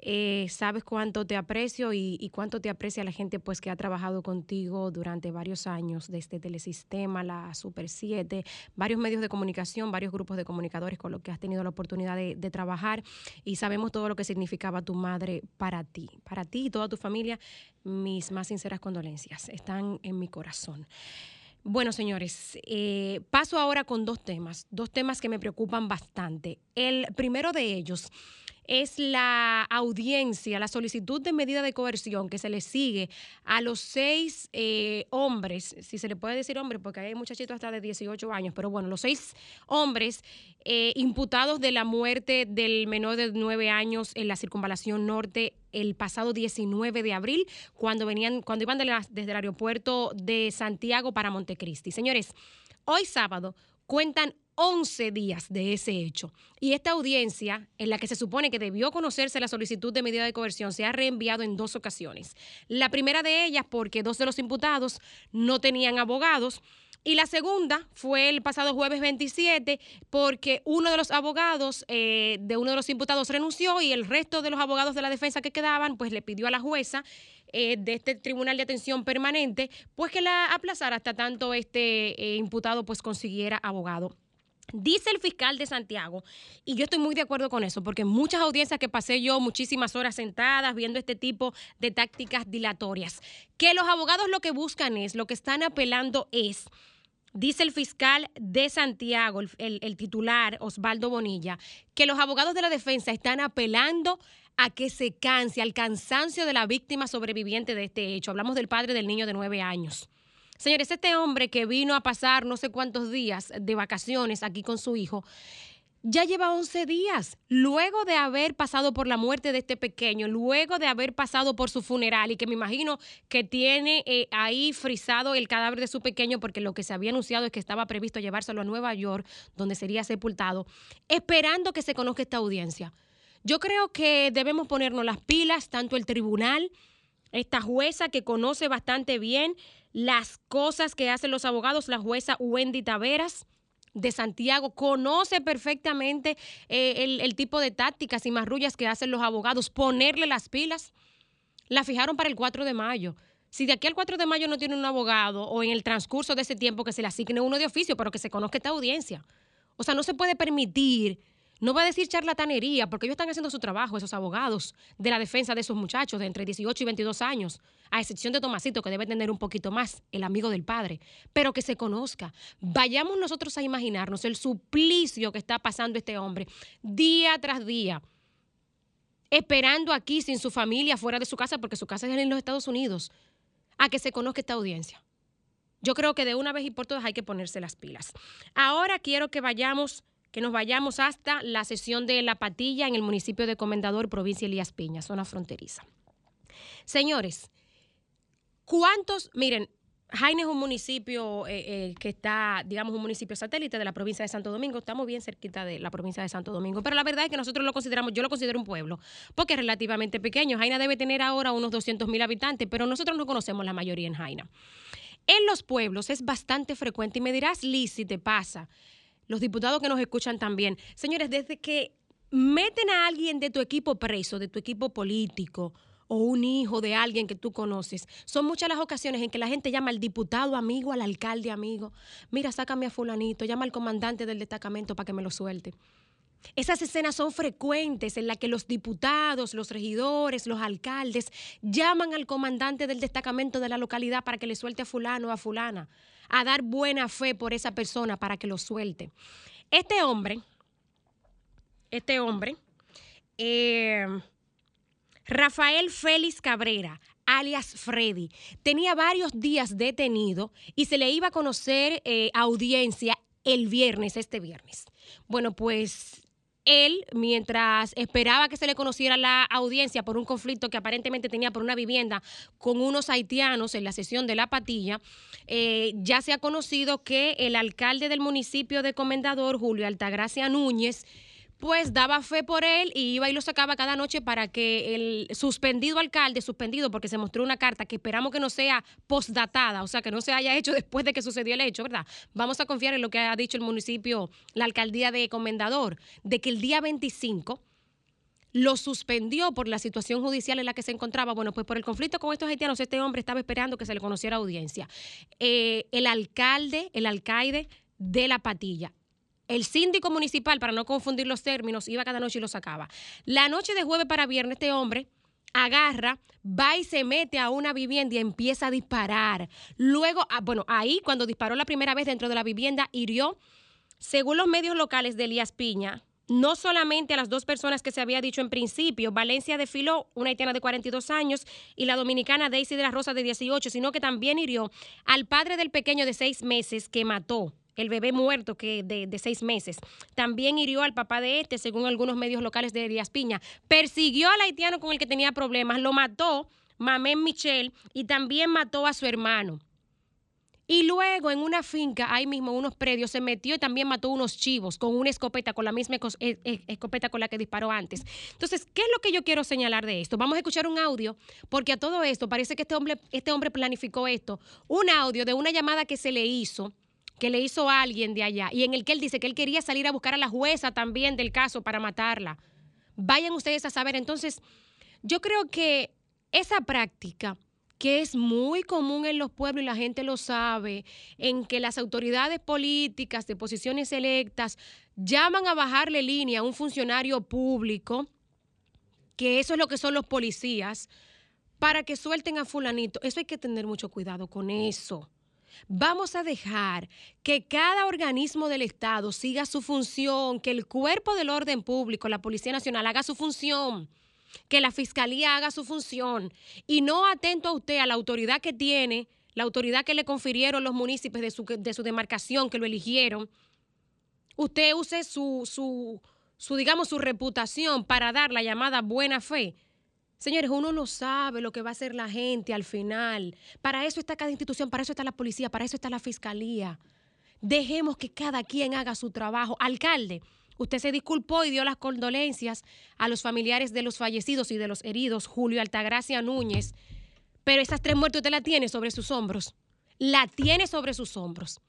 Speaker 7: eh, sabes cuánto te aprecio y, cuánto te aprecia la gente pues que ha trabajado contigo durante varios años, desde Telesistema, la Super 7, varios medios de comunicación, varios grupos de comunicadores con los que has tenido la oportunidad de, de trabajar y sabemos todo lo que significaba tu madre para ti, para ti y toda tu familia. Mis más sinceras condolencias están en mi corazón. Bueno, señores, eh, paso ahora con dos temas, dos temas que me preocupan bastante. El primero de ellos es la audiencia, la solicitud de medida de coerción que se le sigue a los seis eh, hombres, si se le puede decir hombres, porque hay muchachitos hasta de 18 años, pero bueno, los seis hombres eh, imputados de la muerte del menor de 9 años en la circunvalación norte el pasado 19 de abril, cuando venían, cuando iban desde el aeropuerto de Santiago para Montecristi. Señores, hoy sábado cuentan 11 días de ese hecho. Y esta audiencia, en la que se supone que debió conocerse la solicitud de medida de coerción, se ha reenviado en dos ocasiones. La primera de ellas porque dos de los imputados no tenían abogados. Y la segunda fue el pasado jueves 27 porque uno de los abogados eh, de uno de los imputados renunció y el resto de los abogados de la defensa que quedaban pues le pidió a la jueza eh, de este tribunal de atención permanente pues que la aplazara hasta tanto este eh, imputado pues consiguiera abogado. Dice el fiscal de Santiago, y yo estoy muy de acuerdo con eso, porque muchas audiencias que pasé yo, muchísimas horas sentadas viendo este tipo de tácticas dilatorias, que los abogados lo que buscan es, lo que están apelando es, dice el fiscal de Santiago, el- el titular Osvaldo Bonilla, que los abogados de la defensa están apelando a que se canse, al cansancio de la víctima sobreviviente de este hecho. Hablamos del padre del niño de nueve años. Señores, este hombre que vino a pasar no sé cuántos días de vacaciones aquí con su hijo, ya lleva 11 días, luego de haber pasado por la muerte de este pequeño, luego de haber pasado por su funeral y que me imagino que tiene eh, ahí frisado el cadáver de su pequeño porque lo que se había anunciado es que estaba previsto llevárselo a Nueva York, donde sería sepultado, esperando que se conozca esta audiencia. Yo creo que debemos ponernos las pilas, tanto el tribunal, esta jueza que conoce bastante bien las cosas que hacen los abogados, la jueza Wendy Taveras de Santiago, conoce perfectamente eh, el, el tipo de tácticas y marrullas que hacen los abogados, ponerle las pilas. La fijaron para el 4 de mayo. Si de aquí al 4 de mayo no tiene un abogado o en el transcurso de ese tiempo que se le asigne uno de oficio, pero que se conozca esta audiencia. O sea, no se puede permitir, no va a decir charlatanería, porque ellos están haciendo su trabajo, esos abogados de la defensa de esos muchachos de entre 18 y 22 años, a excepción de Tomasito, que debe tener un poquito más, el amigo del padre, pero que se conozca. Vayamos nosotros a imaginarnos el suplicio que está pasando este hombre día tras día esperando aquí sin su familia, fuera de su casa, porque su casa es en los Estados Unidos, a que se conozca esta audiencia. Yo creo que de una vez y por todas hay que ponerse las pilas. Ahora quiero que vayamos, que nos vayamos hasta la sesión de La Patilla en el municipio de Comendador, provincia Elías Piña, zona fronteriza. Señores, ¿cuántos? Miren, Jaime es un municipio eh, eh, que está, digamos, un municipio satélite de la provincia de Santo Domingo. Estamos bien cerquita de la provincia de Santo Domingo. Pero la verdad es que nosotros lo consideramos, yo lo considero un pueblo, porque es relativamente pequeño. Jaina debe tener ahora unos 200 mil habitantes, pero nosotros no conocemos la mayoría en Jaina. En los pueblos es bastante frecuente, y me dirás, Liz, si te pasa, los diputados que nos escuchan también. Señores, desde que meten a alguien de tu equipo preso, de tu equipo político, o un hijo de alguien que tú conoces. Son muchas las ocasiones en que la gente llama al diputado amigo, al alcalde amigo. Mira, sácame a fulanito, llama al comandante del destacamento para que me lo suelte. Esas escenas son frecuentes en las que los diputados, los regidores, los alcaldes llaman al comandante del destacamento de la localidad para que le suelte a fulano o a fulana, a dar buena fe por esa persona para que lo suelte. Este hombre, este hombre, eh, Rafael Félix Cabrera, alias Freddy, tenía varios días detenido y se le iba a conocer eh, audiencia el viernes, este viernes. Bueno, pues él, mientras esperaba que se le conociera la audiencia por un conflicto que aparentemente tenía por una vivienda con unos haitianos en la sesión de la patilla, eh, ya se ha conocido que el alcalde del municipio de Comendador, Julio Altagracia Núñez, pues daba fe por él y iba y lo sacaba cada noche para que el suspendido alcalde, suspendido porque se mostró una carta que esperamos que no sea postdatada, o sea, que no se haya hecho <laughs> después de que sucedió el hecho, ¿verdad? Vamos a confiar en lo que ha dicho el municipio, la alcaldía de Comendador, de que el día 25 lo suspendió por la situación judicial en la que se encontraba. Bueno, pues por el conflicto con estos haitianos, este hombre estaba esperando que se le conociera audiencia. Eh, el alcalde, el alcaide de la patilla, el síndico municipal, para no confundir los términos, iba cada noche y lo sacaba. La noche de jueves para viernes, este hombre agarra, va y se mete a una vivienda y empieza a disparar. Luego, ah, bueno, ahí cuando disparó la primera vez dentro de la vivienda, hirió, según los medios locales de Elías Piña, no solamente a las dos personas que se había dicho en principio, Valencia de Filó, una haitiana de 42 años, y la dominicana Daisy de la Rosa de 18, sino que también hirió al padre del pequeño de seis meses que mató el bebé muerto que de, seis meses. También hirió al papá de este, según algunos medios locales de Elías Piña. Persiguió al haitiano con el que tenía problemas, lo mató, Mamén Michel, y también mató a su hermano. Y luego en una finca, ahí mismo, unos predios, se metió y también mató unos chivos con una escopeta, con la misma escopeta con la que disparó antes. Entonces, ¿qué es lo que yo quiero señalar de esto? Vamos a escuchar un audio, porque a todo esto parece que este hombre, este hombre planificó esto. Un audio de una llamada que se le hizo que le hizo a alguien de allá y en el que él dice que él quería salir a buscar a la jueza también del caso para matarla. Vayan ustedes a saber. Entonces, yo creo que esa práctica que es muy común en los pueblos y la gente lo sabe, en que las autoridades políticas de posiciones electas llaman a bajarle línea a un funcionario público, que eso es lo que son los policías, para que suelten a fulanito. Eso hay que tener mucho cuidado con eso. Vamos a dejar que cada organismo del Estado siga su función, que el cuerpo del orden público, la Policía Nacional, haga su función, que la Fiscalía haga su función y no atento a usted, a la autoridad que tiene, la autoridad que le confirieron los municipios de su, de su demarcación, que lo eligieron. Usted use su, su, su, digamos, su reputación para dar la llamada buena fe. Señores, uno no sabe lo que va a hacer la gente al final. Para eso está cada institución, para eso está la policía, para eso está la fiscalía. Dejemos que cada quien haga su trabajo. Alcalde, usted se disculpó y dio las condolencias a los familiares de los fallecidos y de los heridos, Julio Altagracia Núñez, pero esas tres muertes usted la tiene sobre sus hombros. La tiene sobre sus hombros.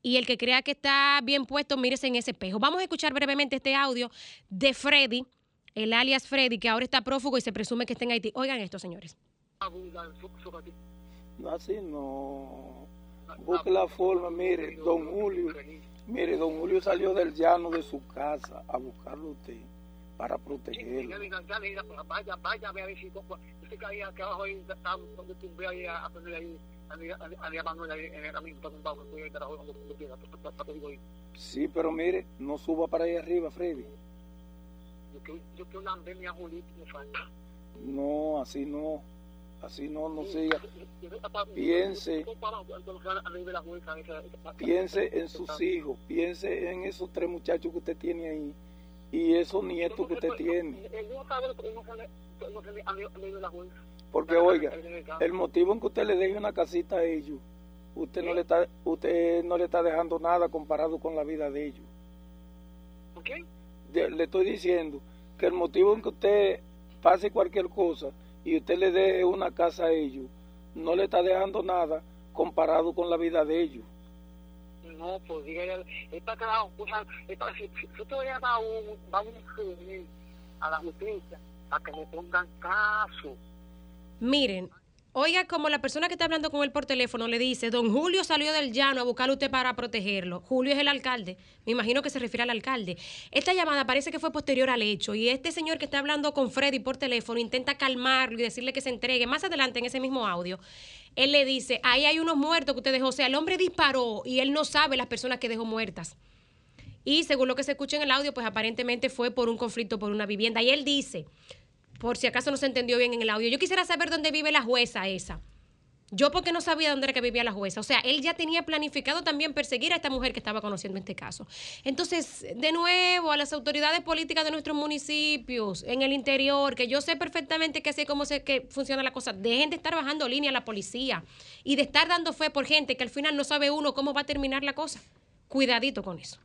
Speaker 7: Y el que crea que está bien puesto, mírese en ese espejo. Vamos a escuchar brevemente este audio de Freddy el alias Freddy, que ahora está prófugo y se presume que está en Haití. Oigan esto, señores.
Speaker 29: Así no. Busque la forma, mire, don Julio, mire, don Julio salió del llano de su casa a buscarlo a usted para protegerlo. Sí, pero mire, no suba para ahí arriba, Freddy.
Speaker 30: Yo falta.
Speaker 29: No, así no. Así no, no siga. Piense, piense en sus hijos, piense en esos tres muchachos que usted tiene ahí y esos nietos que usted tiene. Porque oiga, el motivo en que usted le deje una casita a ellos, usted no le está, usted no le está dejando nada comparado con la vida de ellos.
Speaker 30: ¿Por qué?
Speaker 29: Le estoy diciendo que el motivo en que usted pase cualquier cosa y usted le dé una casa a ellos, no le está dejando nada comparado con la vida de ellos.
Speaker 30: No, pues diga, está quedado, o sea, está, si, si, si usted va a un, va a un a la justicia para que le pongan caso.
Speaker 7: Miren, Oiga, como la persona que está hablando con él por teléfono le dice, don Julio salió del llano a buscar a usted para protegerlo. Julio es el alcalde. Me imagino que se refiere al alcalde. Esta llamada parece que fue posterior al hecho y este señor que está hablando con Freddy por teléfono intenta calmarlo y decirle que se entregue. Más adelante en ese mismo audio, él le dice, ahí hay unos muertos que usted dejó. O sea, el hombre disparó y él no sabe las personas que dejó muertas. Y según lo que se escucha en el audio, pues aparentemente fue por un conflicto por una vivienda. Y él dice, por si acaso no se entendió bien en el audio, yo quisiera saber dónde vive la jueza esa. Yo porque no sabía dónde era que vivía la jueza. O sea, él ya tenía planificado también perseguir a esta mujer que estaba conociendo en este caso. Entonces, de nuevo, a las autoridades políticas de nuestros municipios, en el interior, que yo sé perfectamente que es como se, que funciona la cosa, dejen de estar bajando línea a la policía y de estar dando fe por gente que al final no sabe uno cómo va a terminar la cosa. Cuidadito con eso.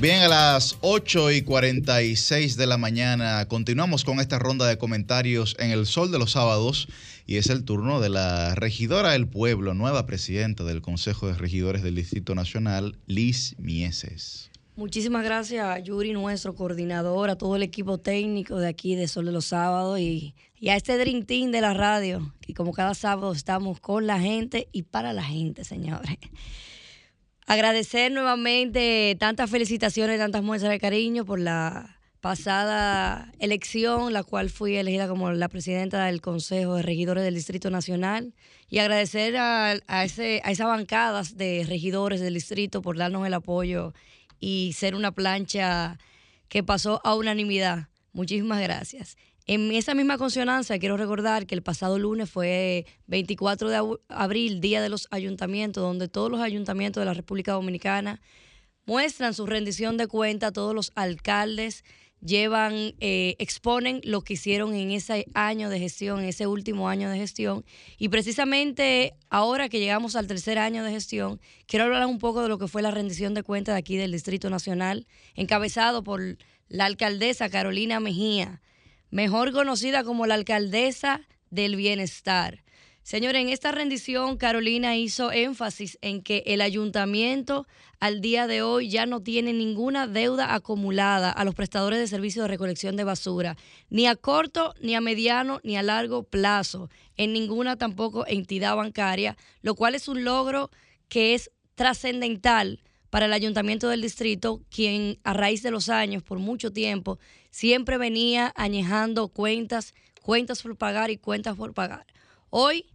Speaker 2: Bien, a las 8 y 46 de la mañana continuamos con esta ronda de comentarios en el Sol de los Sábados y es el turno de la regidora del pueblo, nueva presidenta del Consejo de Regidores del Distrito Nacional, Liz Mieses.
Speaker 8: Muchísimas gracias a Yuri, nuestro coordinador, a todo el equipo técnico de aquí de Sol de los Sábados y, y a este Dream Team de la radio, que como cada sábado estamos con la gente y para la gente, señores. Agradecer nuevamente tantas felicitaciones, tantas muestras de cariño por la pasada elección, la cual fui elegida como la presidenta del Consejo de Regidores del Distrito Nacional. Y agradecer a, a ese, a esas bancadas de regidores del distrito por darnos el apoyo y ser una plancha que pasó a unanimidad. Muchísimas gracias. En esa misma consonancia, quiero recordar que el pasado lunes fue 24 de abril, Día de los Ayuntamientos, donde todos los ayuntamientos de la República Dominicana muestran su rendición de cuenta, todos los alcaldes llevan, eh, exponen lo que hicieron en ese año de gestión, en ese último año de gestión. Y precisamente ahora que llegamos al tercer año de gestión, quiero hablar un poco de lo que fue la rendición de cuenta de aquí del Distrito Nacional, encabezado por la alcaldesa Carolina Mejía, mejor conocida como la alcaldesa del bienestar. Señores, en esta rendición Carolina hizo énfasis en que el ayuntamiento al día de hoy ya no tiene ninguna deuda acumulada a los prestadores de servicios de recolección de basura, ni a corto, ni a mediano, ni a largo plazo, en ninguna tampoco entidad bancaria, lo cual es un logro que es trascendental para el ayuntamiento del distrito, quien a raíz de los años, por mucho tiempo, siempre venía añejando cuentas, cuentas por pagar y cuentas por pagar. Hoy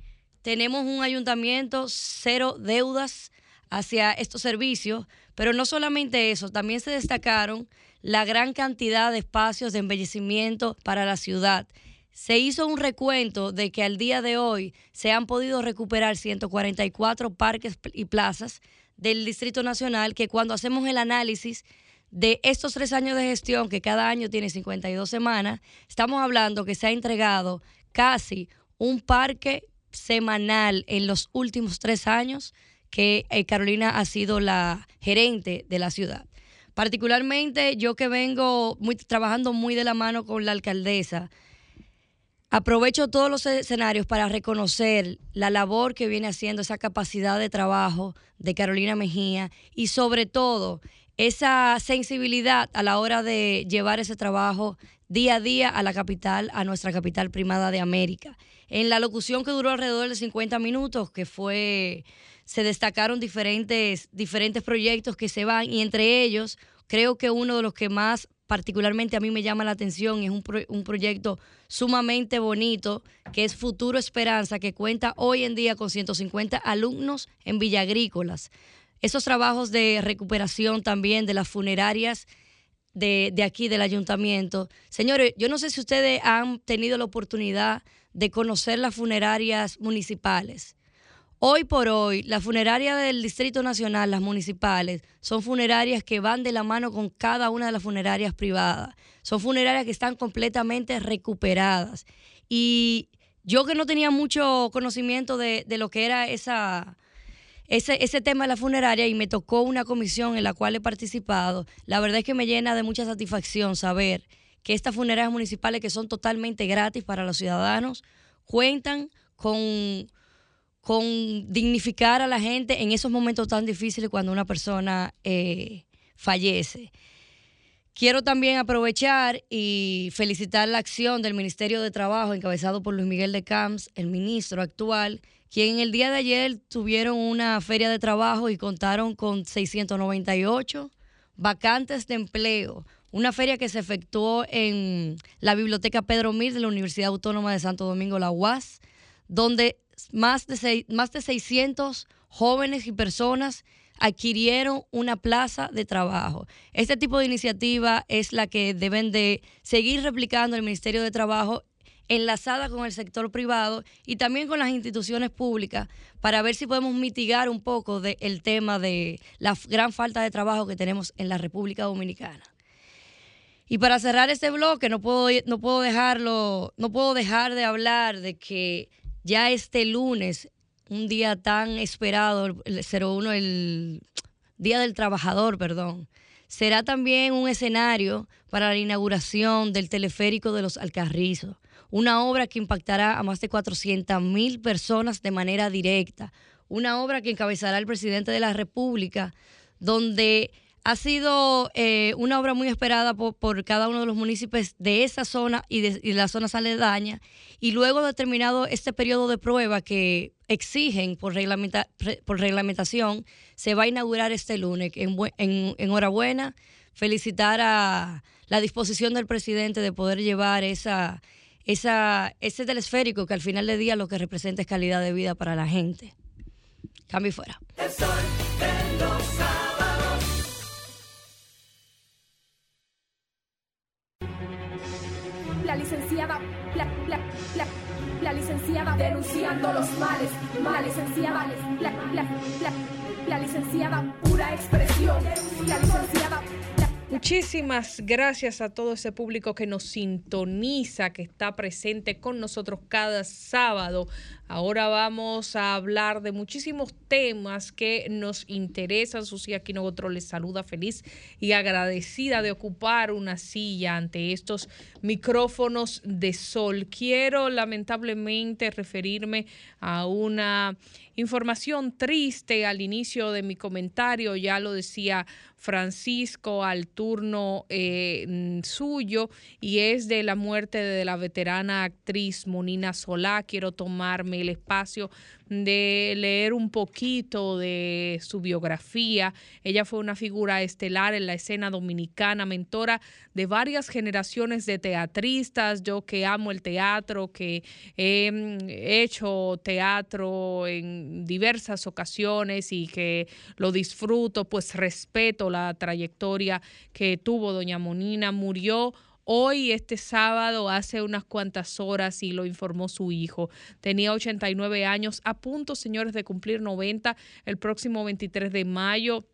Speaker 8: tenemos un ayuntamiento cero deudas hacia estos servicios, pero no solamente eso, también se destacaron la gran cantidad de espacios de embellecimiento para la ciudad. Se hizo un recuento de que al día de hoy se han podido recuperar 144 parques y plazas del Distrito Nacional, que cuando hacemos el análisis de estos tres años de gestión, que cada año tiene 52 semanas, estamos hablando que se ha entregado casi un parque semanal en los últimos tres años que eh, Carolina ha sido la gerente de la ciudad. Particularmente yo que vengo muy, trabajando muy de la mano con la alcaldesa, aprovecho todos los escenarios para reconocer la labor que viene haciendo, esa capacidad de trabajo de Carolina Mejía y sobre todo esa sensibilidad a la hora de llevar ese trabajo día a día a la capital, a nuestra capital primada de América. En la locución que duró alrededor de 50 minutos, que fue, se destacaron diferentes, diferentes proyectos que se van y entre ellos creo que uno de los que más particularmente a mí me llama la atención es un, pro- un proyecto sumamente bonito que es Futuro Esperanza, que cuenta hoy en día con 150 alumnos en Villa Agrícolas. Esos trabajos de recuperación también de las funerarias de, de aquí del ayuntamiento. Señores, yo no sé si ustedes han tenido la oportunidad de conocer las funerarias municipales. Hoy por hoy, las funerarias del Distrito Nacional, las municipales, son funerarias que van de la mano con cada una de las funerarias privadas. Son funerarias que están completamente recuperadas. Y yo que no tenía mucho conocimiento de, lo que era esa, ese, ese tema de la funeraria y me tocó una comisión en la cual he participado, la verdad es que me llena de mucha satisfacción saber que estas funerarias municipales que son totalmente gratis para los ciudadanos cuentan con, con dignificar a la gente en esos momentos tan difíciles cuando una persona eh, fallece. Quiero también aprovechar y felicitar la acción del Ministerio de Trabajo encabezado por Luis Miguel de Camps, el ministro actual, quien el día de ayer tuvieron una feria de trabajo y contaron con 698 vacantes de empleo. Una feria que se efectuó en la Biblioteca Pedro Mir de la Universidad Autónoma de Santo Domingo, la UAS, donde más de, seis- más de 600 jóvenes y personas adquirieron una plaza de trabajo. Este tipo de iniciativa es la que deben de seguir replicando el Ministerio de Trabajo enlazada con el sector privado y también con las instituciones públicas para ver si podemos mitigar un poco del tema de la gran falta de trabajo que tenemos en la República Dominicana. Y para cerrar este bloque, no puedo, no puedo dejarlo, no puedo dejar de hablar de que ya este lunes, un día tan esperado, el 01, el Día del Trabajador, perdón, será también un escenario para la inauguración del teleférico de los Alcarrizos, una obra que impactará a más de 400 mil personas de manera directa, una obra que encabezará el presidente de la República, donde ha sido eh, una obra muy esperada por, cada uno de los municipios de esa zona y de, y las zonas. Y luego de terminado este periodo de prueba que exigen por, reglamenta- por reglamentación, se va a inaugurar este lunes. En, en- enhorabuena, felicitar a la disposición del presidente de poder llevar esa, esa, ese telesférico que al final del día lo que representa es calidad de vida para la gente. Cambio y fuera.
Speaker 20: El sol de los
Speaker 31: la, la, la, licenciada denunciando los males, licenciada, la, la, la, la licenciada pura expresión, la licenciada
Speaker 6: Muchísimas gracias a todo ese público que nos sintoniza, que está presente con nosotros cada sábado. Ahora vamos a hablar de muchísimos temas que nos interesan. Susi Aquino Otro les saluda feliz y agradecida de ocupar una silla ante estos micrófonos de sol. Quiero lamentablemente referirme a una información triste al inicio de mi comentario, ya lo decía Francisco al turno eh, mm, suyo, y es de la muerte de la veterana actriz Monina Solá. Quiero tomarme el espacio de leer un poquito de su biografía. Ella fue una figura estelar en la escena dominicana, mentora de varias generaciones de teatristas. Yo que amo el teatro, que he mm, hecho teatro en diversas ocasiones y que lo disfruto, pues respeto la trayectoria que tuvo doña Monina. Murió Hoy, este sábado, hace unas cuantas horas, y lo informó su hijo. Tenía 89 años, a punto, señores, de cumplir 90 el próximo 23 de mayo.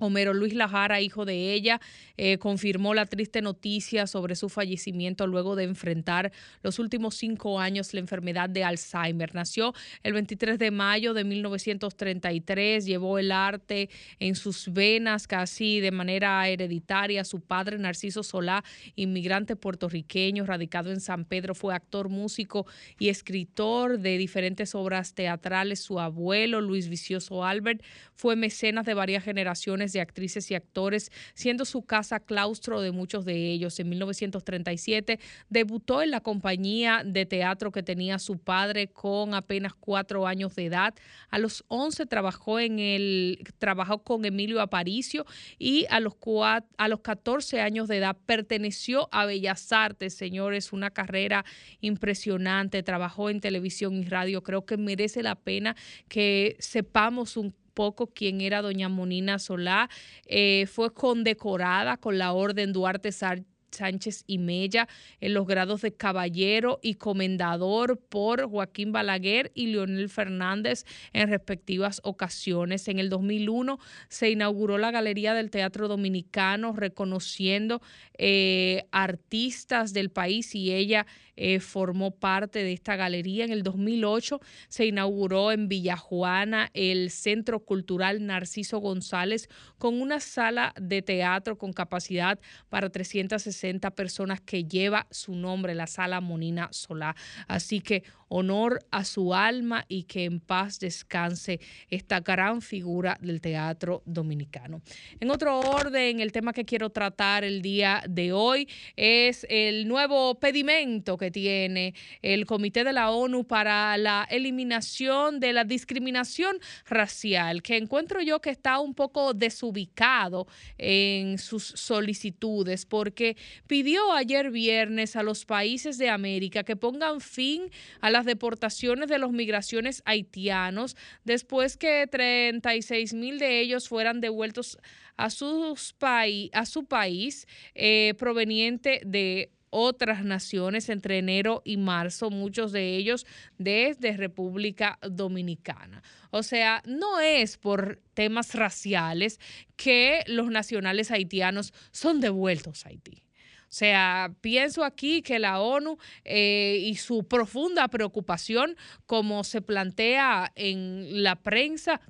Speaker 6: Homero Luis Lajara, hijo de ella, eh, confirmó la triste noticia sobre su fallecimiento luego de enfrentar los últimos cinco años la enfermedad de Alzheimer. Nació el 23 de mayo de 1933, llevó el arte en sus venas casi de manera hereditaria. Su padre, Narciso Solá, inmigrante puertorriqueño, radicado en San Pedro, fue actor, músico y escritor de diferentes obras teatrales. Su abuelo, Luis Vicioso Albert, fue mecenas de varias generaciones de actrices y actores, siendo su casa claustro de muchos de ellos. En 1937 debutó en la compañía de teatro que tenía su padre con apenas cuatro años de edad. A los 11 trabajó en el trabajó con Emilio Aparicio y a los cua- a los 14 años de edad perteneció a Bellas Artes, señores, una carrera impresionante. Trabajó en televisión y radio. Creo que merece la pena que sepamos un poco quién era doña Monina Solá. Eh, fue condecorada con la Orden Duarte Sá- Sánchez y Mella en los grados de caballero y comendador por Joaquín Balaguer y Leonel Fernández en respectivas ocasiones. En el 2001 se inauguró la Galería del Teatro Dominicano reconociendo eh, artistas del país y ella eh, formó parte de esta galería. En el 2008 se inauguró en Villajuana el Centro Cultural Narciso González con una sala de teatro con capacidad para 360 60 personas que lleva su nombre, la sala Monina Solá. Así que honor a su alma y que en paz descanse esta gran figura del teatro dominicano. En otro orden, el tema que quiero tratar el día de hoy es el nuevo pedimento que tiene el Comité de la ONU para la eliminación de la discriminación racial, que encuentro yo que está un poco desubicado en sus solicitudes, porque pidió ayer viernes a los países de América que pongan fin a las deportaciones de los migraciones haitianos después que 36 mil de ellos fueran devueltos a, sus paí- a su país eh, proveniente de otras naciones entre enero y marzo, muchos de ellos desde República Dominicana. O sea, no es por temas raciales que los nacionales haitianos son devueltos a Haití. O sea, pienso aquí que la ONU eh, y su profunda preocupación, como se plantea en la prensa,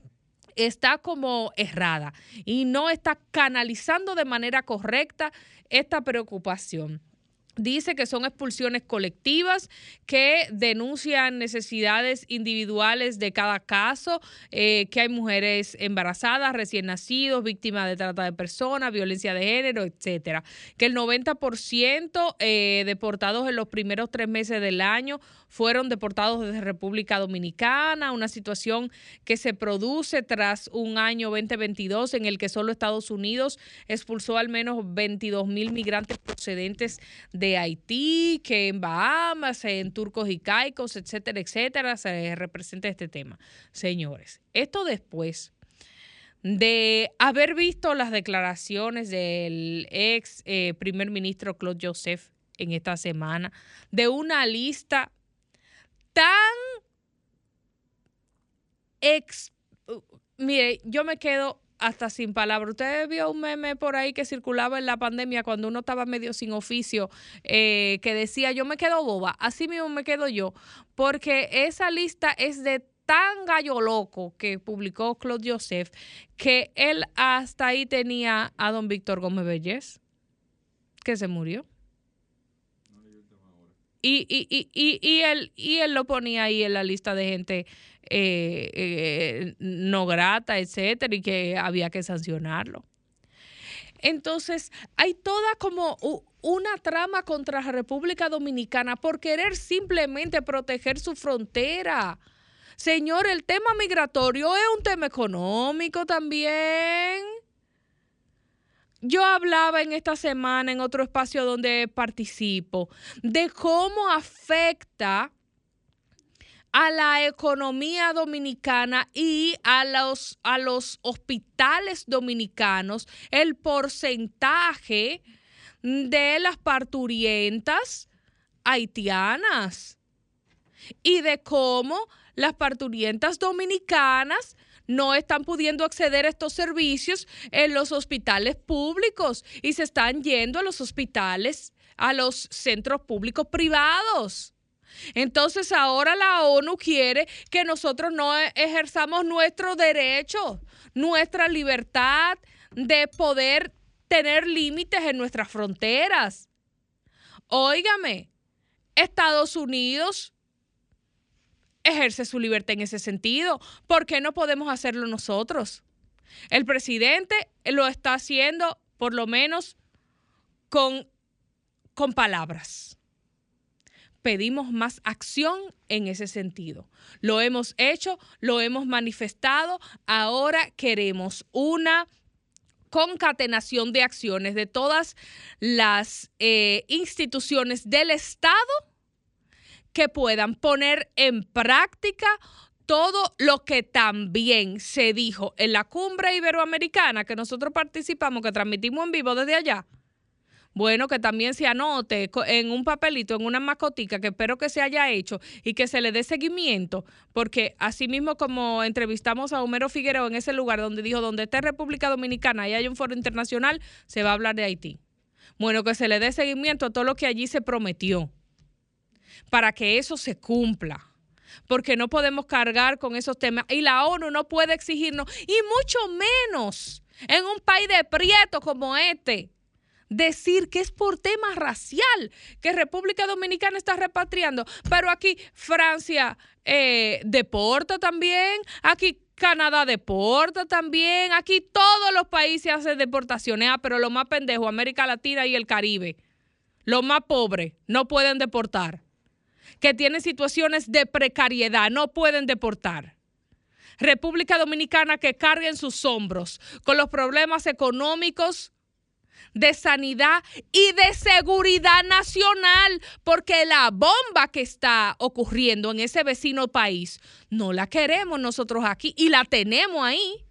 Speaker 6: está como errada y no está canalizando de manera correcta esta preocupación. Dice que son expulsiones colectivas que denuncian necesidades individuales de cada caso, eh, que hay mujeres embarazadas, recién nacidos, víctimas de trata de personas, violencia de género, etcétera. Que el 90% eh, deportados en los primeros tres meses del año fueron deportados desde República Dominicana, una situación que se produce tras un año 2022 en el que solo Estados Unidos expulsó al menos 22 mil migrantes procedentes de Haití, que en Bahamas, en Turcos y Caicos, etcétera, etcétera, se representa este tema. Señores, esto después de haber visto las declaraciones del ex eh, primer ministro Claude Joseph en esta semana, de una lista tan ex... uh, Mire, yo me quedo hasta sin palabras. Usted vio un meme por ahí que circulaba en la pandemia cuando uno estaba medio sin oficio, eh, que decía, yo me quedo boba. Así mismo me quedo yo, porque esa lista es de tan gallo loco que publicó Claude Joseph, que él hasta ahí tenía a don Víctor Gómez Bellés, que se murió. Y, y, y, y, y él, y él lo ponía ahí en la lista de gente eh, eh, no grata, etcétera, y que había que sancionarlo. Entonces, hay toda como una trama contra la República Dominicana por querer simplemente proteger su frontera. Señor, el tema migratorio es un tema económico también. Yo hablaba en esta semana en otro espacio donde participo de cómo afecta a la economía dominicana y a los, a los hospitales dominicanos el porcentaje de las parturientas haitianas y de cómo las parturientas dominicanas no están pudiendo acceder a estos servicios en los hospitales públicos y se están yendo a los hospitales, a los centros públicos privados. Entonces ahora la ONU quiere que nosotros no ejerzamos nuestro derecho, nuestra libertad de poder tener límites en nuestras fronteras. Óigame, Estados Unidos ejerce su libertad en ese sentido. ¿Por qué no podemos hacerlo nosotros? El presidente lo está haciendo, por lo menos, con, con palabras. Pedimos más acción en ese sentido. Lo hemos hecho, lo hemos manifestado, ahora queremos una concatenación de acciones de todas las eh, instituciones del Estado que puedan poner en práctica todo lo que también se dijo en la cumbre iberoamericana que nosotros participamos, que transmitimos en vivo desde allá. Bueno, que también se anote en un papelito, en una mascotica, que espero que se haya hecho y que se le dé seguimiento, porque así mismo como entrevistamos a Homero Figueroa en ese lugar donde dijo, donde esté República Dominicana y hay un foro internacional, se va a hablar de Haití. Bueno, que se le dé seguimiento a todo lo que allí se prometió para que eso se cumpla. Porque no podemos cargar con esos temas. Y la ONU no puede exigirnos, y mucho menos en un país de prieto como este, decir que es por tema racial que República Dominicana está repatriando, pero aquí Francia eh, deporta también, aquí Canadá deporta también, aquí todos los países hacen deportaciones, ah, pero lo más pendejo, América Latina y el Caribe, los más pobres, no pueden deportar, que tienen situaciones de precariedad, no pueden deportar. República Dominicana que carga en sus hombros con los problemas económicos, de sanidad y de seguridad nacional, porque la bomba que está ocurriendo en ese vecino país no la queremos nosotros aquí y la tenemos ahí.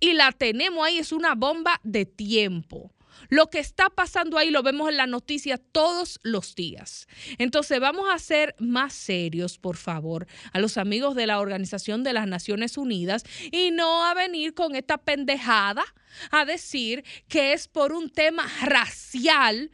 Speaker 6: Y la tenemos ahí, es una bomba de tiempo. Lo que está pasando ahí lo vemos en la noticia todos los días. Entonces vamos a ser más serios, por favor, a los amigos de la Organización de las Naciones Unidas y no a venir con esta pendejada a decir que es por un tema racial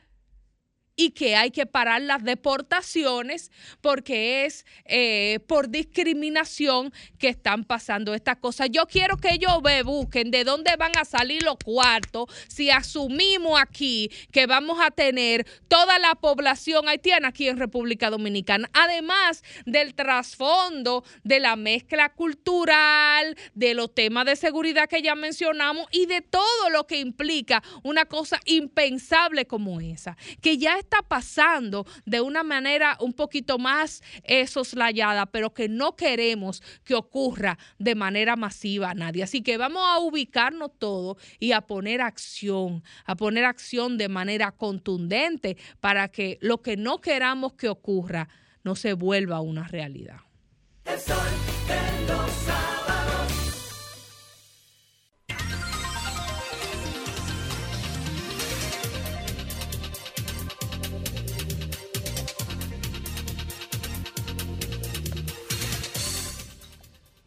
Speaker 6: y que hay que parar las deportaciones porque es eh, por discriminación que están pasando estas cosas. Yo quiero que ellos me busquen de dónde van a salir los cuartos si asumimos aquí que vamos a tener toda la población haitiana aquí en República Dominicana, además del trasfondo de la mezcla cultural, de los temas de seguridad que ya mencionamos y de todo lo que implica una cosa impensable como esa, que ya está pasando de una manera un poquito más eh, soslayada, pero que no queremos que ocurra de manera masiva a nadie. Así que vamos a ubicarnos todo y a poner acción, a poner acción de manera contundente para que lo que no queramos que ocurra no se vuelva una realidad.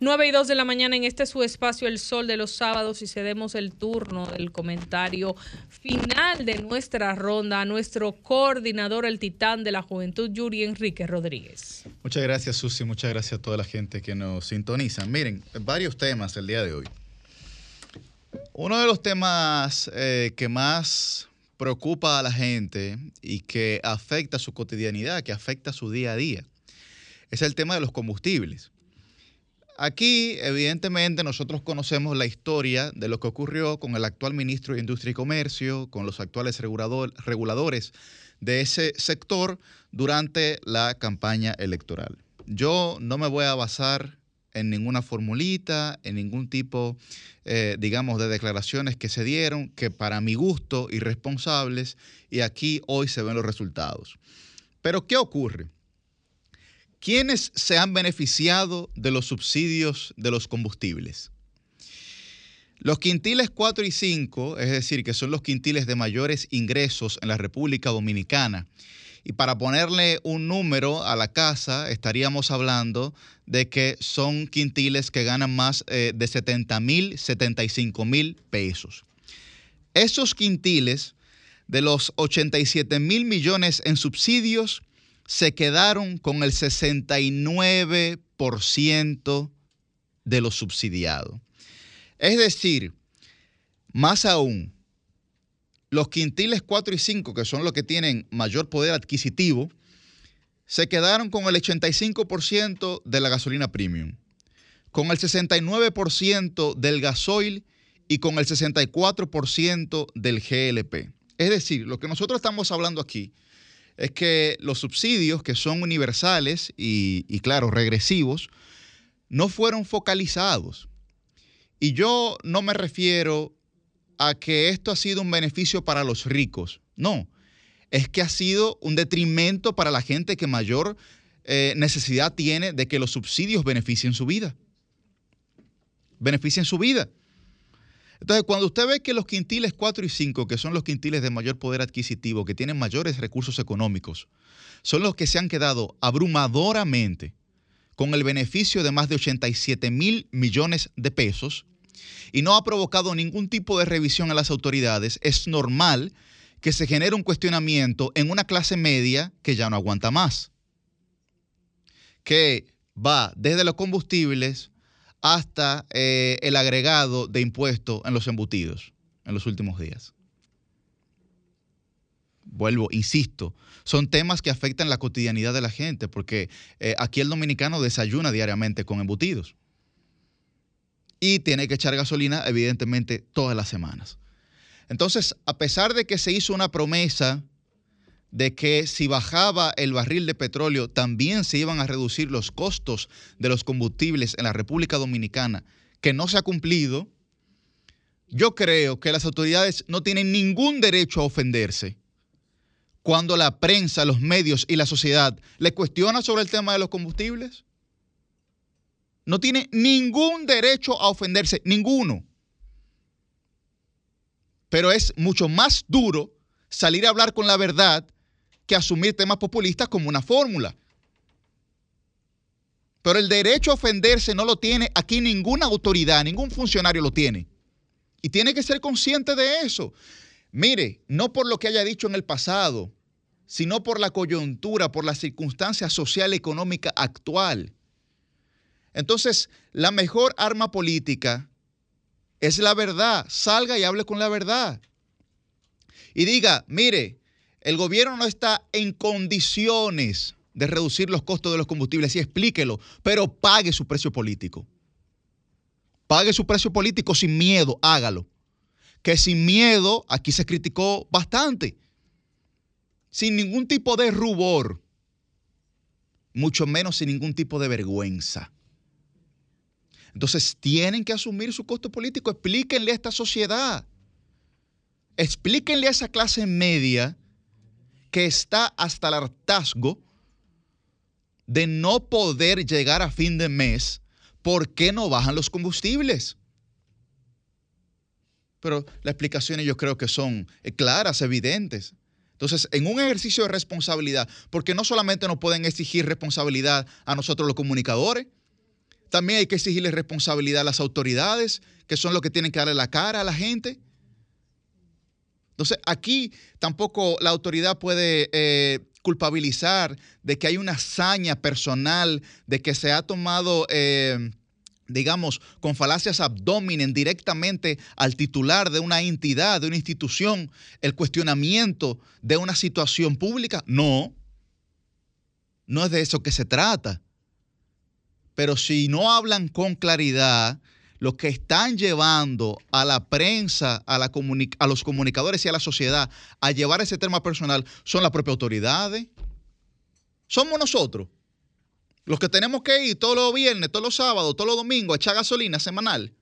Speaker 6: 9 y 2 de la mañana en este su espacio El Sol de los Sábados y cedemos el turno del comentario final de nuestra ronda a nuestro coordinador, el titán de la juventud, Yuri Enrique Rodríguez.
Speaker 2: Muchas gracias, Susi. Muchas gracias a toda la gente que nos sintoniza. Miren, varios temas el día de hoy. Uno de los temas eh, que más preocupa a la gente y que afecta su cotidianidad, que afecta su día a día, es el tema de los combustibles. Aquí, evidentemente, nosotros conocemos la historia de lo que ocurrió con el actual ministro de Industria y Comercio, con los actuales regulador- reguladores de ese sector durante la campaña electoral. Yo no me voy a basar en ninguna formulita, en ningún tipo, eh, digamos, de declaraciones que se dieron, que para mi gusto, irresponsables, y aquí hoy se ven los resultados. Pero, ¿qué ocurre? ¿Quiénes se han beneficiado de los subsidios de los combustibles? Los quintiles 4 y 5, es decir, que son los quintiles de mayores ingresos en la República Dominicana, y para ponerle un número a la casa, estaríamos hablando de que son quintiles que ganan más eh, de 70 mil, 75 mil pesos. Esos quintiles de los 87 mil millones en subsidios se quedaron con el 69% de lo subsidiado. Es decir, más aún, los quintiles 4 y 5, que son los que tienen mayor poder adquisitivo, se quedaron con el 85% de la gasolina premium, con el 69% del gasoil y con el 64% del GLP. Es decir, lo que nosotros estamos hablando aquí es que los subsidios, que son universales y, claro, regresivos, no fueron focalizados. Y yo no me refiero a que esto ha sido un beneficio para los ricos. No, es que ha sido un detrimento para la gente que mayor eh, necesidad tiene de que los subsidios beneficien su vida. Beneficien su vida. Entonces, cuando usted ve que los quintiles 4 y 5, que son los quintiles de mayor poder adquisitivo, que tienen mayores recursos económicos, son los que se han quedado abrumadoramente con el beneficio de más de 87 mil millones de pesos y no ha provocado ningún tipo de revisión a las autoridades, es normal que se genere un cuestionamiento en una clase media que ya no aguanta más, que va desde los combustibles hasta eh, el agregado de impuestos en los embutidos en los últimos días. vuelvo, insisto, son temas que afectan la cotidianidad de la gente, porque eh, aquí el dominicano desayuna diariamente con embutidos. Y tiene que echar gasolina, evidentemente, todas las semanas. Entonces, a pesar de que se hizo una promesa de que si bajaba el barril de petróleo, también se iban a reducir los costos de los combustibles en la República Dominicana, que no se ha cumplido, yo creo que las autoridades no tienen ningún derecho a ofenderse cuando la prensa, los medios y la sociedad le cuestiona sobre el tema de los combustibles. No tiene ningún derecho a ofenderse, ninguno. Pero es mucho más duro salir a hablar con la verdad que asumir temas populistas como una fórmula. Pero el derecho a ofenderse no lo tiene aquí ninguna autoridad, ningún funcionario lo tiene. Y tiene que ser consciente de eso. Mire, no por lo que haya dicho en el pasado, sino por la coyuntura, por la circunstancia social y económica actual. Entonces, la mejor arma política es la verdad. Salga y hable con la verdad. Y diga, mire, el gobierno no está en condiciones de reducir los costos de los combustibles y explíquelo, pero pague su precio político. Pague su precio político sin miedo, hágalo. Que sin miedo, aquí se criticó bastante, sin ningún tipo de rubor, mucho menos sin ningún tipo de vergüenza. Entonces tienen que asumir su costo político. Explíquenle a esta sociedad. Explíquenle a esa clase media que está hasta el hartazgo de no poder llegar a fin de mes, ¿por qué no bajan los combustibles? Pero las explicaciones yo creo que son eh, claras, evidentes. Entonces, en un ejercicio de responsabilidad, porque no solamente nos pueden exigir responsabilidad a nosotros los comunicadores, también hay que exigirle responsabilidad a las autoridades, que son los que tienen que darle la cara a la gente. Entonces, aquí tampoco la autoridad puede eh, culpabilizar de que hay una hazaña personal, de que se ha tomado, eh, digamos, con falacias abdominen directamente al titular de una entidad, de una institución, el cuestionamiento de una situación pública. No, no es de eso que se trata. Pero si no hablan con claridad, los que están llevando a la prensa, a, los comunicadores y a la sociedad a llevar ese tema personal son las propias autoridades. Somos nosotros. Los que tenemos que ir todos los viernes, todos los sábados, todos los domingos a echar gasolina semanal.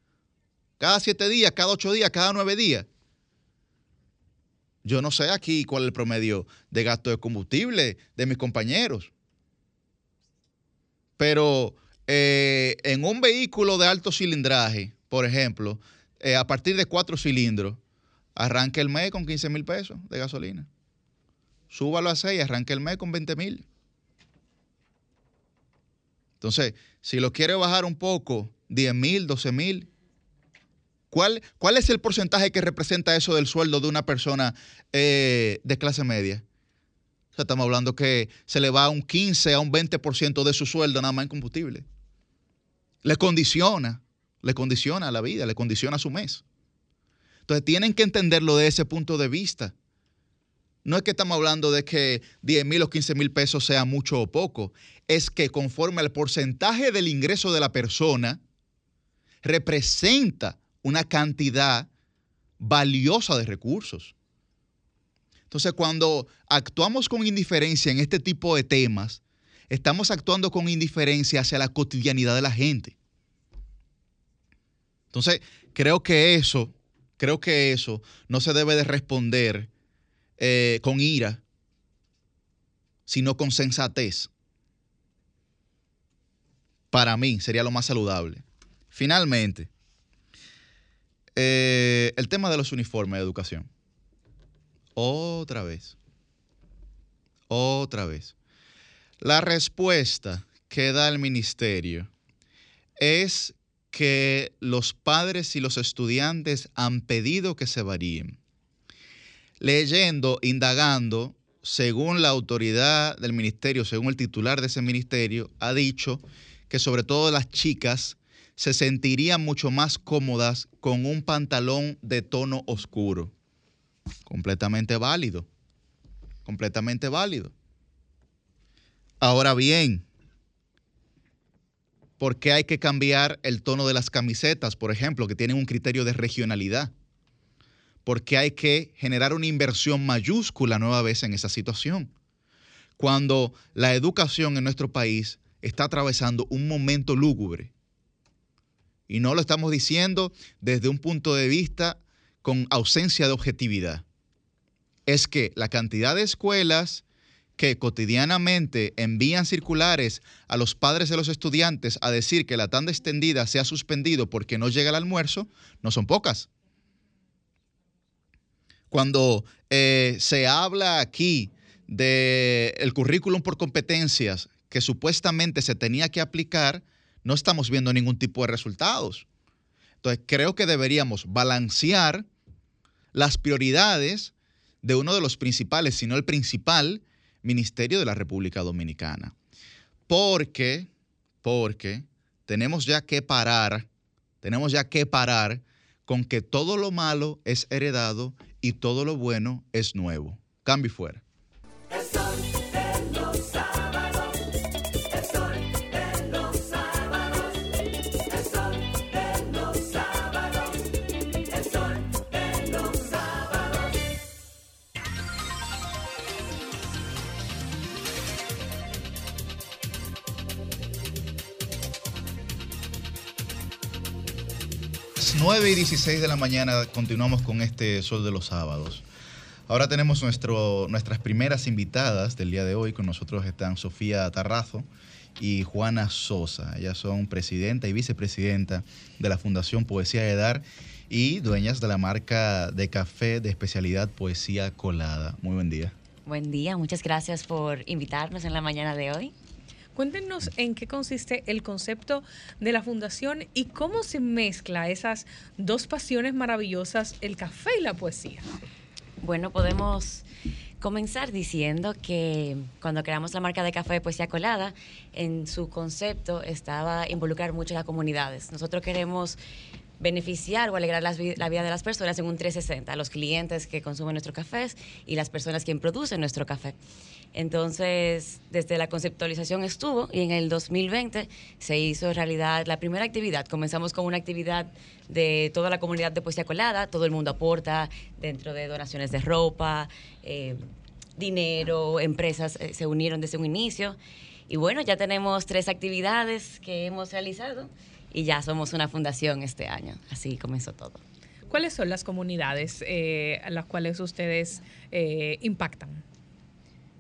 Speaker 2: Cada siete días, cada ocho días, cada nueve días. Yo no sé aquí cuál es el promedio de gasto de combustible de mis compañeros. Pero eh, en un vehículo de alto cilindraje, por ejemplo, eh, a partir de cuatro cilindros, arranque el mes con 15 mil pesos de gasolina. Súbalo a 6 y arranque el mes con 20 mil. Entonces, si lo quiere bajar un poco, 10 mil, 12 mil, ¿cuál, ¿cuál es el porcentaje que representa eso del sueldo de una persona eh, de clase media? O sea, estamos hablando que se le va un 15 a un 20% de su sueldo nada más en combustible le condiciona, le condiciona la vida, le condiciona su mes. Entonces tienen que entenderlo de ese punto de vista. No es que estamos hablando de que 10 mil o 15 mil pesos sea mucho o poco, es que conforme al porcentaje del ingreso de la persona, representa una cantidad valiosa de recursos. Entonces, cuando actuamos con indiferencia en este tipo de temas, estamos actuando con indiferencia hacia la cotidianidad de la gente. Entonces, creo que eso, creo que eso no se debe de responder eh, con ira, sino con sensatez. Para mí sería lo más saludable. Finalmente, eh, el tema de los uniformes de educación. Otra vez. Otra vez. La respuesta que da el ministerio es que los padres y los estudiantes han pedido que se varíen. Leyendo, indagando, según la autoridad del ministerio, según el titular de ese ministerio, ha dicho que sobre todo las chicas se sentirían mucho más cómodas con un pantalón de tono oscuro. Completamente válido. completamente válido. Ahora bien, ¿por qué hay que cambiar el tono de las camisetas, por ejemplo, que tienen un criterio de regionalidad? ¿Por qué hay que generar una inversión mayúscula nueva vez en esa situación? Cuando la educación en nuestro país está atravesando un momento lúgubre. Y no lo estamos diciendo desde un punto de vista con ausencia de objetividad. Es que la cantidad de escuelas que cotidianamente envían circulares a los padres de los estudiantes a decir que la tanda extendida se ha suspendido porque no llega el almuerzo, no son pocas. Cuando eh, se habla aquí del el currículum por competencias que supuestamente se tenía que aplicar, no estamos viendo ningún tipo de resultados. Entonces, creo que deberíamos balancear las prioridades de uno de los principales, si no el principal, ministerio de la República Dominicana. Porque, porque tenemos ya que parar, tenemos ya que parar con que todo lo malo es heredado y todo lo bueno es nuevo. Cambio fuera. 9 y 16 de la mañana continuamos con este Sol de los Sábados. Ahora tenemos nuestro, nuestras primeras invitadas del día de hoy. Con nosotros están Sofía Tarrazo y Juana Sosa. Ellas son presidenta y vicepresidenta de la Fundación Poesía de Dar y dueñas de la marca de café de especialidad Poesía Colada. Muy buen día.
Speaker 32: Buen día, muchas gracias por invitarnos en la mañana de hoy.
Speaker 6: Cuéntenos en qué consiste el concepto de la fundación y cómo se mezcla esas dos pasiones maravillosas, el café y la poesía.
Speaker 32: Bueno, podemos comenzar diciendo que cuando creamos la marca de café de poesía colada, en su concepto estaba involucrar mucho a las comunidades. Nosotros queremos beneficiar o alegrar la vida de las personas en un 360, los clientes que consumen nuestros cafés y las personas que producen nuestro café. Entonces, desde la conceptualización estuvo y en el 2020 se hizo realidad la primera actividad. Comenzamos con una actividad de toda la comunidad de Poesía Colada, todo el mundo aporta dentro de donaciones de ropa, eh, dinero, empresas eh, se unieron desde un inicio. Y bueno, ya tenemos tres actividades que hemos realizado y ya somos una fundación este año. Así comenzó todo.
Speaker 6: ¿Cuáles son las comunidades eh, a las cuales ustedes impactan?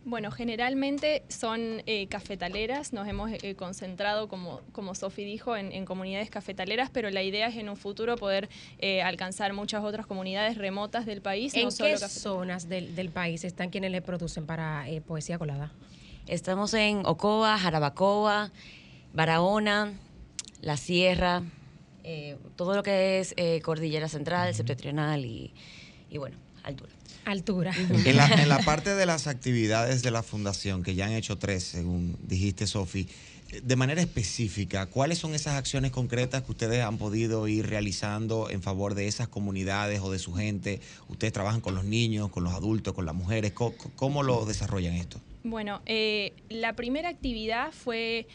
Speaker 33: Bueno, generalmente son eh, cafetaleras, nos hemos eh, concentrado, como, como Sofi dijo, en, en comunidades cafetaleras, pero la idea es en un futuro poder eh, alcanzar muchas otras comunidades remotas del país.
Speaker 7: ¿En
Speaker 33: no solo
Speaker 7: qué zonas del, del país están quienes le producen para eh, poesía colada?
Speaker 32: Estamos en Ocoa, Jarabacoa, Barahona, La Sierra, eh, todo lo que es eh, Cordillera Central, Septentrional y, y bueno, altura.
Speaker 7: Altura.
Speaker 1: En la, en la parte de las actividades de la fundación, que ya han hecho tres, según dijiste, Sofi, de manera específica, ¿cuáles son esas acciones concretas que ustedes han podido ir realizando en favor de esas comunidades o de su gente? Ustedes trabajan con los niños, con los adultos, con las mujeres. ¿Cómo, cómo lo desarrollan esto?
Speaker 33: Bueno, eh, la primera actividad fue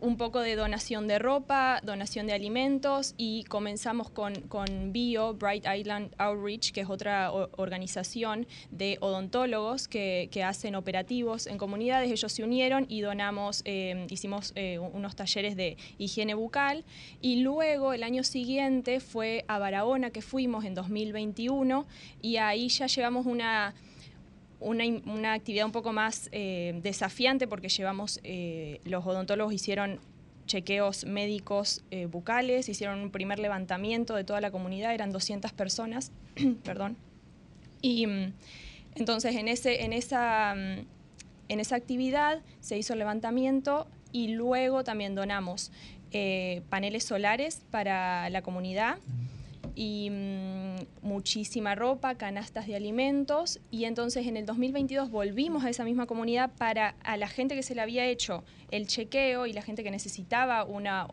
Speaker 33: un poco de donación de ropa, donación de alimentos y comenzamos con, con Bio, Bright Island Outreach, que es otra organización de odontólogos que, que hacen operativos en comunidades. Ellos se unieron y donamos, eh, hicimos eh, unos talleres de higiene bucal y luego el año siguiente fue a Barahona que fuimos en 2021 y ahí ya llevamos una una, una actividad un poco más eh, desafiante porque llevamos, eh, los odontólogos hicieron chequeos médicos eh, bucales, hicieron un primer levantamiento de toda la comunidad, eran 200 personas, <clears throat> perdón. Y mm, entonces en, ese, en, esa, mm, en esa actividad se hizo el levantamiento y luego también donamos paneles solares para la comunidad y mm, muchísima ropa, canastas de alimentos. Y entonces en el 2022 volvimos a esa misma comunidad para a la gente que se le había hecho el chequeo y la gente que necesitaba una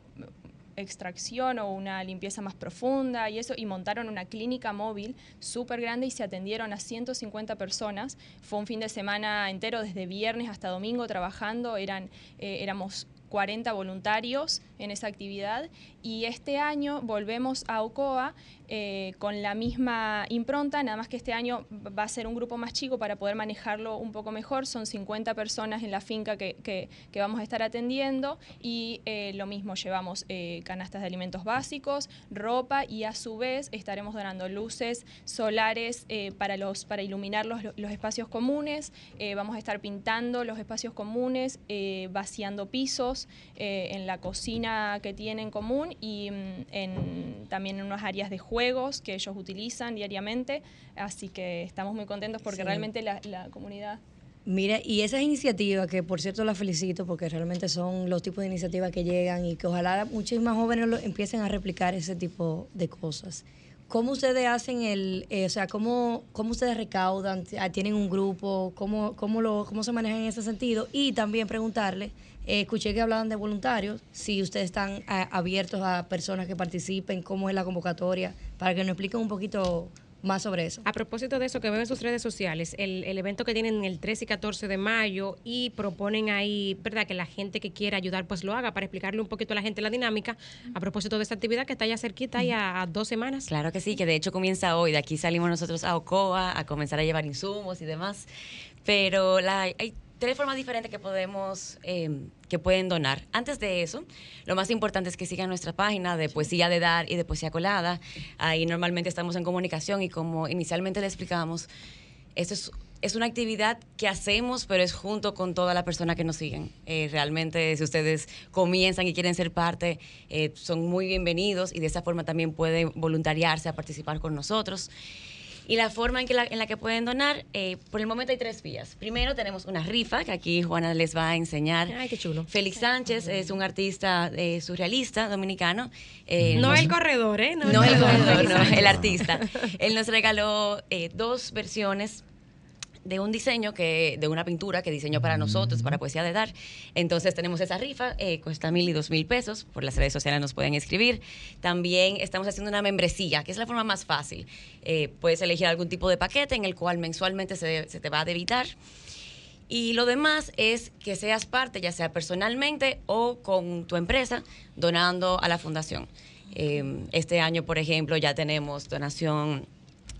Speaker 33: extracción o una limpieza más profunda y eso, y montaron una clínica móvil súper grande y se atendieron a 150 personas. Fue un fin de semana entero, desde viernes hasta domingo trabajando, eran, eh, éramos 40 voluntarios en esa actividad. Y este año volvemos a Ocoa eh, con la misma impronta, nada más que este año va a ser un grupo más chico para poder manejarlo un poco mejor, son 50 personas en la finca que, vamos a estar atendiendo y eh, lo mismo, llevamos eh, canastas de alimentos básicos, ropa y a su vez estaremos donando luces solares para, los, para iluminar los, los espacios comunes, vamos a estar pintando los espacios comunes, vaciando pisos en la cocina que tienen común y mm, en, también en unas áreas de juegos que ellos utilizan diariamente, así que estamos muy contentos porque
Speaker 8: Sí.
Speaker 33: realmente la, la comunidad...
Speaker 8: Mira, y esas iniciativas, que por cierto las felicito porque realmente son los tipos de iniciativas que llegan y que ojalá muchísimas jóvenes lo- empiecen a replicar ese tipo de cosas. ¿Cómo ustedes hacen el, eh, o sea, cómo, cómo ustedes recaudan? Ah, ¿Tienen un grupo? ¿Cómo, cómo, lo, ¿Cómo se manejan en ese sentido? Y también preguntarle, eh, escuché que hablaban de voluntarios, si ustedes están ah, abiertos a personas que participen, cómo es la convocatoria, para que nos expliquen un poquito más sobre eso.
Speaker 7: A propósito de eso, que veo en sus redes sociales, el, el evento que tienen el 13 y 14 de mayo y proponen ahí, ¿verdad? Que la gente que quiera ayudar pues lo haga para explicarle un poquito a la gente la dinámica. A propósito de esta actividad que está ya cerquita, ya a dos semanas.
Speaker 32: Claro que sí, que de hecho comienza hoy. De aquí salimos nosotros a Ocoa a comenzar a llevar insumos y demás. Pero la- hay tres formas diferentes que podemos, eh, que pueden donar. Antes de eso, lo más importante es que sigan nuestra página de Poesía de Dar y de Poesía Colada. Ahí normalmente estamos en comunicación y como inicialmente le explicamos, esto es, es una actividad que hacemos, pero es junto con toda la persona que nos siguen. Eh, realmente, si ustedes comienzan y quieren ser parte, eh, son muy bienvenidos y de esa forma también pueden voluntariarse a participar con nosotros. Y la forma en, que la, en la que pueden donar, eh, por el momento hay tres vías. Primero tenemos una rifa, que aquí Juana les va a enseñar.
Speaker 7: Ay, qué chulo.
Speaker 32: Félix Sánchez es un artista eh, surrealista dominicano. Eh,
Speaker 7: No
Speaker 32: nos-
Speaker 7: el corredor, ¿eh?
Speaker 32: no, el corredor, no, el artista. Él nos regaló eh, dos versiones de un diseño que de una pintura que diseñó para nosotros para poesía de dar. Entonces tenemos esa rifa eh, cuesta mil y dos mil pesos por las redes sociales nos pueden escribir. También estamos haciendo una membresía que es la forma más fácil. Eh, puedes elegir algún tipo de paquete en el cual mensualmente se, te va a debitar. Y lo demás es que seas parte, ya sea personalmente o con tu empresa, donando a la fundación. Eh, este año, por ejemplo, ya tenemos donación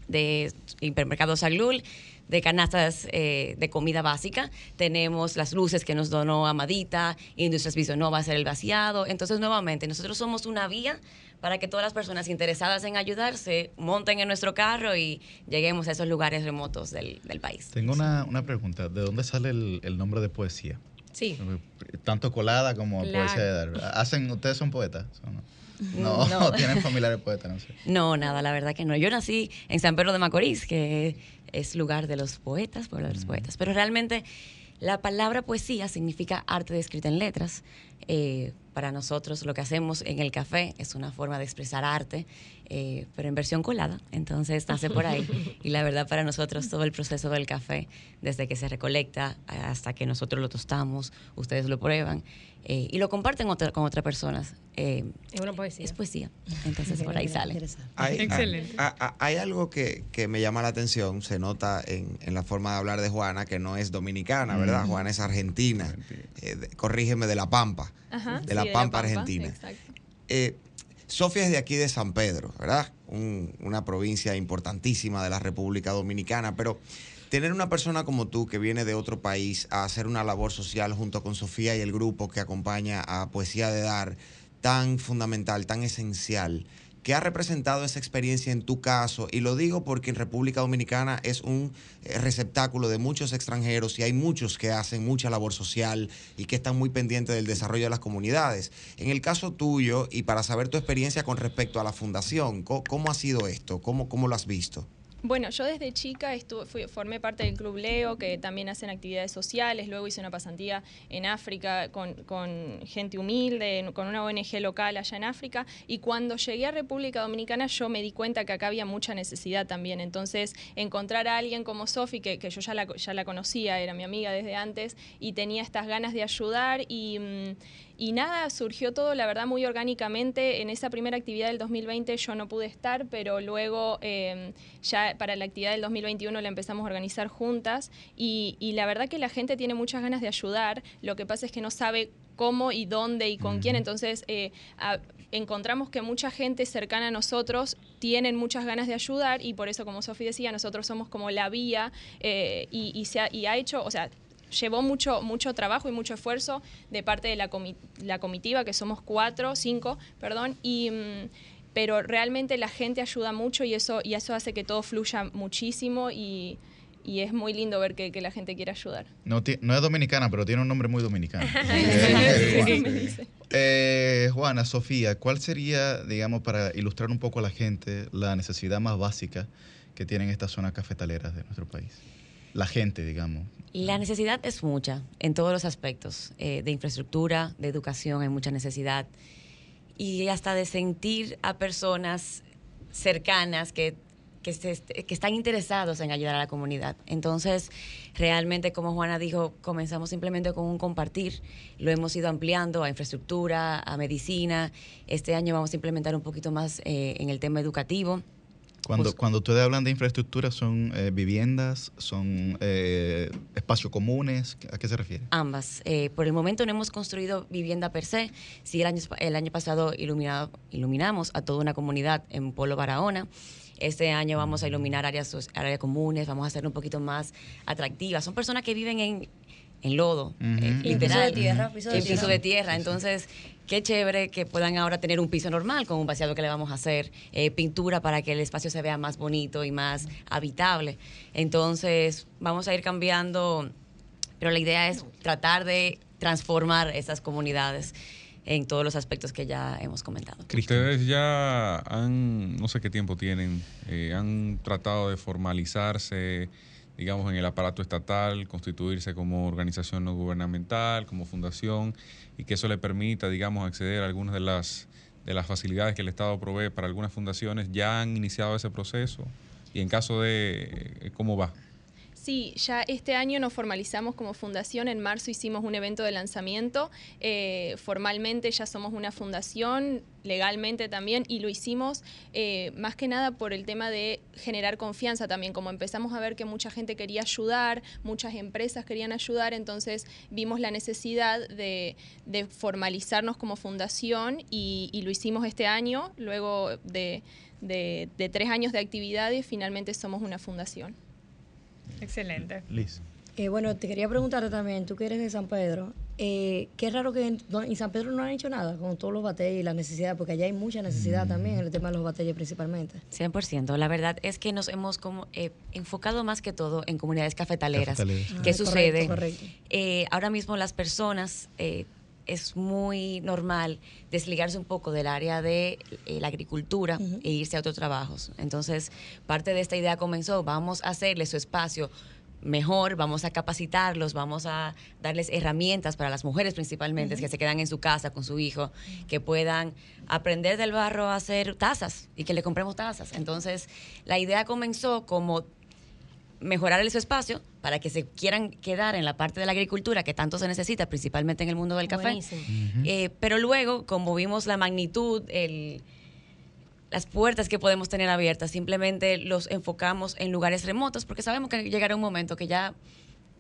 Speaker 32: de Hipermercado Saglul, de canastas eh, de comida básica. Tenemos las luces que nos donó Amadita, Industrias Bisonó va a hacer el vaciado. Entonces, nuevamente, nosotros somos una vía para que todas las personas interesadas en ayudar se monten en nuestro carro y lleguemos a esos lugares remotos del, del país.
Speaker 2: Tengo una, una pregunta. ¿De dónde sale el, el nombre de poesía?
Speaker 7: Sí.
Speaker 2: Tanto colada como
Speaker 32: Claro.
Speaker 2: poesía de dar. ¿Hacen, ¿Ustedes son poetas? ¿O no? <laughs> No,
Speaker 32: No. <laughs>
Speaker 2: tienen familiares poetas, no sé.
Speaker 32: No, nada, la verdad que no. Yo nací en San Pedro de Macorís, que es lugar de los poetas, pueblo de los poetas. Pero realmente la palabra poesía significa arte de escrita en letras. Eh, para nosotros lo que hacemos en el café es una forma de expresar arte, eh, pero en versión colada. Entonces nace por ahí. <laughs> Y la verdad para nosotros todo el proceso del café, desde que se recolecta hasta que nosotros lo tostamos, ustedes lo prueban eh, y lo comparten otra- con otras personas. eh,
Speaker 7: Es una poesía.
Speaker 32: es poesía. <laughs> Entonces por ahí sale.
Speaker 1: Hay, <laughs>
Speaker 32: Excelente.
Speaker 1: a- a- hay algo que, que me llama la atención, se nota en, en la forma de hablar de Juana, que no es dominicana, ¿verdad?
Speaker 33: Mm.
Speaker 1: Juana es argentina. Eh, de- corrígeme, de La Pampa.
Speaker 33: Ajá,
Speaker 1: de
Speaker 33: sí,
Speaker 1: La
Speaker 33: de La
Speaker 1: Pampa,
Speaker 33: Pampa,
Speaker 1: Argentina.
Speaker 33: exacto.
Speaker 1: Eh, Sofía es de aquí de San Pedro, ¿verdad? Un- una provincia importantísima de la República Dominicana, pero tener una persona como tú que viene de otro país a hacer una labor social junto con Sofía y el grupo que acompaña a Poesía de Dar, tan fundamental, tan esencial, ¿qué ha representado esa experiencia en tu caso? Y lo digo porque en República Dominicana es un eh, receptáculo de muchos extranjeros y hay muchos que hacen mucha labor social y que están muy pendientes del desarrollo de las comunidades. En el caso tuyo, y para saber tu experiencia con respecto a la fundación, ¿co- ¿cómo, ha sido esto? ¿Cómo, cómo lo has visto?
Speaker 33: Bueno, yo desde chica estuve, fui- formé parte del Club Leo, que también hacen actividades sociales. Luego hice una pasantía en África con, con gente humilde, con una ONG local allá en África. Y cuando llegué a República Dominicana, yo me di cuenta que acá había mucha necesidad también. Entonces, encontrar a alguien como Sofi, que, yo ya la, ya la conocía, era mi amiga desde antes, y tenía estas ganas de ayudar. Y, mm, y nada, surgió todo, la verdad, muy orgánicamente. En esa primera actividad del 2020 yo no pude estar, pero luego eh, ya para la actividad del 2021 la empezamos a organizar juntas. Y, y la verdad que la gente tiene muchas ganas de ayudar. Lo que pasa es que no sabe cómo y dónde y con quién. Entonces, eh, a- encontramos que mucha gente cercana a nosotros tienen muchas ganas de ayudar y por eso, como Sofi decía, nosotros somos como la vía eh, y, y se ha, y ha hecho, o sea, llevó mucho, mucho trabajo y mucho esfuerzo de parte de la, comi- la comitiva, que somos cuatro, cinco, perdón, y... mm, pero realmente la gente ayuda mucho y eso, y eso hace que todo fluya muchísimo y, y es muy lindo ver que, que la gente quiere ayudar.
Speaker 2: No, no es dominicana, pero tiene un nombre muy dominicano. <laughs> Eh, Juana, Sofía, ¿cuál sería, digamos, para ilustrar un poco a la gente, la necesidad más básica que tienen estas zonas cafetaleras de nuestro país? La gente, digamos.
Speaker 32: La necesidad es mucha en todos los aspectos, eh, de infraestructura, de educación, hay mucha necesidad. Y hasta de sentir a personas cercanas que, que, se- están interesados en ayudar a la comunidad. Entonces, realmente, como Juana dijo, comenzamos simplemente con un compartir. Lo hemos ido ampliando a infraestructura, a medicina. Este año vamos a implementar un poquito más eh, en el tema educativo.
Speaker 2: Cuando, cuando ustedes hablan de infraestructura, ¿son eh, viviendas? ¿Son eh, espacios comunes? ¿A qué se refiere?
Speaker 32: Ambas. Eh, por el momento no hemos construido vivienda per se. Sí, el año, el año pasado iluminado, iluminamos a toda una comunidad en Polo Barahona. Este año vamos a iluminar áreas, áreas comunes, vamos a hacerlo un poquito más atractivas. Son personas que viven en, en lodo, eh,
Speaker 8: piso
Speaker 32: literal.
Speaker 8: de tierra, piso de
Speaker 32: En piso
Speaker 8: tierra.
Speaker 32: de tierra. Entonces, qué chévere que puedan ahora tener un piso normal con un vaciado que le vamos a hacer, eh, pintura para que el espacio se vea más bonito y más habitable. Entonces, vamos a ir cambiando, pero la idea es tratar de transformar esas comunidades en todos los aspectos que ya hemos comentado.
Speaker 3: Ustedes ya han, no sé qué tiempo tienen, eh, han tratado de formalizarse, digamos, en el aparato estatal, constituirse como organización no gubernamental, como fundación, y que eso le permita, digamos, acceder a algunas de las, de las facilidades que el Estado provee para algunas fundaciones. ¿Ya han iniciado ese proceso? Y en caso de, ¿cómo va?
Speaker 33: Sí, ya este año nos formalizamos como fundación. En marzo hicimos un evento de lanzamiento. Eh, formalmente ya somos una fundación, legalmente también, y lo hicimos eh, más que nada por el tema de generar confianza también. Como empezamos a ver que mucha gente quería ayudar, muchas empresas querían ayudar, entonces vimos la necesidad de, formalizarnos como fundación y, lo hicimos este año. Luego de tres años de actividades, finalmente somos una fundación.
Speaker 6: Excelente.
Speaker 2: Liz.
Speaker 8: Eh, bueno, te quería preguntarte también, tú que eres de San Pedro, eh, qué raro que en, San Pedro no han hecho nada con todos los batalles y la necesidad, porque allá hay mucha necesidad también en el tema de los batalles principalmente.
Speaker 32: 100%. La verdad es que nos hemos como eh, enfocado más que todo en comunidades cafetaleras.
Speaker 8: Cafetaleras.
Speaker 32: ¿Qué
Speaker 8: Ah,
Speaker 32: sucede?
Speaker 8: correcto, correcto.
Speaker 32: Eh, ahora mismo las personas eh, es muy normal desligarse un poco del área de eh, la agricultura e irse a otros trabajos. Entonces, parte de esta idea comenzó, vamos a hacerle su espacio mejor, vamos a capacitarlos, vamos a darles herramientas para las mujeres principalmente, que se quedan en su casa con su hijo, que puedan aprender del barro a hacer tazas y que le compremos tazas. Entonces, la idea comenzó como mejorar su espacio para que se quieran quedar en la parte de la agricultura que tanto se necesita, principalmente en el mundo del café. Eh, pero luego, como vimos la magnitud, el, las puertas que podemos tener abiertas, simplemente los enfocamos en lugares remotos porque sabemos que llegará un momento que ya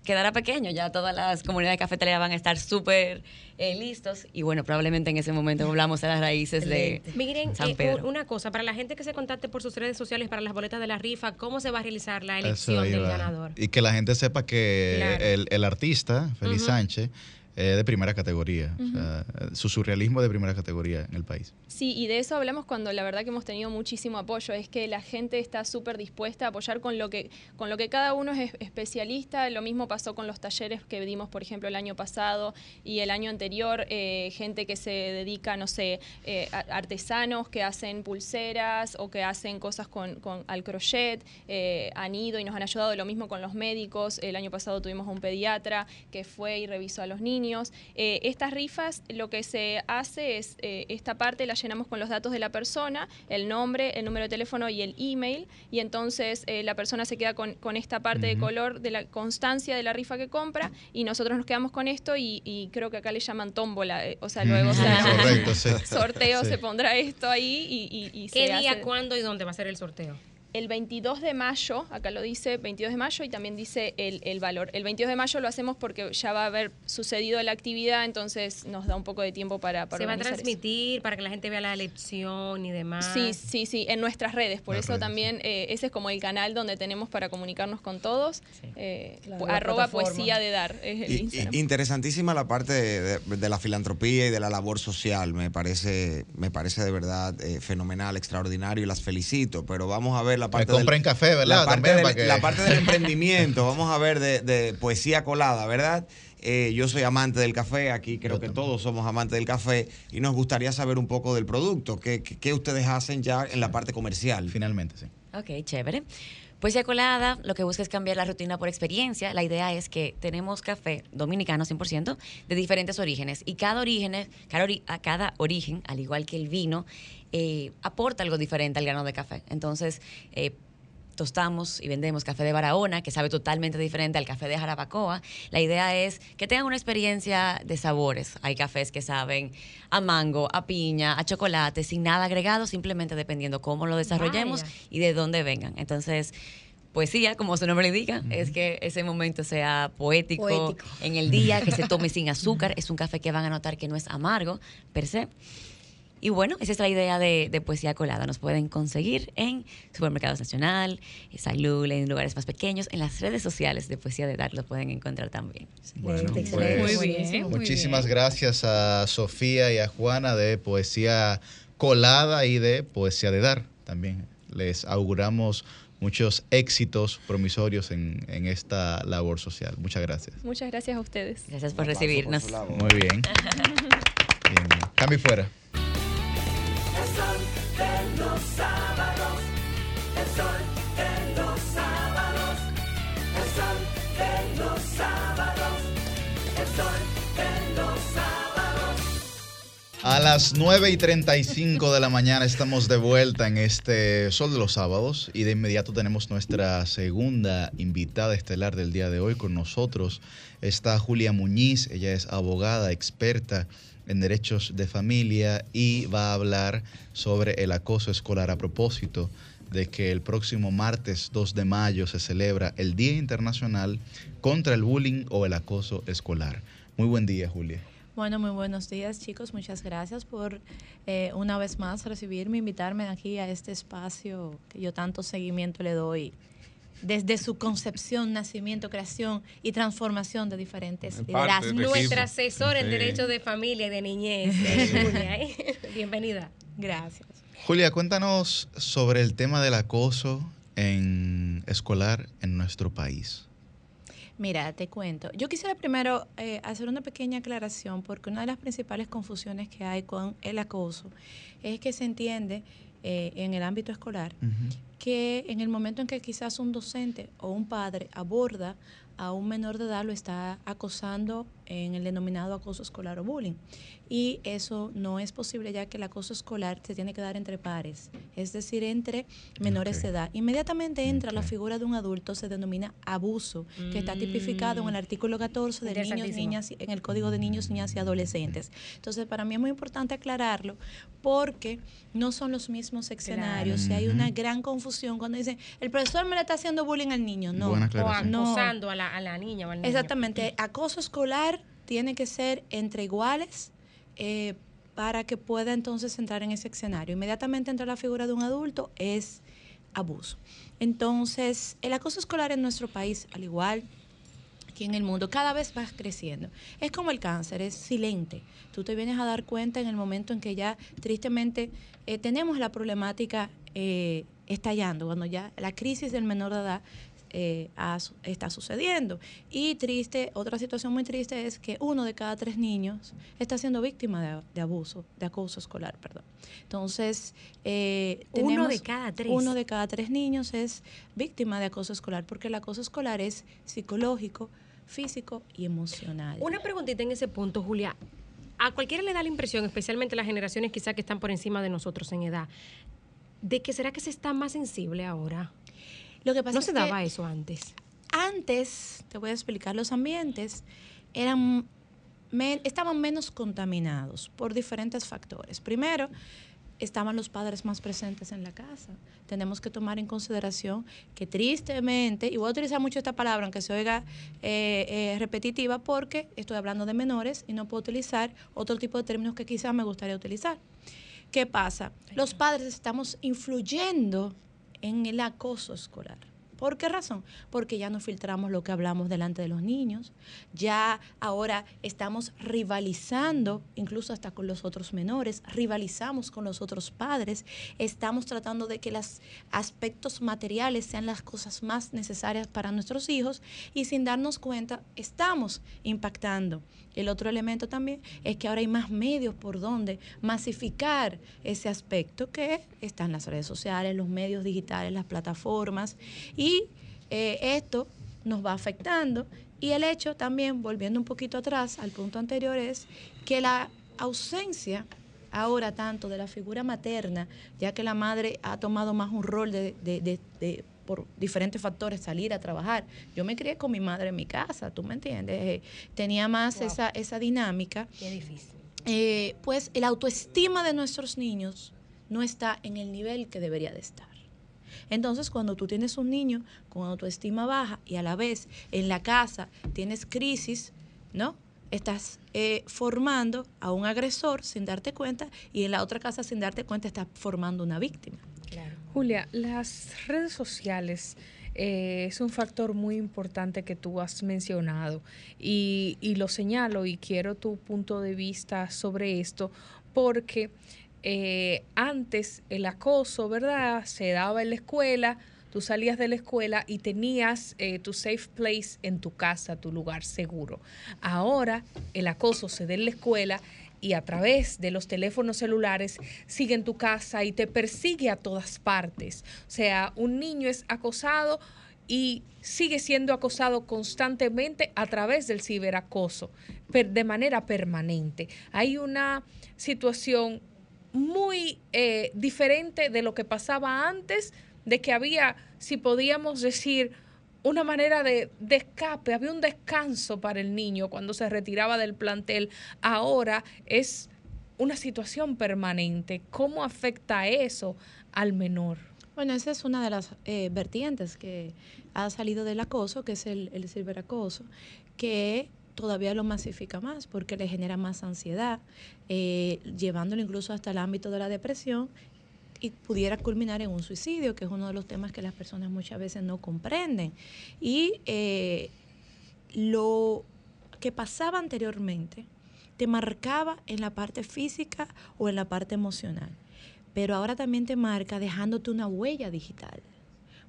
Speaker 32: quedará pequeño, ya todas las comunidades cafetaleras van a estar súper eh, listos y bueno, probablemente en ese momento volvamos a las raíces de
Speaker 7: Miren,
Speaker 32: San
Speaker 7: eh,
Speaker 32: Pedro.
Speaker 7: una cosa, para la gente que se contacte por sus redes sociales para las boletas de la rifa, ¿cómo se va a realizar la elección del ganador?
Speaker 2: Y que la gente sepa que
Speaker 7: Claro.
Speaker 2: el, el artista,
Speaker 7: Ujú.
Speaker 2: Sánchez, eh, de primera categoría. O
Speaker 33: Ujú.
Speaker 2: sea, su surrealismo de primera categoría en el país.
Speaker 33: Sí, y de eso hablamos cuando la verdad que hemos tenido muchísimo apoyo, es que la gente está súper dispuesta a apoyar con lo que con lo que cada uno es es- especialista. Lo mismo pasó con los talleres que dimos, por ejemplo, el año pasado y el año anterior, eh, gente que se dedica, no sé, eh, artesanos que hacen pulseras o que hacen cosas con, con- al crochet, han ido y nos han ayudado, lo mismo con los médicos. El año pasado tuvimos un pediatra que fue y revisó a los niños. Eh, estas rifas, lo que se hace es, eh, esta parte la llenamos con los datos de la persona, el nombre, el número de teléfono y el email, y entonces eh, la persona se queda con, con esta parte de color de la constancia de la rifa que compra, y nosotros nos quedamos con esto, y, y creo que acá le llaman tómbola, eh, o sea, luego
Speaker 2: Correcto, sí. <laughs>
Speaker 33: sorteo,
Speaker 2: Sí.
Speaker 33: se pondrá esto ahí y, y, y
Speaker 7: ¿Qué
Speaker 33: se
Speaker 7: día,
Speaker 33: hace-
Speaker 7: cuándo y dónde va a ser el sorteo?
Speaker 33: El 22 de mayo, acá lo dice 22 de mayo y también dice el, el valor. El 22 de mayo lo hacemos porque ya va a haber sucedido la actividad, entonces nos da un poco de tiempo para, para
Speaker 7: Se va a
Speaker 33: eso.
Speaker 7: transmitir para que la gente vea la elección y demás.
Speaker 33: Sí, sí, sí, en nuestras redes. Por
Speaker 7: Las
Speaker 33: eso
Speaker 7: redes,
Speaker 33: también eh, ese es como el canal donde tenemos para comunicarnos con todos. Eh, arroba poesía de dar es el
Speaker 1: Y-
Speaker 33: Instagram.
Speaker 1: y- interesantísima la parte de, de- de la filantropía y de la labor social. Me parece, me parece de verdad eh, fenomenal, extraordinario y las felicito. Pero vamos a ver la parte.
Speaker 2: compren café, ¿verdad?
Speaker 1: La parte,
Speaker 2: También
Speaker 1: del,
Speaker 2: para que-
Speaker 1: la parte del emprendimiento. <laughs> Vamos a ver de, de poesía colada, ¿verdad? Eh, yo soy amante del café, aquí creo que todos somos amantes del café y nos gustaría saber un poco del producto. ¿Qué, qué- qué ustedes hacen ya en la parte comercial?
Speaker 2: Finalmente, sí.
Speaker 32: Ok, chévere. Poesía colada, lo que busca es cambiar la rutina por experiencia. La idea es que tenemos café dominicano 100% de diferentes orígenes y cada origen, cada, ori- a cada origen, al igual que el vino, eh, aporta algo diferente al grano de café. Entonces, eh, tostamos y vendemos café de Barahona, que sabe totalmente diferente al café de Jarabacoa. La idea es que tengan una experiencia de sabores. Hay cafés que saben a mango, a piña, a chocolate, sin nada agregado, simplemente dependiendo cómo lo desarrollemos
Speaker 7: Vaya.
Speaker 32: y de dónde vengan. Entonces, poesía, como su nombre indica, es que ese momento sea poético,
Speaker 8: Poético.
Speaker 32: en el día, que se tome sin azúcar. Es un café que van a notar que no es amargo per se. Y bueno, esa es la idea de, de Poesía Colada. Nos pueden conseguir en Supermercados Nacional, en Salud, en lugares más pequeños, en las redes sociales de Poesía de Dar lo pueden encontrar también.
Speaker 2: Bueno, pues,
Speaker 6: Muy bien, muy
Speaker 2: muchísimas gracias a Sofía y a Juana de Poesía Colada y de Poesía de Dar también. Les auguramos muchos éxitos promisorios en, en esta labor social. Muchas gracias.
Speaker 33: Muchas gracias a ustedes.
Speaker 32: Gracias por recibirnos.
Speaker 2: Muy bien. <laughs> Bien, fuera.
Speaker 20: El sol de los sábados, el sol de los sábados, el sol de los sábados, el sol de los sábados.
Speaker 2: A las 9 y 35 de la mañana estamos de vuelta en este Sol de los Sábados y de inmediato tenemos nuestra segunda invitada estelar del día de hoy con nosotros. Está Julia Muñiz, ella es abogada experta en derechos de familia y va a hablar sobre el acoso escolar a propósito de que el próximo martes 2 de mayo se celebra el Día Internacional contra el Bullying o el Acoso Escolar. Muy buen día, Julia.
Speaker 34: Bueno, muy buenos días chicos. Muchas gracias por eh, una vez más recibirme, invitarme aquí a este espacio que yo tanto seguimiento le doy desde su concepción, nacimiento, creación y transformación de diferentes liderazgos.
Speaker 7: Nuestra asesora en
Speaker 34: Sí.
Speaker 7: Derecho de Familia y de Niñez, eh, Julia, ¿eh? <laughs> Bienvenida.
Speaker 34: Gracias.
Speaker 2: Julia, cuéntanos sobre el tema del acoso en escolar en nuestro país.
Speaker 34: Mira, te cuento. Yo quisiera primero eh, hacer una pequeña aclaración porque una de las principales confusiones que hay con el acoso es que se entiende eh, en el ámbito escolar que en el momento en que quizás un docente o un padre aborda a un menor de edad lo está acosando en el denominado acoso escolar o bullying. Y eso no es posible ya que el acoso escolar se tiene que dar entre pares, es decir, entre menores de edad. Inmediatamente entra la figura de un adulto, se denomina abuso, que está tipificado en el artículo 14 de niños, niñas, en el Código de Niños, Niñas y Adolescentes. Entonces, para mí es muy importante aclararlo porque no son los mismos escenarios y hay una gran confusión cuando dicen, el profesor me le está haciendo bullying al niño. No,
Speaker 7: O
Speaker 34: no.
Speaker 7: acosando a la, a la niña o al niño.
Speaker 34: Exactamente. Acoso escolar tiene que ser entre iguales eh, para que pueda entonces entrar en ese escenario. Inmediatamente entra la figura de un adulto, es abuso. Entonces, el acoso escolar en nuestro país, al igual aquí en el mundo, cada vez va creciendo. Es como el cáncer, es silente. Tú te vienes a dar cuenta en el momento en que ya tristemente eh, tenemos la problemática eh, estallando, cuando ya la crisis del menor de edad eh, ha está sucediendo. Y triste, otra situación muy triste es que uno de cada tres niños está siendo víctima de, de abuso, de acoso escolar, perdón. Entonces, eh,
Speaker 7: Uno
Speaker 34: tenemos-
Speaker 7: de cada tres.
Speaker 34: Uno de cada tres niños es víctima de acoso escolar, porque el acoso escolar es psicológico, físico y emocional.
Speaker 7: Una preguntita en ese punto, Julia. A cualquiera le da la impresión, especialmente las generaciones quizá que están por encima de nosotros en edad, de que será que se está más sensible ahora.
Speaker 34: Lo que pasa
Speaker 7: no
Speaker 34: es
Speaker 7: se
Speaker 34: que-
Speaker 7: daba eso antes.
Speaker 34: Antes, te voy a explicar, los ambientes eran men- estaban menos contaminados por diferentes factores. Primero, estaban los padres más presentes en la casa. Tenemos que tomar en consideración que tristemente, y voy a utilizar mucho esta palabra, aunque se oiga eh, eh, repetitiva, porque estoy hablando de menores y no puedo utilizar otro tipo de términos que quizás me gustaría utilizar. ¿Qué pasa? Los padres estamos influyendo en el acoso escolar. ¿Por qué razón? Porque ya no filtramos lo que hablamos delante de los niños, ya ahora estamos rivalizando, incluso hasta con los otros menores, rivalizamos con los otros padres, estamos tratando de que los aspectos materiales sean las cosas más necesarias para nuestros hijos y sin darnos cuenta estamos impactando. El otro elemento también es que ahora hay más medios por donde masificar ese aspecto que están las redes sociales, los medios digitales, las plataformas y eh, esto nos va afectando y el hecho también, volviendo un poquito atrás al punto anterior, es que la ausencia ahora tanto de la figura materna, ya que la madre ha tomado más un rol de, de- de- de, por diferentes factores, salir a trabajar. Yo me crié con mi madre en mi casa, ¿tú me entiendes? Eh, tenía más
Speaker 7: Wow.
Speaker 34: esa, esa dinámica.
Speaker 7: Qué difícil.
Speaker 34: Eh, pues la autoestima de nuestros niños no está en el nivel que debería de estar. Entonces, cuando tú tienes un niño con autoestima baja y a la vez en la casa tienes crisis, ¿no? Estás eh, formando a un agresor sin darte cuenta y en la otra casa sin darte cuenta estás formando una víctima.
Speaker 6: Julia, las redes sociales eh, es un factor muy importante que tú has mencionado y, y lo señalo y quiero tu punto de vista sobre esto porque eh, antes el acoso, ¿verdad? Se daba en la escuela, tú salías de la escuela y tenías eh, tu safe place en tu casa, tu lugar seguro. Ahora el acoso se da en la escuela y a través de los teléfonos celulares sigue en tu casa y te persigue a todas partes. O sea, un niño es acosado y sigue siendo acosado constantemente a través del ciberacoso, de manera permanente. Hay una situación muy eh, diferente de lo que pasaba antes, de que había, si podíamos decir, una manera de, escape, había un descanso para el niño cuando se retiraba del plantel. Ahora es una situación permanente. ¿Cómo afecta eso al menor?
Speaker 34: Bueno, esa es una de las eh, vertientes que ha salido del acoso, que es el, el ciberacoso, que todavía lo masifica más porque le genera más ansiedad, eh, llevándolo incluso hasta el ámbito de la depresión y pudiera culminar en un suicidio, que es uno de los temas que las personas muchas veces no comprenden. Y eh, lo que pasaba anteriormente te marcaba en la parte física o en la parte emocional, pero ahora también te marca dejándote una huella digital.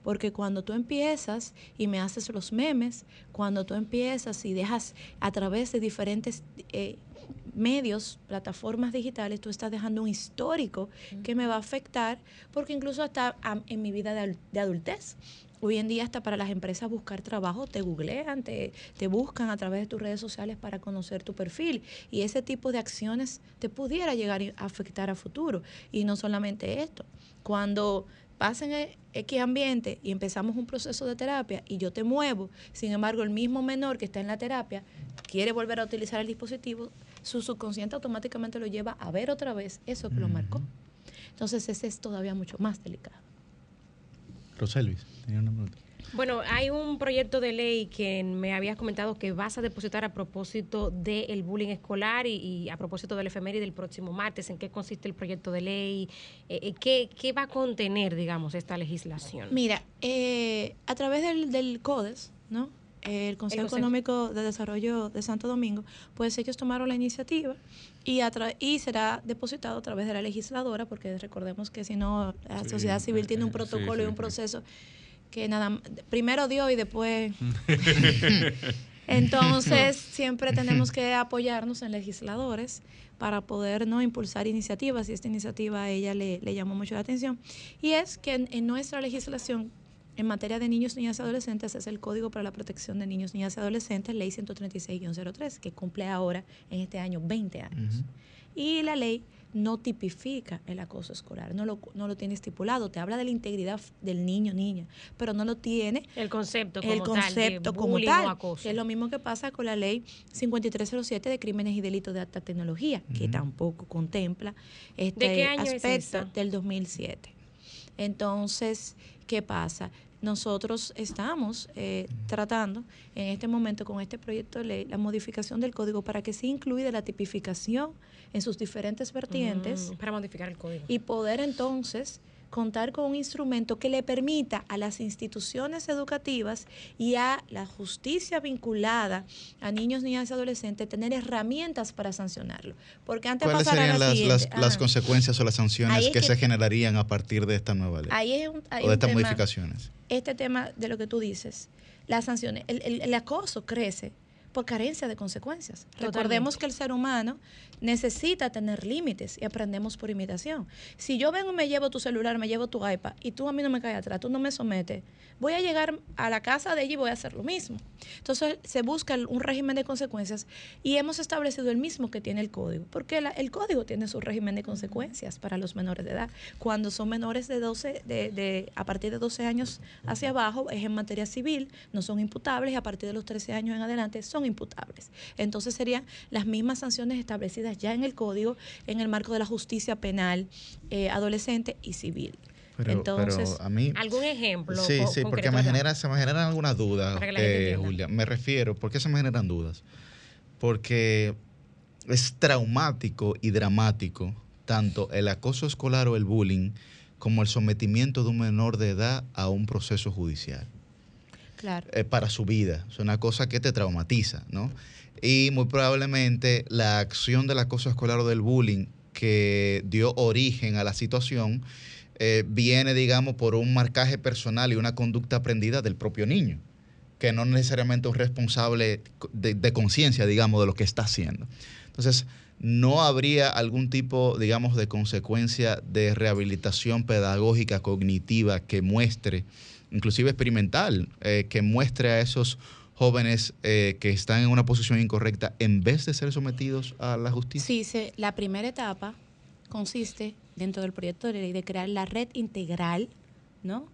Speaker 34: Porque cuando tú empiezas y me haces los memes, cuando tú empiezas y dejas a través de diferentes eh, medios, plataformas digitales, tú estás dejando un histórico que me va a afectar, porque incluso hasta en mi vida de adultez. Hoy en día hasta para las empresas buscar trabajo te googlean, te, te buscan a través de tus redes sociales para conocer tu perfil y ese tipo de acciones te pudiera llegar a afectar a futuro. Y no solamente esto, cuando pasen e- X ambiente y empezamos un proceso de terapia y yo te muevo, sin embargo el mismo menor que está en la terapia quiere volver a utilizar el dispositivo, su subconsciente automáticamente lo lleva a ver otra vez eso que lo marcó. Entonces ese es todavía mucho más delicado.
Speaker 2: Roselvis, tenía una pregunta.
Speaker 7: Bueno, hay un proyecto de ley que me habías comentado que vas a depositar a propósito del bullying escolar y, y a propósito del efeméride del próximo martes. ¿En qué consiste el proyecto de ley? Eh, eh, ¿qué, qué va a contener, digamos, esta legislación?
Speaker 34: Mira, eh, a través del, del CODES, ¿no? el Consejo
Speaker 7: Consejo.
Speaker 34: Económico de Desarrollo de Santo Domingo, pues ellos tomaron la iniciativa y, será depositado a través de la legisladora, porque recordemos que si no, la
Speaker 35: Sí,
Speaker 34: sociedad civil tiene un
Speaker 35: sí,
Speaker 34: protocolo y un
Speaker 35: sí.
Speaker 34: proceso que nada primero dio y después <laughs> entonces, siempre tenemos que apoyarnos en legisladores para poder no impulsar iniciativas y esta iniciativa a ella le, le llamó mucho la atención. Y es que en, en nuestra legislación en materia de niños, niñas y adolescentes es el Código para la Protección de Niños, Niñas y Adolescentes, Ley 136-03, que cumple ahora en este año 20 años. Y la ley no tipifica el acoso escolar, no lo, no lo tiene estipulado, te habla de la integridad del niño, niña, pero no lo tiene
Speaker 7: El concepto
Speaker 34: el
Speaker 7: como tal, de
Speaker 34: concepto como tal,
Speaker 7: o acoso.
Speaker 34: que es lo mismo que pasa con la ley 5307 de crímenes y delitos de alta tecnología, que tampoco contempla este
Speaker 7: ¿De qué año es
Speaker 34: aspecto del 2007. Entonces, ¿qué pasa? Nosotros estamos eh, tratando en este momento con este proyecto de ley la modificación del código para que se incluya la tipificación en sus diferentes vertientes
Speaker 7: Mm, para modificar el código.
Speaker 34: y poder entonces contar con un instrumento que le permita a las instituciones educativas y a la justicia vinculada a niños, niñas y adolescentes tener herramientas para sancionarlo. Porque antes
Speaker 2: ¿Cuáles serían
Speaker 34: la
Speaker 2: las, consecuencias o las sanciones que,
Speaker 34: que-
Speaker 2: se generarían a partir de esta nueva ley?
Speaker 34: Ahí es un,
Speaker 2: o de estas
Speaker 34: tema-
Speaker 2: modificaciones.
Speaker 34: Este tema de lo que tú dices, las sanciones, el, el- el acoso crece por carencia de consecuencias. Recordemos que el ser humano necesita tener límites y aprendemos por imitación. Si yo vengo y me llevo tu celular, me llevo tu iPad y tú a mí no me caes atrás, tú no me sometes, voy a llegar a la casa de ella y voy a hacer lo mismo. Entonces se busca un régimen de consecuencias y hemos establecido el mismo que tiene el código, porque la- el código tiene su régimen de consecuencias para los menores de edad. Cuando son menores de 12, de, de- a partir de 12 años hacia abajo es en materia civil, no son imputables y a partir de los 13 años en adelante son imputables. Entonces serían las mismas sanciones establecidas ya en el código en el marco de la justicia penal eh, adolescente y civil.
Speaker 2: Pero,
Speaker 34: Entonces,
Speaker 2: pero a mí...
Speaker 7: ¿Algún ejemplo?
Speaker 2: Sí, sí, porque me genera, se me generan algunas dudas, eh. Julia. Me refiero, ¿por qué se me generan dudas? Porque es traumático y dramático tanto el acoso escolar o el bullying como el sometimiento de un menor de edad a un proceso judicial
Speaker 34: claro.
Speaker 2: eh, para su vida. Es una cosa que te traumatiza, ¿no? Y muy probablemente la acción del acoso escolar o del bullying que dio origen a la situación eh, viene, digamos, por un marcaje personal y una conducta aprendida del propio niño, que no necesariamente es responsable de, de conciencia, digamos, de lo que está haciendo. Entonces, no habría algún tipo, digamos, de consecuencia de rehabilitación pedagógica cognitiva que muestre, inclusive experimental, eh, que muestre a esos jóvenes eh, que están en una posición incorrecta en vez de ser sometidos a la justicia.
Speaker 34: Sí, se- la primera etapa consiste dentro del proyecto de ley de crear la red integral, ¿no?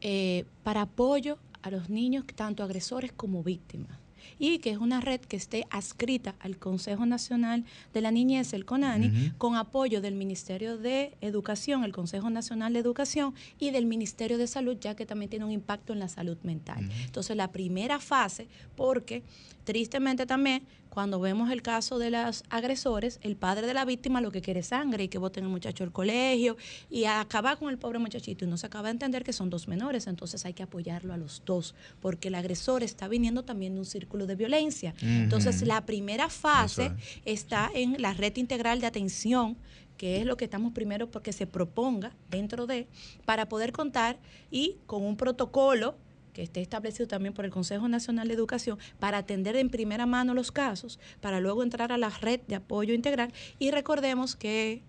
Speaker 34: Eh, para apoyo a los niños, tanto agresores como víctimas. Y que es una red que esté adscrita al Consejo Nacional de la Niñez, el CONANI, con apoyo del Ministerio de Educación, el Consejo Nacional de Educación, y del Ministerio de Salud, ya que también tiene un impacto en la salud mental. Entonces, la primera fase, porque tristemente también, cuando vemos el caso de los agresores, el padre de la víctima lo que quiere es sangre y que voten el muchacho al colegio y acabar con el pobre muchachito. Y no se acaba de entender que son dos menores, entonces hay que apoyarlo a los dos, porque el agresor está viniendo también de un círculo de violencia. Entonces, la primera fase está en la red integral de atención que es lo que estamos primero porque se proponga dentro de, para poder contar y con un protocolo que esté establecido también por el Consejo Nacional de Educación para atender en primera mano los casos, para luego entrar a la red de apoyo integral. Y recordemos que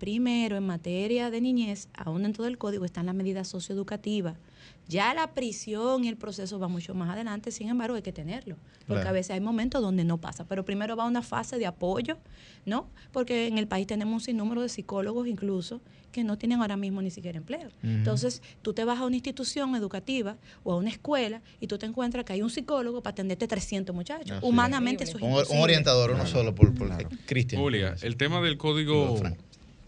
Speaker 34: primero en materia de niñez, aún dentro del código, están las medidas socioeducativas. Ya la prisión y el proceso va mucho más adelante, sin embargo, hay que tenerlo, porque
Speaker 35: Claro.
Speaker 34: a veces hay momentos donde no pasa, pero primero va una fase de apoyo, ¿no? Porque en el país tenemos un sinnúmero de psicólogos incluso que no tienen ahora mismo ni siquiera empleo. Entonces, tú te vas a una institución educativa o a una escuela y tú te encuentras que hay un psicólogo para atenderte 300 muchachos.
Speaker 2: Así es.
Speaker 34: Humanamente eso es
Speaker 2: Un, orientador, uno solo, por, por Cristian.
Speaker 3: Julia, el tema del código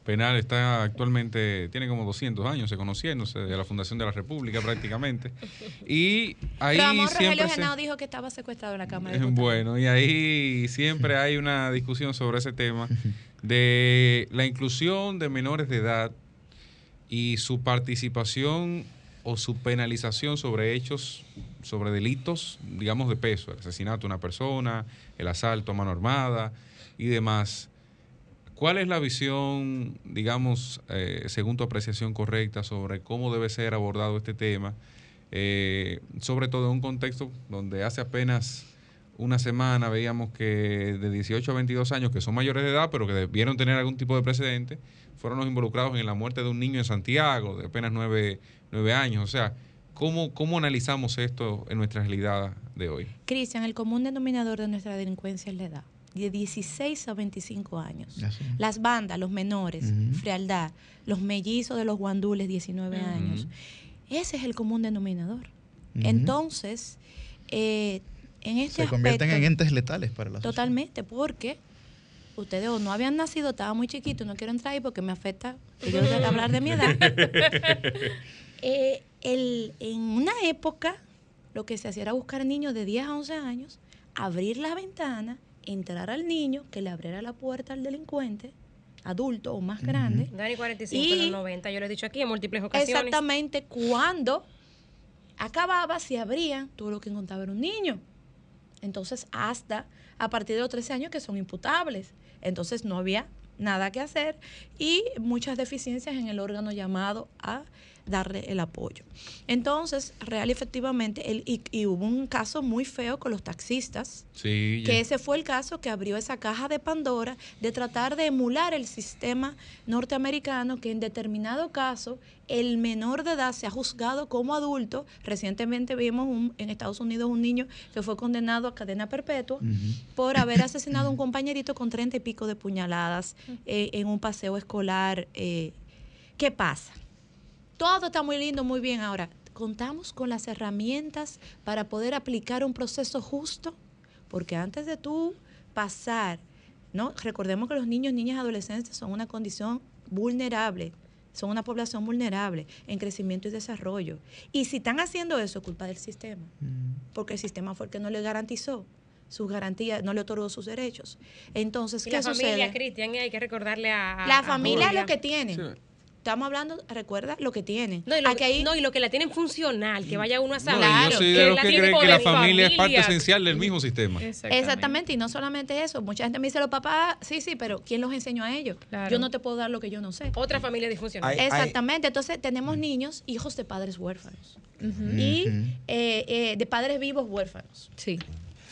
Speaker 3: penal está actualmente, tiene como 200 años, se conociéndose de la Fundación de la República prácticamente. <laughs> Y ahí
Speaker 34: Ramón
Speaker 3: siempre
Speaker 34: Rogelio
Speaker 3: se-
Speaker 34: Genao dijo que estaba secuestrado en la Cámara de <laughs> Diputados.
Speaker 3: Bueno, y ahí siempre hay una discusión sobre ese tema <laughs> de la inclusión de menores de edad y su participación o su penalización sobre hechos, sobre delitos, digamos, de peso, el asesinato de una persona, el asalto a mano armada y demás. ¿Cuál es la visión, digamos, eh, según tu apreciación correcta sobre cómo debe ser abordado este tema? Eh, sobre todo en un contexto donde hace apenas una semana veíamos que de 18 a 22 años, que son mayores de edad, pero que debieron tener algún tipo de precedente, fueron los involucrados en la muerte de un niño en Santiago de apenas 9, años. O sea, ¿cómo, ¿cómo analizamos esto en nuestra realidad de hoy?
Speaker 34: Cristian, el común denominador de nuestra delincuencia es la edad, de 16 a 25 años. Las bandas, los menores, frialdad, los mellizos de los guandules, 19 años. Ese es el común denominador. Entonces, eh, en este
Speaker 2: Se convierten
Speaker 34: aspecto-
Speaker 2: en entes letales para la sociedad.
Speaker 34: Totalmente, porque ustedes o no habían nacido, estaba muy chiquito, no quiero entrar ahí porque me afecta yo tenga que hablar de mi edad. <laughs> Eh, el- en una época, lo que se hacía era buscar niños de 10 a 11 años, abrir la ventana, entrar al niño, que le abriera la puerta al delincuente, adulto o más grande.
Speaker 7: Dani 45
Speaker 34: Y-
Speaker 7: en los 90, yo lo he dicho aquí en múltiples ocasiones.
Speaker 34: Exactamente, cuando acababa, si abrían, tú lo que encontraba era un niño. Entonces, hasta a partir de los 13 años que son imputables. Entonces, no había nada que hacer y muchas deficiencias en el órgano llamado a darle el apoyo. Entonces, real y efectivamente, el- y, y hubo un caso muy feo con los taxistas,
Speaker 3: Sí,
Speaker 34: que ese fue el caso que abrió esa caja de Pandora de tratar de emular el sistema norteamericano que en determinado caso el menor de edad se ha juzgado como adulto. Recientemente vimos un- en Estados Unidos un niño que fue condenado a cadena perpetua por haber asesinado a un compañerito con treinta y pico de puñaladas eh, en un paseo escolar. eh. ¿Qué pasa? Todo está muy lindo, muy bien. Ahora, ¿contamos con las herramientas para poder aplicar un proceso justo? Porque antes de tú pasar, ¿no? Recordemos que los niños, niñas y adolescentes son una condición vulnerable, son una población vulnerable en crecimiento y desarrollo. Y si están haciendo eso, es culpa del sistema, porque el sistema fue el que no le garantizó sus garantías, no le otorgó sus derechos. Entonces,
Speaker 7: Y
Speaker 34: ¿qué
Speaker 7: la familia? Cristian, hay que recordarle a...
Speaker 34: La
Speaker 7: a
Speaker 34: familia es lo que tiene. Estamos hablando, recuerda lo que tienen.
Speaker 7: No y, lo,
Speaker 34: Aquí hay-
Speaker 7: no, y lo que la tienen funcional, que vaya uno a
Speaker 3: No,
Speaker 7: saber.
Speaker 3: y yo soy de los que
Speaker 7: tiene
Speaker 3: cree que la familia es parte esencial del mismo sistema.
Speaker 34: Exactamente. y no solamente eso. Mucha gente me dice, los papás, sí, sí, pero ¿quién los enseñó a ellos? Yo no te puedo dar lo que yo no sé.
Speaker 7: Otra familia disfuncional.
Speaker 1: Hay- hay-
Speaker 34: Exactamente. Entonces, tenemos niños, hijos de padres huérfanos. Y eh, eh, de padres vivos huérfanos.
Speaker 6: Sí.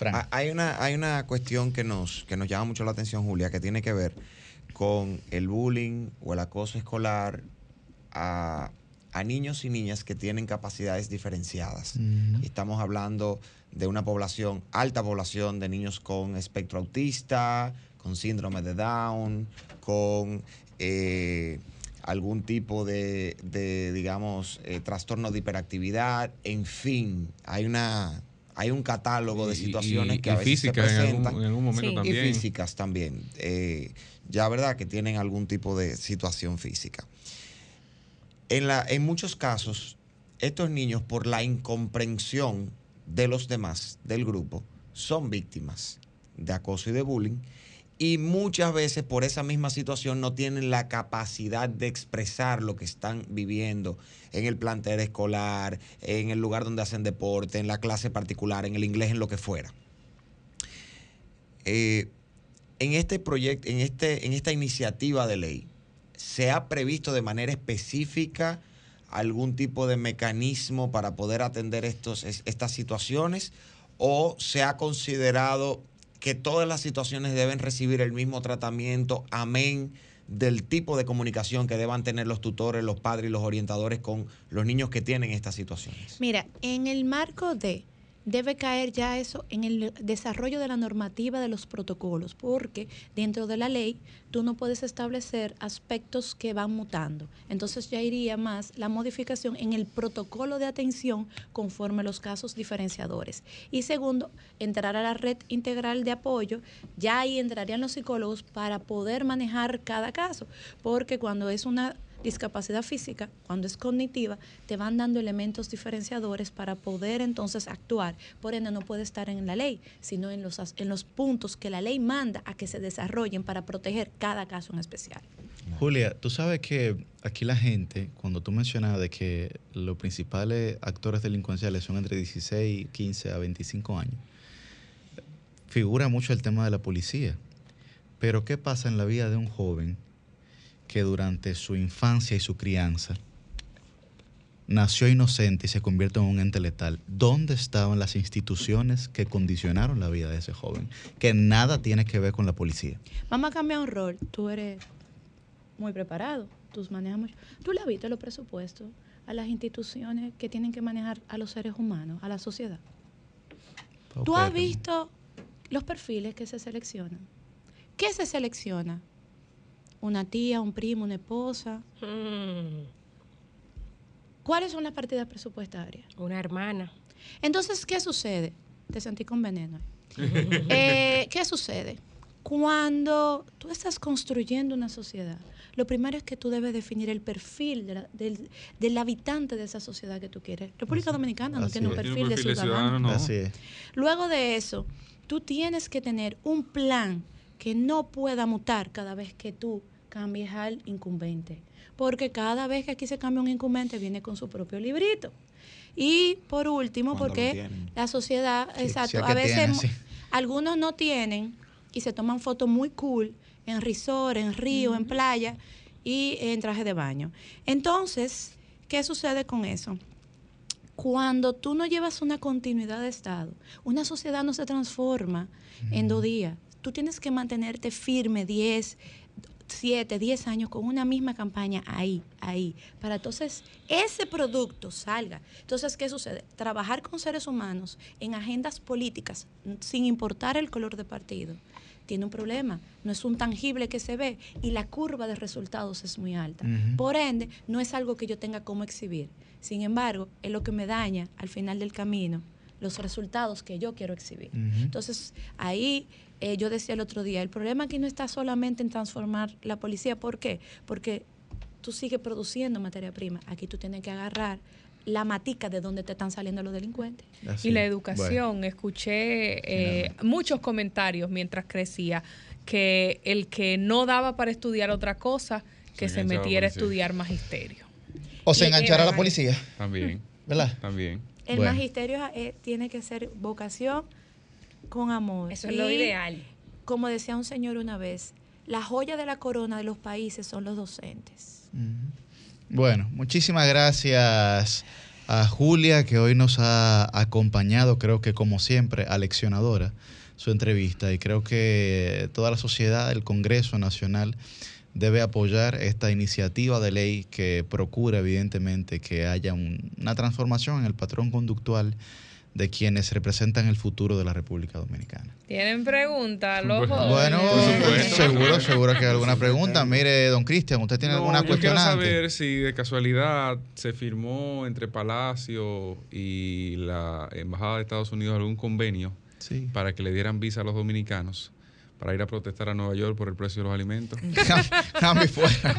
Speaker 1: Ah, Hay una, hay una cuestión que nos, que nos llama mucho la atención, Julia, que tiene que ver con el bullying o el acoso escolar a, a niños y niñas que tienen capacidades diferenciadas. Estamos hablando de una población, alta población de niños con espectro autista, con síndrome de Down, con eh, algún tipo de, de, digamos, eh, trastorno de hiperactividad, en fin, hay una... Hay un catálogo de
Speaker 3: Y- y-
Speaker 1: situaciones que a
Speaker 3: y
Speaker 1: veces se
Speaker 3: físicas en algún-
Speaker 1: presentan.
Speaker 3: en algún momento Sí.
Speaker 1: Y físicas también. Eh, ya verdad que tienen algún tipo de situación física. En, la, en muchos casos, estos niños, por la incomprensión de los demás, del grupo, son víctimas de acoso y de bullying. Y muchas veces por esa misma situación no tienen la capacidad de expresar lo que están viviendo en el plantel escolar, en el lugar donde hacen deporte, en la clase particular, en el inglés, en lo que fuera. Eh, en este proyecto, en, este, en esta iniciativa de ley, ¿se ha previsto de manera específica algún tipo de mecanismo para poder atender estos, es- estas situaciones? ¿O se ha considerado que todas las situaciones deben recibir el mismo tratamiento, amén del tipo de comunicación que deban tener los tutores, los padres y los orientadores con los niños que tienen estas situaciones?
Speaker 34: Mira, en el marco de debe caer ya eso en el desarrollo de la normativa de los protocolos, porque dentro de la ley tú no puedes establecer aspectos que van mutando. Entonces ya iría más la modificación en el protocolo de atención conforme los casos diferenciadores. Y segundo, entrar a la red integral de apoyo, ya ahí entrarían los psicólogos para poder manejar cada caso, porque cuando es una discapacidad física, cuando es cognitiva, te van dando elementos diferenciadores para poder entonces actuar. Por ende, no puede estar en la ley, sino en los, en los puntos que la ley manda a que se desarrollen para proteger cada caso en especial.
Speaker 2: Julia, tú sabes que aquí la gente, cuando tú mencionas de que los principales actores delincuenciales son entre 16, 15 a 25 años, figura mucho el tema de la policía. Pero ¿qué pasa en la vida de un joven que durante su infancia y su crianza nació inocente y se convierte en un ente letal? ¿Dónde estaban las instituciones que condicionaron la vida de ese joven? Que nada tiene que ver con la policía.
Speaker 34: Vamos a cambiar un rol. Tú eres muy preparado, tú manejas mucho. Tú le has visto los presupuestos a las instituciones que tienen que manejar a los seres humanos, a la sociedad. Tú has visto los perfiles que se seleccionan. ¿Qué se selecciona? Una tía, un primo, una esposa. ¿Cuáles son las partidas presupuestarias?
Speaker 7: Una hermana.
Speaker 34: Entonces, ¿qué sucede? Te sentí con veneno. <laughs> Eh, ¿Qué sucede? Cuando tú estás construyendo una sociedad, lo primero es que tú debes definir el perfil de la- del, del habitante de esa sociedad que tú quieres. República Dominicana no tiene un perfil, de ciudadano.
Speaker 2: Así es.
Speaker 34: Luego de eso, tú tienes que tener un plan que no pueda mutar cada vez que tú cambies al incumbente. Porque cada vez que aquí se cambia un incumbente viene con su propio librito. Y por último,
Speaker 2: Cuando
Speaker 34: porque la sociedad,
Speaker 2: Sí,
Speaker 34: exacto, a veces
Speaker 2: sí.
Speaker 34: algunos no tienen y se toman fotos muy cool en resort, en río, en playa y en traje de baño. Entonces, ¿qué sucede con eso? Cuando tú no llevas una continuidad de Estado, una sociedad no se transforma en dos días. Tú tienes que mantenerte firme 10, 7, 10 años con una misma campaña ahí, ahí, para entonces ese producto salga. Entonces, ¿qué sucede? Trabajar con seres humanos en agendas políticas, sin importar el color de partido, tiene un problema. No es un tangible que se ve y la curva de resultados es muy alta. Por ende, no es algo que yo tenga como exhibir. Sin embargo, es lo que me daña al final del camino los resultados que yo quiero exhibir. Entonces, ahí eh, yo decía el otro día, el problema aquí no está solamente en transformar la policía. ¿Por qué? Porque tú sigues produciendo materia prima. Aquí tú tienes que agarrar la matica de donde te están saliendo los delincuentes.
Speaker 6: Y la educación, escuché eh, muchos comentarios mientras crecía que el que no daba para estudiar otra cosa, que
Speaker 3: Se
Speaker 6: metiera a estudiar magisterio.
Speaker 2: O se enganchara a la
Speaker 34: eh,
Speaker 2: policía.
Speaker 3: También.
Speaker 2: ¿Verdad?
Speaker 3: También.
Speaker 34: El magisterio eh, tiene que ser vocación con amor.
Speaker 7: Eso es lo ideal.
Speaker 34: Como decía un señor una vez, la joya de la corona de los países son los docentes.
Speaker 2: Bueno, muchísimas gracias a Julia que hoy nos ha acompañado, creo que como siempre, aleccionadora su entrevista y creo que toda la sociedad, el Congreso Nacional debe apoyar esta iniciativa de ley que procura evidentemente que haya un- una transformación en el patrón conductual de quienes representan el futuro de la República Dominicana.
Speaker 6: ¿Tienen preguntas, jóvenes?
Speaker 2: Bueno, seguro, seguro que hay alguna pregunta. Mire, don Cristian, ¿usted tiene
Speaker 3: No,
Speaker 2: alguna
Speaker 3: yo
Speaker 2: cuestión
Speaker 3: quiero saber si de casualidad se firmó entre Palacio y la Embajada de Estados Unidos algún convenio para que le dieran visa a los dominicanos para ir a protestar a Nueva York por el precio de los alimentos. <laughs>
Speaker 2: Fuera.